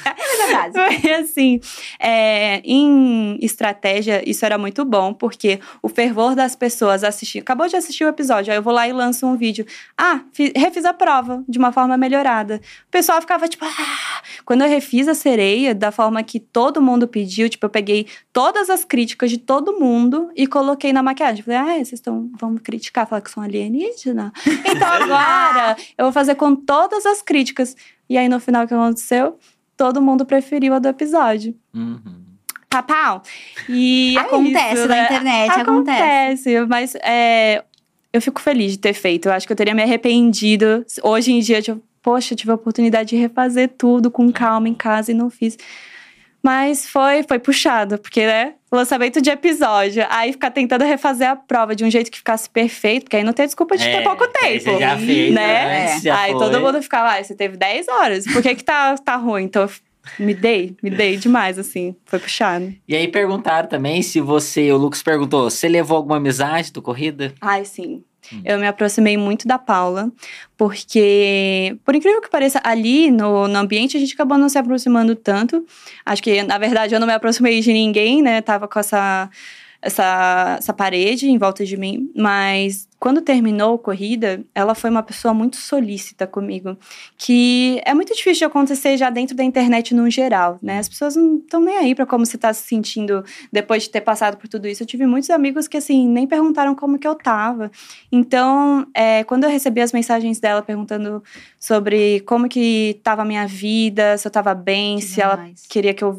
É verdade. Foi assim, é, em estratégia, isso era muito bom, porque o fervor das pessoas assistir. Acabou de assistir o episódio, aí eu vou lá e lanço um vídeo. Ah, fi- refiz a prova de uma forma melhorada. O pessoal ficava tipo, ah! Quando eu refiz a sereia, da forma que todo mundo pediu, tipo, eu peguei todas as críticas de todo mundo e coloquei na maquiagem. Falei, ah, vocês estão, vão me criticar, falar que sou alienígena? Então agora eu vou fazer com todas as críticas. E aí, no final, o que aconteceu? Todo mundo preferiu a do episódio. Uhum. Papau. E é Acontece isso, na né? internet, acontece. Acontece, mas é, eu fico feliz de ter feito. Eu acho que eu teria me arrependido. Hoje em dia, tipo, poxa, eu tive a oportunidade de refazer tudo com calma em casa e não fiz. Mas foi, foi puxado, porque, né? Lançamento de episódio. Aí ficar tentando refazer a prova de um jeito que ficasse perfeito, porque aí não tem desculpa de ter É, pouco aí tempo. Você já fez, né? antes, já aí foi. todo mundo ficava, ah, você teve 10 horas. Por que, que tá, tá ruim? Então, eu me dei, me dei demais, assim. Foi puxado. E aí perguntaram também se você, o Lucas perguntou, você levou alguma amizade do corrida? Ai, sim. Hum. Eu me aproximei muito da Paula, porque, por incrível que pareça, ali no, no ambiente a gente acabou não se aproximando tanto. Acho que, na verdade, eu não me aproximei de ninguém, né? Tava com essa. Essa, essa parede em volta de mim, mas quando terminou a corrida, ela foi uma pessoa muito solícita comigo, que é muito difícil de acontecer já dentro da internet no geral, né? As pessoas não estão nem aí para como você tá se sentindo depois de ter passado por tudo isso. Eu tive muitos amigos que, assim, nem perguntaram como que eu tava. Então, é, quando eu recebi as mensagens dela perguntando sobre como que tava a minha vida, se eu tava bem, Que se ela demais. queria que eu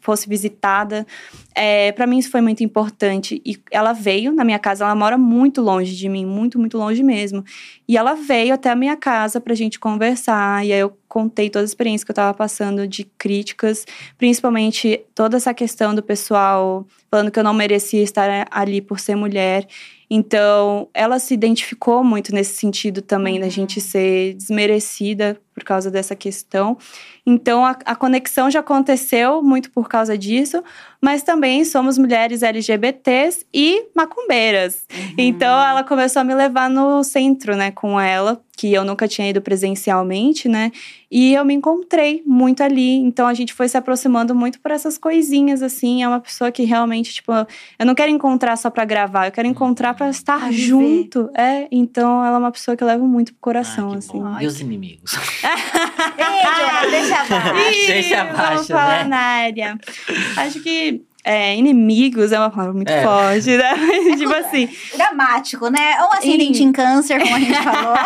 fosse visitada. É, para mim isso foi muito importante. E ela veio na minha casa, ela mora muito longe de mim, muito, muito longe mesmo. E ela veio até a minha casa pra gente conversar. E aí eu contei toda a experiência que eu tava passando de críticas, principalmente toda essa questão do pessoal falando que eu não merecia estar ali por ser mulher. Então, ela se identificou muito nesse sentido também, da Uhum. gente ser desmerecida por causa dessa questão. Então, a, a conexão já aconteceu muito por causa disso, mas também somos mulheres LGBTs e macumbeiras. Então, ela começou a me levar no centro, né, com ela, que eu nunca tinha ido presencialmente, né, e eu me encontrei muito ali. Então, a gente foi se aproximando muito por essas coisinhas, assim. É uma pessoa que realmente, tipo, eu não quero encontrar só pra gravar, eu quero encontrar pra estar Pra viver. junto. É, então, ela é uma pessoa que eu levo muito pro coração, Ah, assim. bom. E os inimigos? Beijo, deixa abaixo. Ih, Deixa vamos abaixo, falar né? na área. Acho que é, inimigos é uma palavra muito É. forte, né? tipo assim, Dramático, né? Um ascendente em câncer, como a gente falou.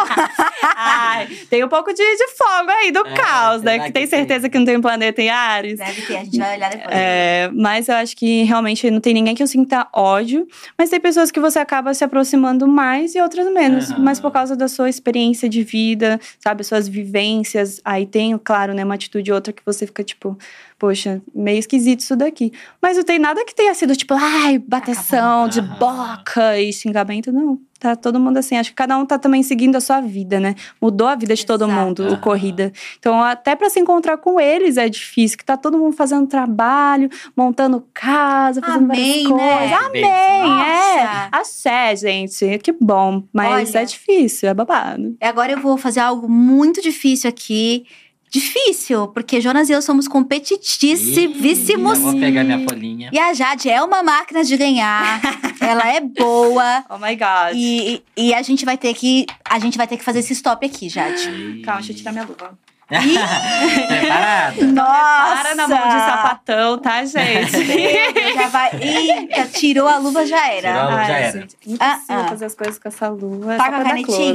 ai, tem um pouco de, de fogo aí do É, caos, né? Que que tem tem? certeza que não tem um planeta em Ares. Deve ter, a gente vai olhar depois. É, mas eu acho que realmente não tem ninguém que eu sinta ódio, mas tem pessoas que você acaba se aproximando mais e outras menos. Aham. Mas por causa da sua experiência de vida, sabe, suas vivências. Aí tem, claro, né, uma atitude ou outra que você fica tipo, poxa, meio esquisito isso daqui. Mas não tem nada que tenha sido tipo, ai, bateção de boca e xingamento, não. Tá todo mundo assim. Acho que cada um tá também seguindo a sua vida, né? Mudou a vida de todo Exato. mundo, o corrida. Então, até pra se encontrar com eles é difícil, que tá todo mundo fazendo trabalho, montando casa, fazendo Amém, várias né? coisas. Amém, Bênção. é. Nossa. Axé, gente. Que bom. Mas Olha. é difícil, é babado. Agora eu vou fazer algo muito difícil aqui. Difícil, porque Jonas e eu somos competitíssimos. Eu vou pegar minha folhinha. E a Jade é uma máquina de ganhar. ela é boa. Oh my God. E, e a gente vai ter que. A gente vai ter que fazer esse stop aqui, Jade. Calma, deixa eu tirar minha luva. Preparada? Nossa! Para na mão de sapatão, tá, gente? Já vai. Eita, tirou a luva, já era. Tirou a luva. Ai, já era. gente, impossível Ah, ah. fazer as coisas com essa luva. com a pra dar close.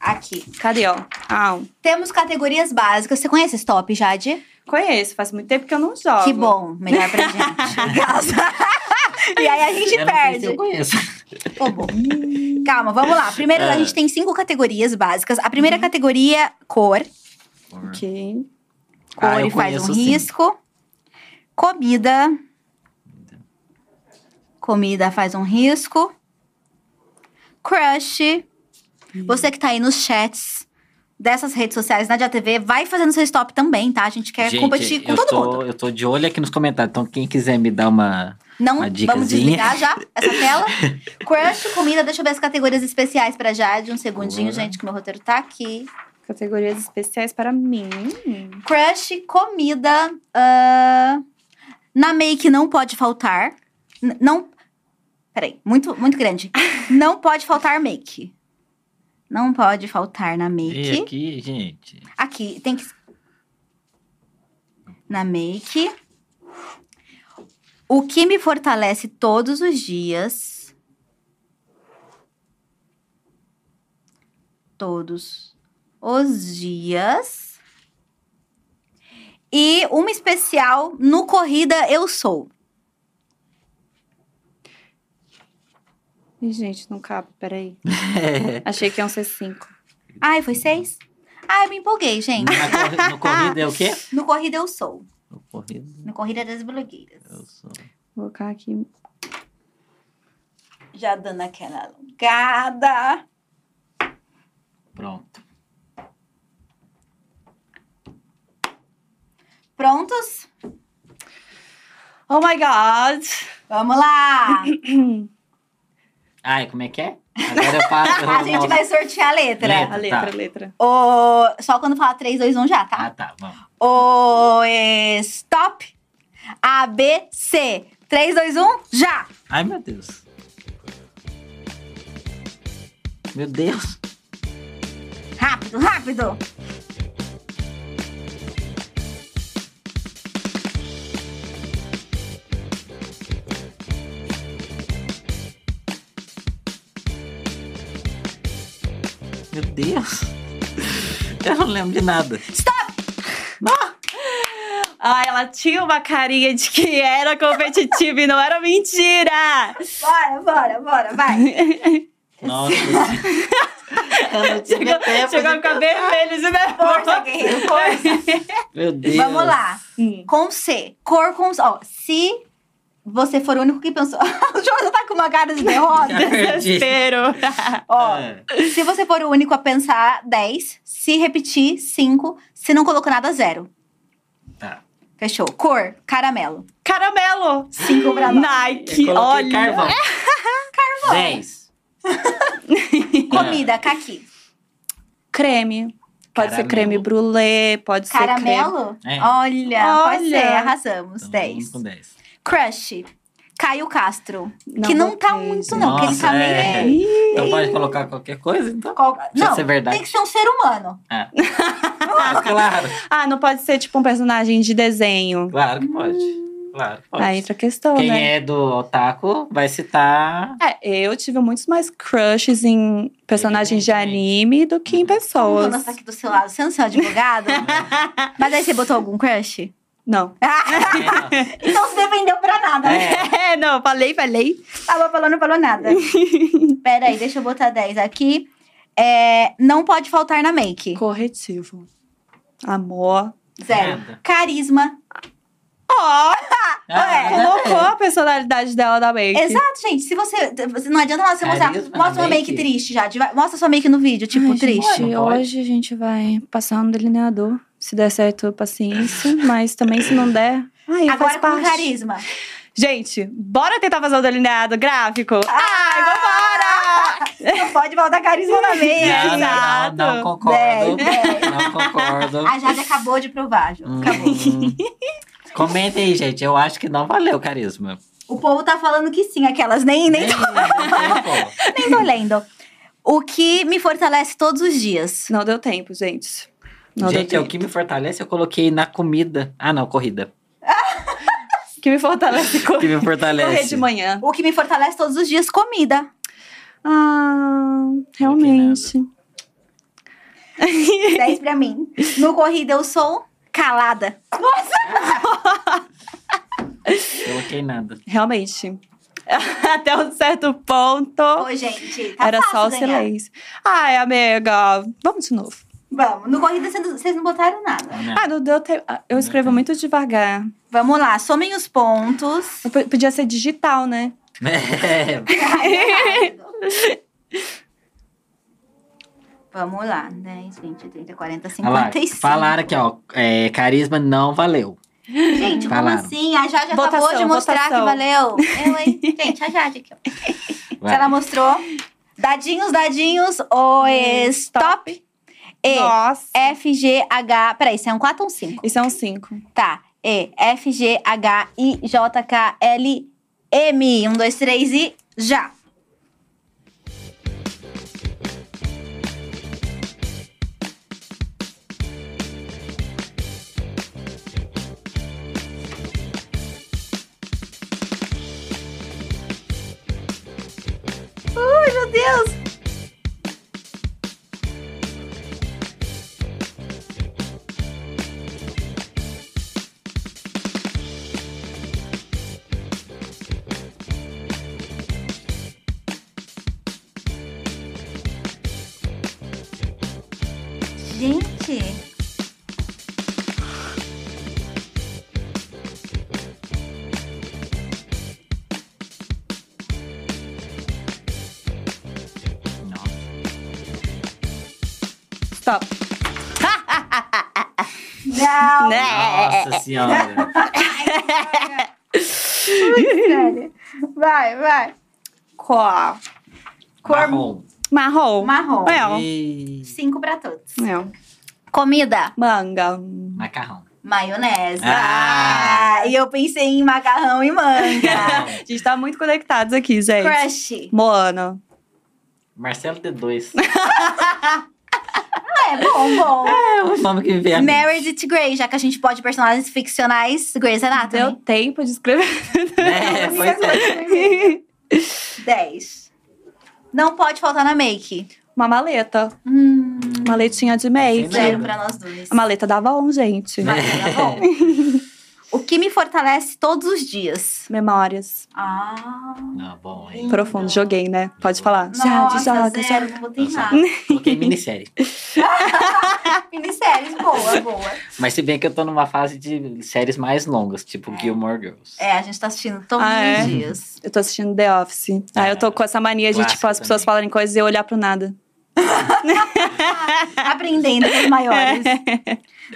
Aqui. Cadê, ó? Ah, Temos categorias básicas. Você conhece stop, Jade? conheço. Faz muito tempo que eu não jogo. Que bom. Melhor pra gente. e aí a gente Eu perde. eu conheço. Ô, bom. Calma, vamos lá. Primeiro, a Ah. gente tem cinco categorias básicas. A primeira categoria, cor. Ok. Cor Ah, e faz um sim. risco. Comida. Comida faz um risco. Crush. Você que tá aí nos chats dessas redes sociais na Dia TV, vai fazendo seu stop também, tá? A gente quer Gente, competir com todo tô, mundo. Eu tô de olho aqui nos comentários. Então, quem quiser me dar uma. Não, Uma vamos desligar já essa tela. Crush, comida, deixa eu ver as categorias especiais pra Jade. Um segundinho, Boa. gente, que meu roteiro tá aqui. Categorias especiais para mim. Crush, comida. ah, na make não pode faltar. N- não. Peraí, muito, muito grande. não pode faltar make. Não pode faltar na E make. aqui, gente. Aqui, tem que. Na make. O que me fortalece todos os dias. Todos os dias. E uma especial no Corrida Eu Sou. Ih, gente, não cabe, peraí. Achei que iam ser cinco. Ai, foi seis? Ai, eu me empolguei, gente. Corri- no corrida é o quê? No Corrida Eu Sou. No corrida No Corrida das Blogueiras. eu sou. Vou colocar aqui. Já dando aquela alongada. Pronto. Prontos? Oh my God! Vamos lá! Ai, como é que é? Agora eu faço. A gente vai sortear a letra. Letra. A letra, Tá. a letra. O... Só quando falar 3, 2, 1 já, Ah, tá? tá, vamos. O stop. A, B, C. 3, 2, 1, já! Ai, meu Deus. Meu Deus. Rápido, rápido! Meu Deus. Eu não lembro de nada. Ai, ela tinha uma carinha de que era competitiva e não era mentira. Bora, bora, bora, vai! Nossa. eu Chegou, tempo chegou a de ficar vermelho de Força, nervoso. guerreiro, força! Meu Deus. Vamos lá. Hum. Com C. Cor com... Ó, se você for o único que pensou... o João tá com uma cara de derrota. Desespero. Ó, É. se você for o único a pensar, 10. Se repetir, 5. Se não colocou nada, 0. Tá. Fechou. Cor, caramelo. Caramelo. 5 pra nós. Nike, Eu olha. carvão. Carvão. 10. Comida, caqui. Creme. Pode ser Caramelo. creme brulee, pode ser creme. Caramelo? É. Olha, pode Olha. ser, arrasamos. Então, 10. vamos com 10. Crush. Caio Castro. Não que não tá muito, não. que ele Nossa, tá é. meio. Então pode colocar qualquer coisa, então? Qual- Não, ser verdade. tem que ser um ser humano. Ah, claro. Ah, não pode ser tipo um personagem de desenho. Claro que pode. Claro que pode. Aí entra a questão, Quem né? é do otaku vai citar. É, eu tive muitos mais crushes em personagens de anime do que em O pessoas. Jonas tá aqui do seu lado. Você não é advogado? Mas aí você botou algum crush? Não. então você defendeu pra nada. né? É. É, não, falei, falei. Tava falando, não falou nada. Pera aí, deixa eu botar 10 aqui. É, não pode faltar na make. Corretivo. Amor. Zero. Nada. Carisma. Ó, Ah, colocou a personalidade dela na make. Exato, gente. Se você. Não adianta você mostrar. Carisma Mostra uma make make. triste já. Mostra sua make no vídeo, tipo, Ai, triste. Gente, hoje a gente vai passar um delineador. Se der certo, paciência. Mas também se não der. Ai, Agora faz com parte. carisma. Gente, bora tentar fazer o delineado gráfico? Ai, vambora! Não pode faltar carisma na make. Não, não, não, concordo. Dez. Não concordo. A Jade acabou de provar, Ju. Acabou. Hum. Comentem aí, gente. Eu acho que não valeu o carisma. O povo tá falando que sim, aquelas nem, nem, tempo. nem tô lendo. O que me fortalece todos os dias. Não deu tempo, gente. Não Gente, é o que me fortalece, eu coloquei na comida. Ah, não, corrida. que me fortalece O que me fortalece. correr de manhã. O que me fortalece todos os dias, comida. Ah, realmente. 10 pra mim. No corrida eu sou calada. Coloquei nada. Realmente. Até um certo ponto, Ô, gente, tá era fácil só o ganhar. silêncio. Ai, amiga, vamos de novo. Vamos. No corrida vocês não- não botaram nada. Né? Ah, não deu tempo. Ah, Eu escrevo muito devagar. Vamos lá, somem os pontos. Eu p- Podia ser digital, né? É, Vamos lá. 10, 20, 30, 40, olha lá, 55. falaram aqui, ó. é, carisma não valeu. Gente, como Falaram. assim? A Jade acabou Votação, de mostrar votação. que valeu. Eu, hein? Gente, a Jade aqui, ó. Vai. Se ela mostrou. Dadinhos, dadinhos. O stop. E, Nossa. F, G, H. Peraí, isso é um 4 ou um 5? Isso é um 5. Tá. E, F, G, H, I, J, K, L, M. Um, dois, três e já. Senhora. Sério. Vai, vai. Cor. Cor Marrom. Marrom. marrom. É. Cinco pra todos. É. Comida. Manga. Macarrão. Maionese. Ah. Ah, e eu pensei em macarrão e manga. A gente tá muito conectados aqui, gente. Crush. Moana. Marcelo D2. É bom, bom. É o nome que mente. Meredith Grey, já que a gente pode personagens ficcionais, Grey's Deu Anatomy. tempo de escrever. É, pois é. 10. Não pode faltar na make. Uma maleta. Hum, Uma letinha de make. Sim, zero pra nós dois. A maleta da Avon, gente. Mas tá bom. O que me fortalece todos os dias? Memórias. Ah. Não, bom, hein? Profundo. Joguei, né? Pode falar. Nossa, joga, zero, joga. não botei Nossa. nada. Coloquei minissérie. Minisséries, boa, boa. Mas se bem que eu tô numa fase de séries mais longas, tipo Gilmore Girls. É, a gente tá assistindo todos Ah, é? os dias. Eu tô assistindo The Office. Aí eu tô com essa mania de, tipo, as pessoas também. falarem coisas e eu olhar pro nada. Aprendendo com os maiores.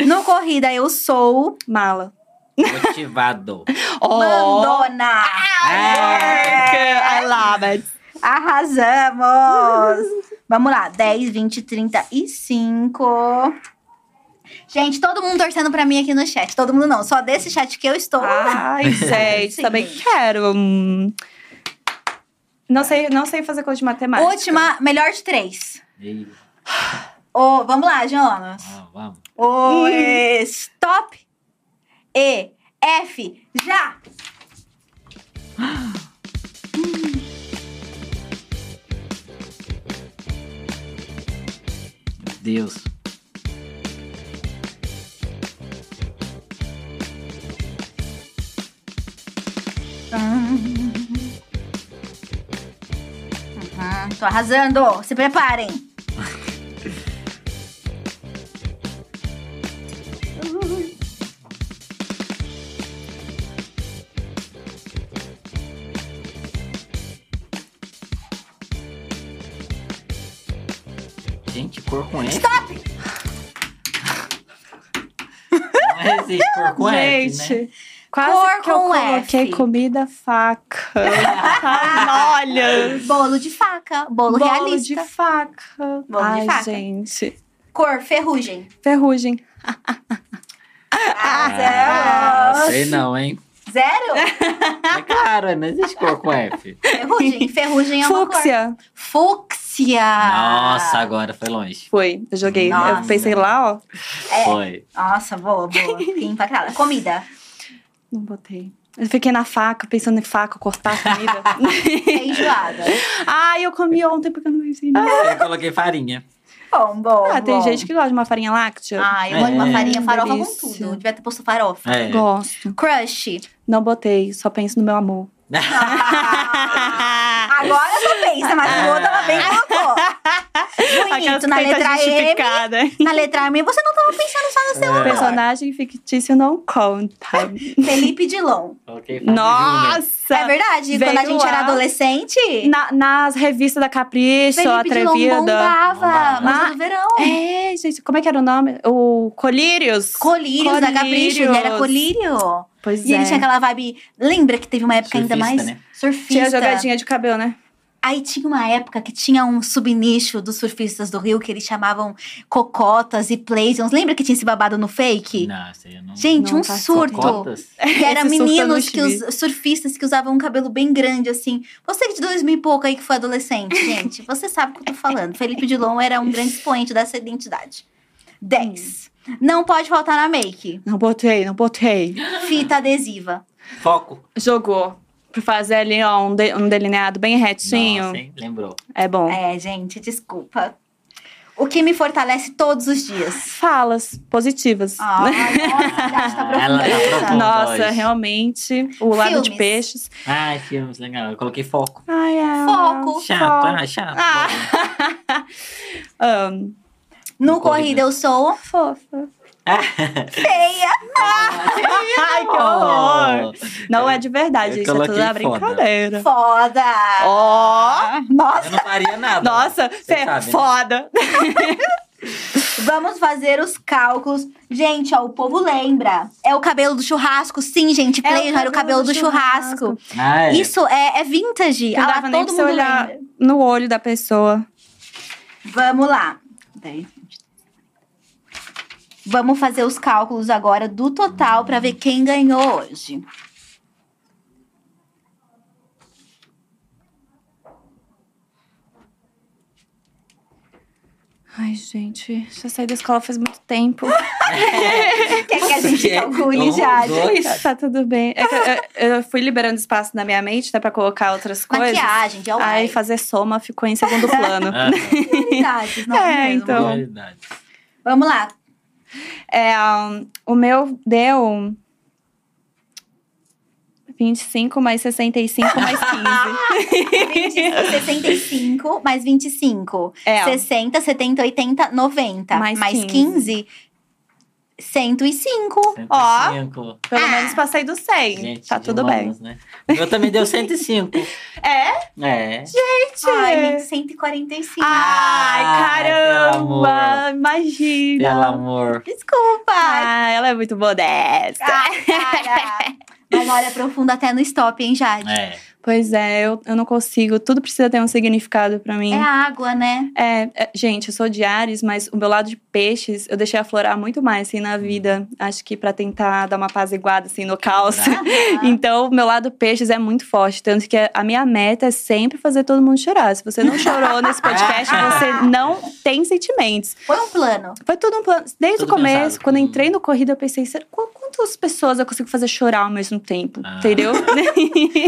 No Corrida, eu sou Mala. Motivado. Oh, Mandona. Ah, I love it. Arrasamos! Vamos lá, 10, 20, 35. Gente, todo mundo torcendo pra mim aqui no chat. Todo mundo não, só desse chat que eu estou. Ai, gente, também quero. Não sei, não sei fazer coisa de matemática. Última, melhor de três. Ei, Ô, vamos lá, Jonas. ah, vamos. O stop. E, F, já. Meu Deus. Uhum, tô arrasando. Se preparem. Com F. Stop! Não existe cor com F, Gente, né? quase Cor que eu coloquei F. comida faca. Ai, olha. Bolo de faca. Bolo, Bolo realista. de faca. Bolo de Ai, faca. gente. Cor, ferrugem. Ferrugem. Arrasamos. Sei não, hein? Zero? É claro, não existe cor com F. Ferrugem. Ferrugem é uma cor. Fúcsia. Fúcsia. Nossa, agora foi longe. Foi, eu joguei. Eu Nossa. pensei lá, ó. É. Foi. Nossa, boa, boa. Fiquei impactada. Comida. Não botei. Eu fiquei na faca, pensando em faca, cortar a comida. Feijoada. Ai, eu comi ontem porque eu não pensei nisso. Eu coloquei farinha. Bom, bom. Ah, tem bom. gente que gosta de uma farinha láctea. Ah, eu gosto de uma É. farinha farofa com Delícia. tudo. Devia ter posto farofa. É. Gosto. Crush. Não botei, só penso no meu amor. Agora só pensa, mas o outro ela bem colocou. Bonito, na letra E. Na letra M, você não tava pensando só no seu É. amor. Personagem fictício não conta. Felipe Dilon. Nossa! É verdade, Veio quando a gente era adolescente, Na- nas revistas da Capricho, Felipe Dilon Atrevida. bombava. Bombava. Música do verão. É, gente, como é que era o nome? O Colírios. Colírios da Capricho, ele era colírio. Pois E é. ele tinha aquela vibe. Lembra que teve uma época ainda Surfista, mais né? surfista? Tinha jogadinha de cabelo, né? Aí tinha uma época que tinha um subnicho dos surfistas do Rio que eles chamavam cocotas e playsons. Lembra que tinha esse babado no fake? Não, sei, eu não. Gente, Não um tá surto. Cotas? Que era eu meninos que os surfistas que usavam um cabelo bem grande, assim. Você que de dois mil e pouco aí que foi adolescente, gente, você sabe o que eu tô falando. Felipe Dilon era um grande expoente dessa identidade. 10. Não pode faltar na make. Não botei, não botei. Fita adesiva. Foco. Jogou. Pra fazer ali, ó, um, de- um delineado bem retinho. Nossa, hein? Lembrou. É bom. É, gente, desculpa. O que me fortalece todos os dias. Falas positivas. Ai, nossa, tá Ela tá. Nossa, realmente. O lado de peixes. Ai, filmes, legal. Eu coloquei foco. Ai, é. Foco. Chato, ah, chato. Ah. Ahn, No No corrida eu sou fofa. Feia. Ai, que horror. Não é de verdade, Eu isso é tudo uma brincadeira. Foda. Ó! Nossa, Eu não faria nada. Nossa, Você Fê, sabe, né? foda. vamos fazer os cálculos. Gente, ó, o povo lembra. É o cabelo do churrasco. Sim, gente, É o Play era o cabelo do churrasco. Ah, é. Isso é, é vintage. Não Ah dava nem todo pra você mundo olhar lembra. no olho da pessoa. Vamos lá. 10, 20. Vamos fazer os cálculos agora do total para ver quem ganhou hoje. Ai, gente, já saí da escola faz muito tempo. Quer que a gente calcule, Jade? dois. tá tudo bem. É que eu, eu fui liberando espaço na minha mente, né, pra colocar outras coisas. Maquiagem, de Hawaii. Aí fazer soma ficou em segundo plano. Ah, não é, mesmo? então. Vamos lá. É, o meu deu 25 mais 65 mais 15. 20, 65 mais 25. É, 60, 70, 80, 90. Mais mais 15. 15, 105. Ó. 105. pelo Ah. menos passei do 100. Gente, tá tudo humanos, Né? O meu também deu 105. bem. É? É. Gente! Ai, 145. Ai, Ah, pelo caramba! Imagina! Pelo amor. Desculpa. Ah, ela é muito modesta. Ah, cara. Mas olha, profunda até no stop, hein, Jade? É. Pois é, eu, eu não consigo. Tudo precisa ter um significado pra mim. É água, né? É, é, gente, eu sou de Ares, mas o meu lado de peixes eu deixei aflorar muito mais assim na vida. Acho que pra tentar dar uma apaziguada assim no caos. Então, o meu lado peixes é muito forte. Tanto que a minha meta é sempre fazer todo mundo chorar. Se você não chorou nesse podcast, você não tem sentimentos. Foi um plano. Foi tudo um plano. Desde Tudo o começo, pensado. quando eu entrei no corrida, eu pensei, "Será- qu- quantas pessoas eu consigo fazer chorar ao mesmo tempo? Ah. Entendeu?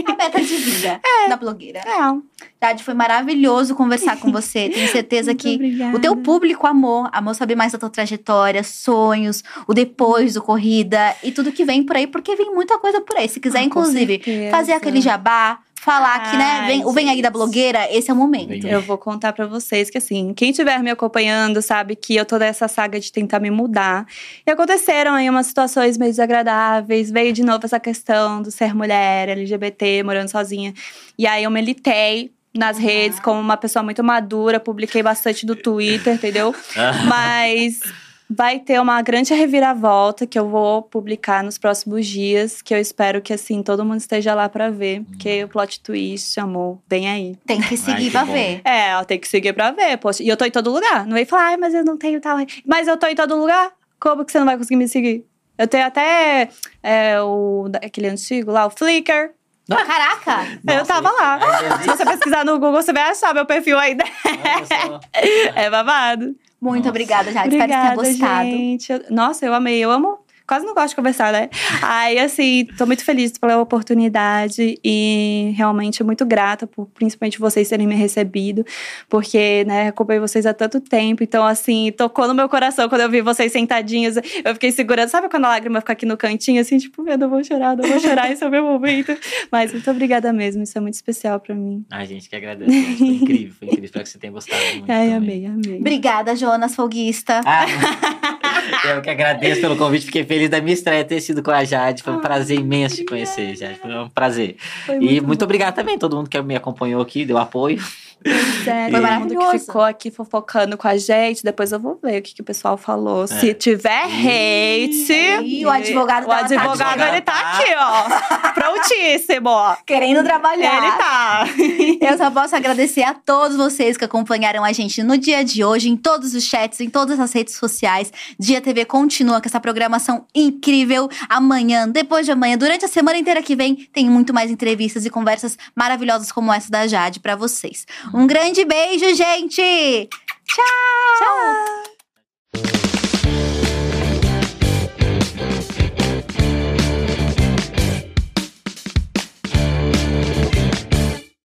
A meta de vida da blogueira. é. Jade, foi maravilhoso conversar com você. Tenho certeza que obrigada. o teu público amou, amou saber mais da tua trajetória, sonhos, o depois do corrida e tudo que vem por aí, porque vem muita coisa por aí. Se quiser, Ah, inclusive, fazer aquele jabá, falar que, né, vem, o Vem Aí da. Blogueira, esse é o momento. Eu vou contar pra vocês que, assim, quem estiver me acompanhando sabe que eu tô nessa saga de tentar me mudar. E aconteceram aí umas situações meio desagradáveis. Veio de novo essa questão do ser mulher, LGBT, morando sozinha. E aí eu militei nas redes como uma pessoa muito madura, publiquei bastante do Twitter, entendeu? Mas vai ter uma grande reviravolta que eu vou publicar nos próximos dias, que eu espero que assim todo mundo esteja lá pra ver, porque o plot twist, amor, vem aí. Tem que seguir bom. ver. É, ela tem que seguir pra ver, poxa. E eu tô em todo lugar. Não vem falar, ai, mas eu não tenho tal. Mas eu tô em todo lugar? Como que você não vai conseguir me seguir? Eu tenho até é, o aquele antigo lá, o Flickr. Caraca! eu tava lá. Se você pesquisar no Google, você vai achar meu perfil ainda. É babado. Muito Nossa. obrigada, Jade. Espero que tenha Obrigada, gostado. gente. Nossa, eu amei. Eu amo. Quase não gosto de conversar, né? Aí, assim, tô muito feliz pela oportunidade e realmente muito grata por principalmente vocês terem me recebido, porque, né, acompanhei vocês há tanto tempo. Então, assim, tocou no meu coração quando eu vi vocês sentadinhos. Eu fiquei segurando. Sabe quando a lágrima fica aqui no cantinho, assim, tipo, eu não vou chorar, não vou chorar, esse é o meu momento. Mas muito obrigada mesmo. Isso é muito especial pra mim. Ai, gente, que agradeço. gente. Foi incrível, foi incrível. Espero que você tenha gostado muito. Ai, também. amei, amei. Obrigada, Jonas Folguista. Ah, eu que agradeço pelo convite, fiquei feliz da minha estreia ter sido com a Jade. Foi um Ah, prazer imenso te conhecer, Jade. Foi um prazer. Foi E bom. muito obrigado também a todo mundo que me acompanhou aqui, deu apoio. Pois é, Foi todo mundo maravilhoso. que ficou aqui fofocando com a gente. Depois eu vou ver o que, que o pessoal falou. Se tiver hate. Ih, o advogado O dela tá advogado, aqui. ele tá aqui, ó. Prontíssimo. ó. Querendo trabalhar. Ele tá. Eu só posso agradecer a todos vocês que acompanharam a gente no dia de hoje, em todos os chats, em todas as redes sociais. Dia TV continua com essa programação incrível. Amanhã, depois de amanhã, durante a semana inteira que vem, tem muito mais entrevistas e conversas maravilhosas como essa da Jade pra vocês. Um grande beijo, gente! Tchau! Tchau.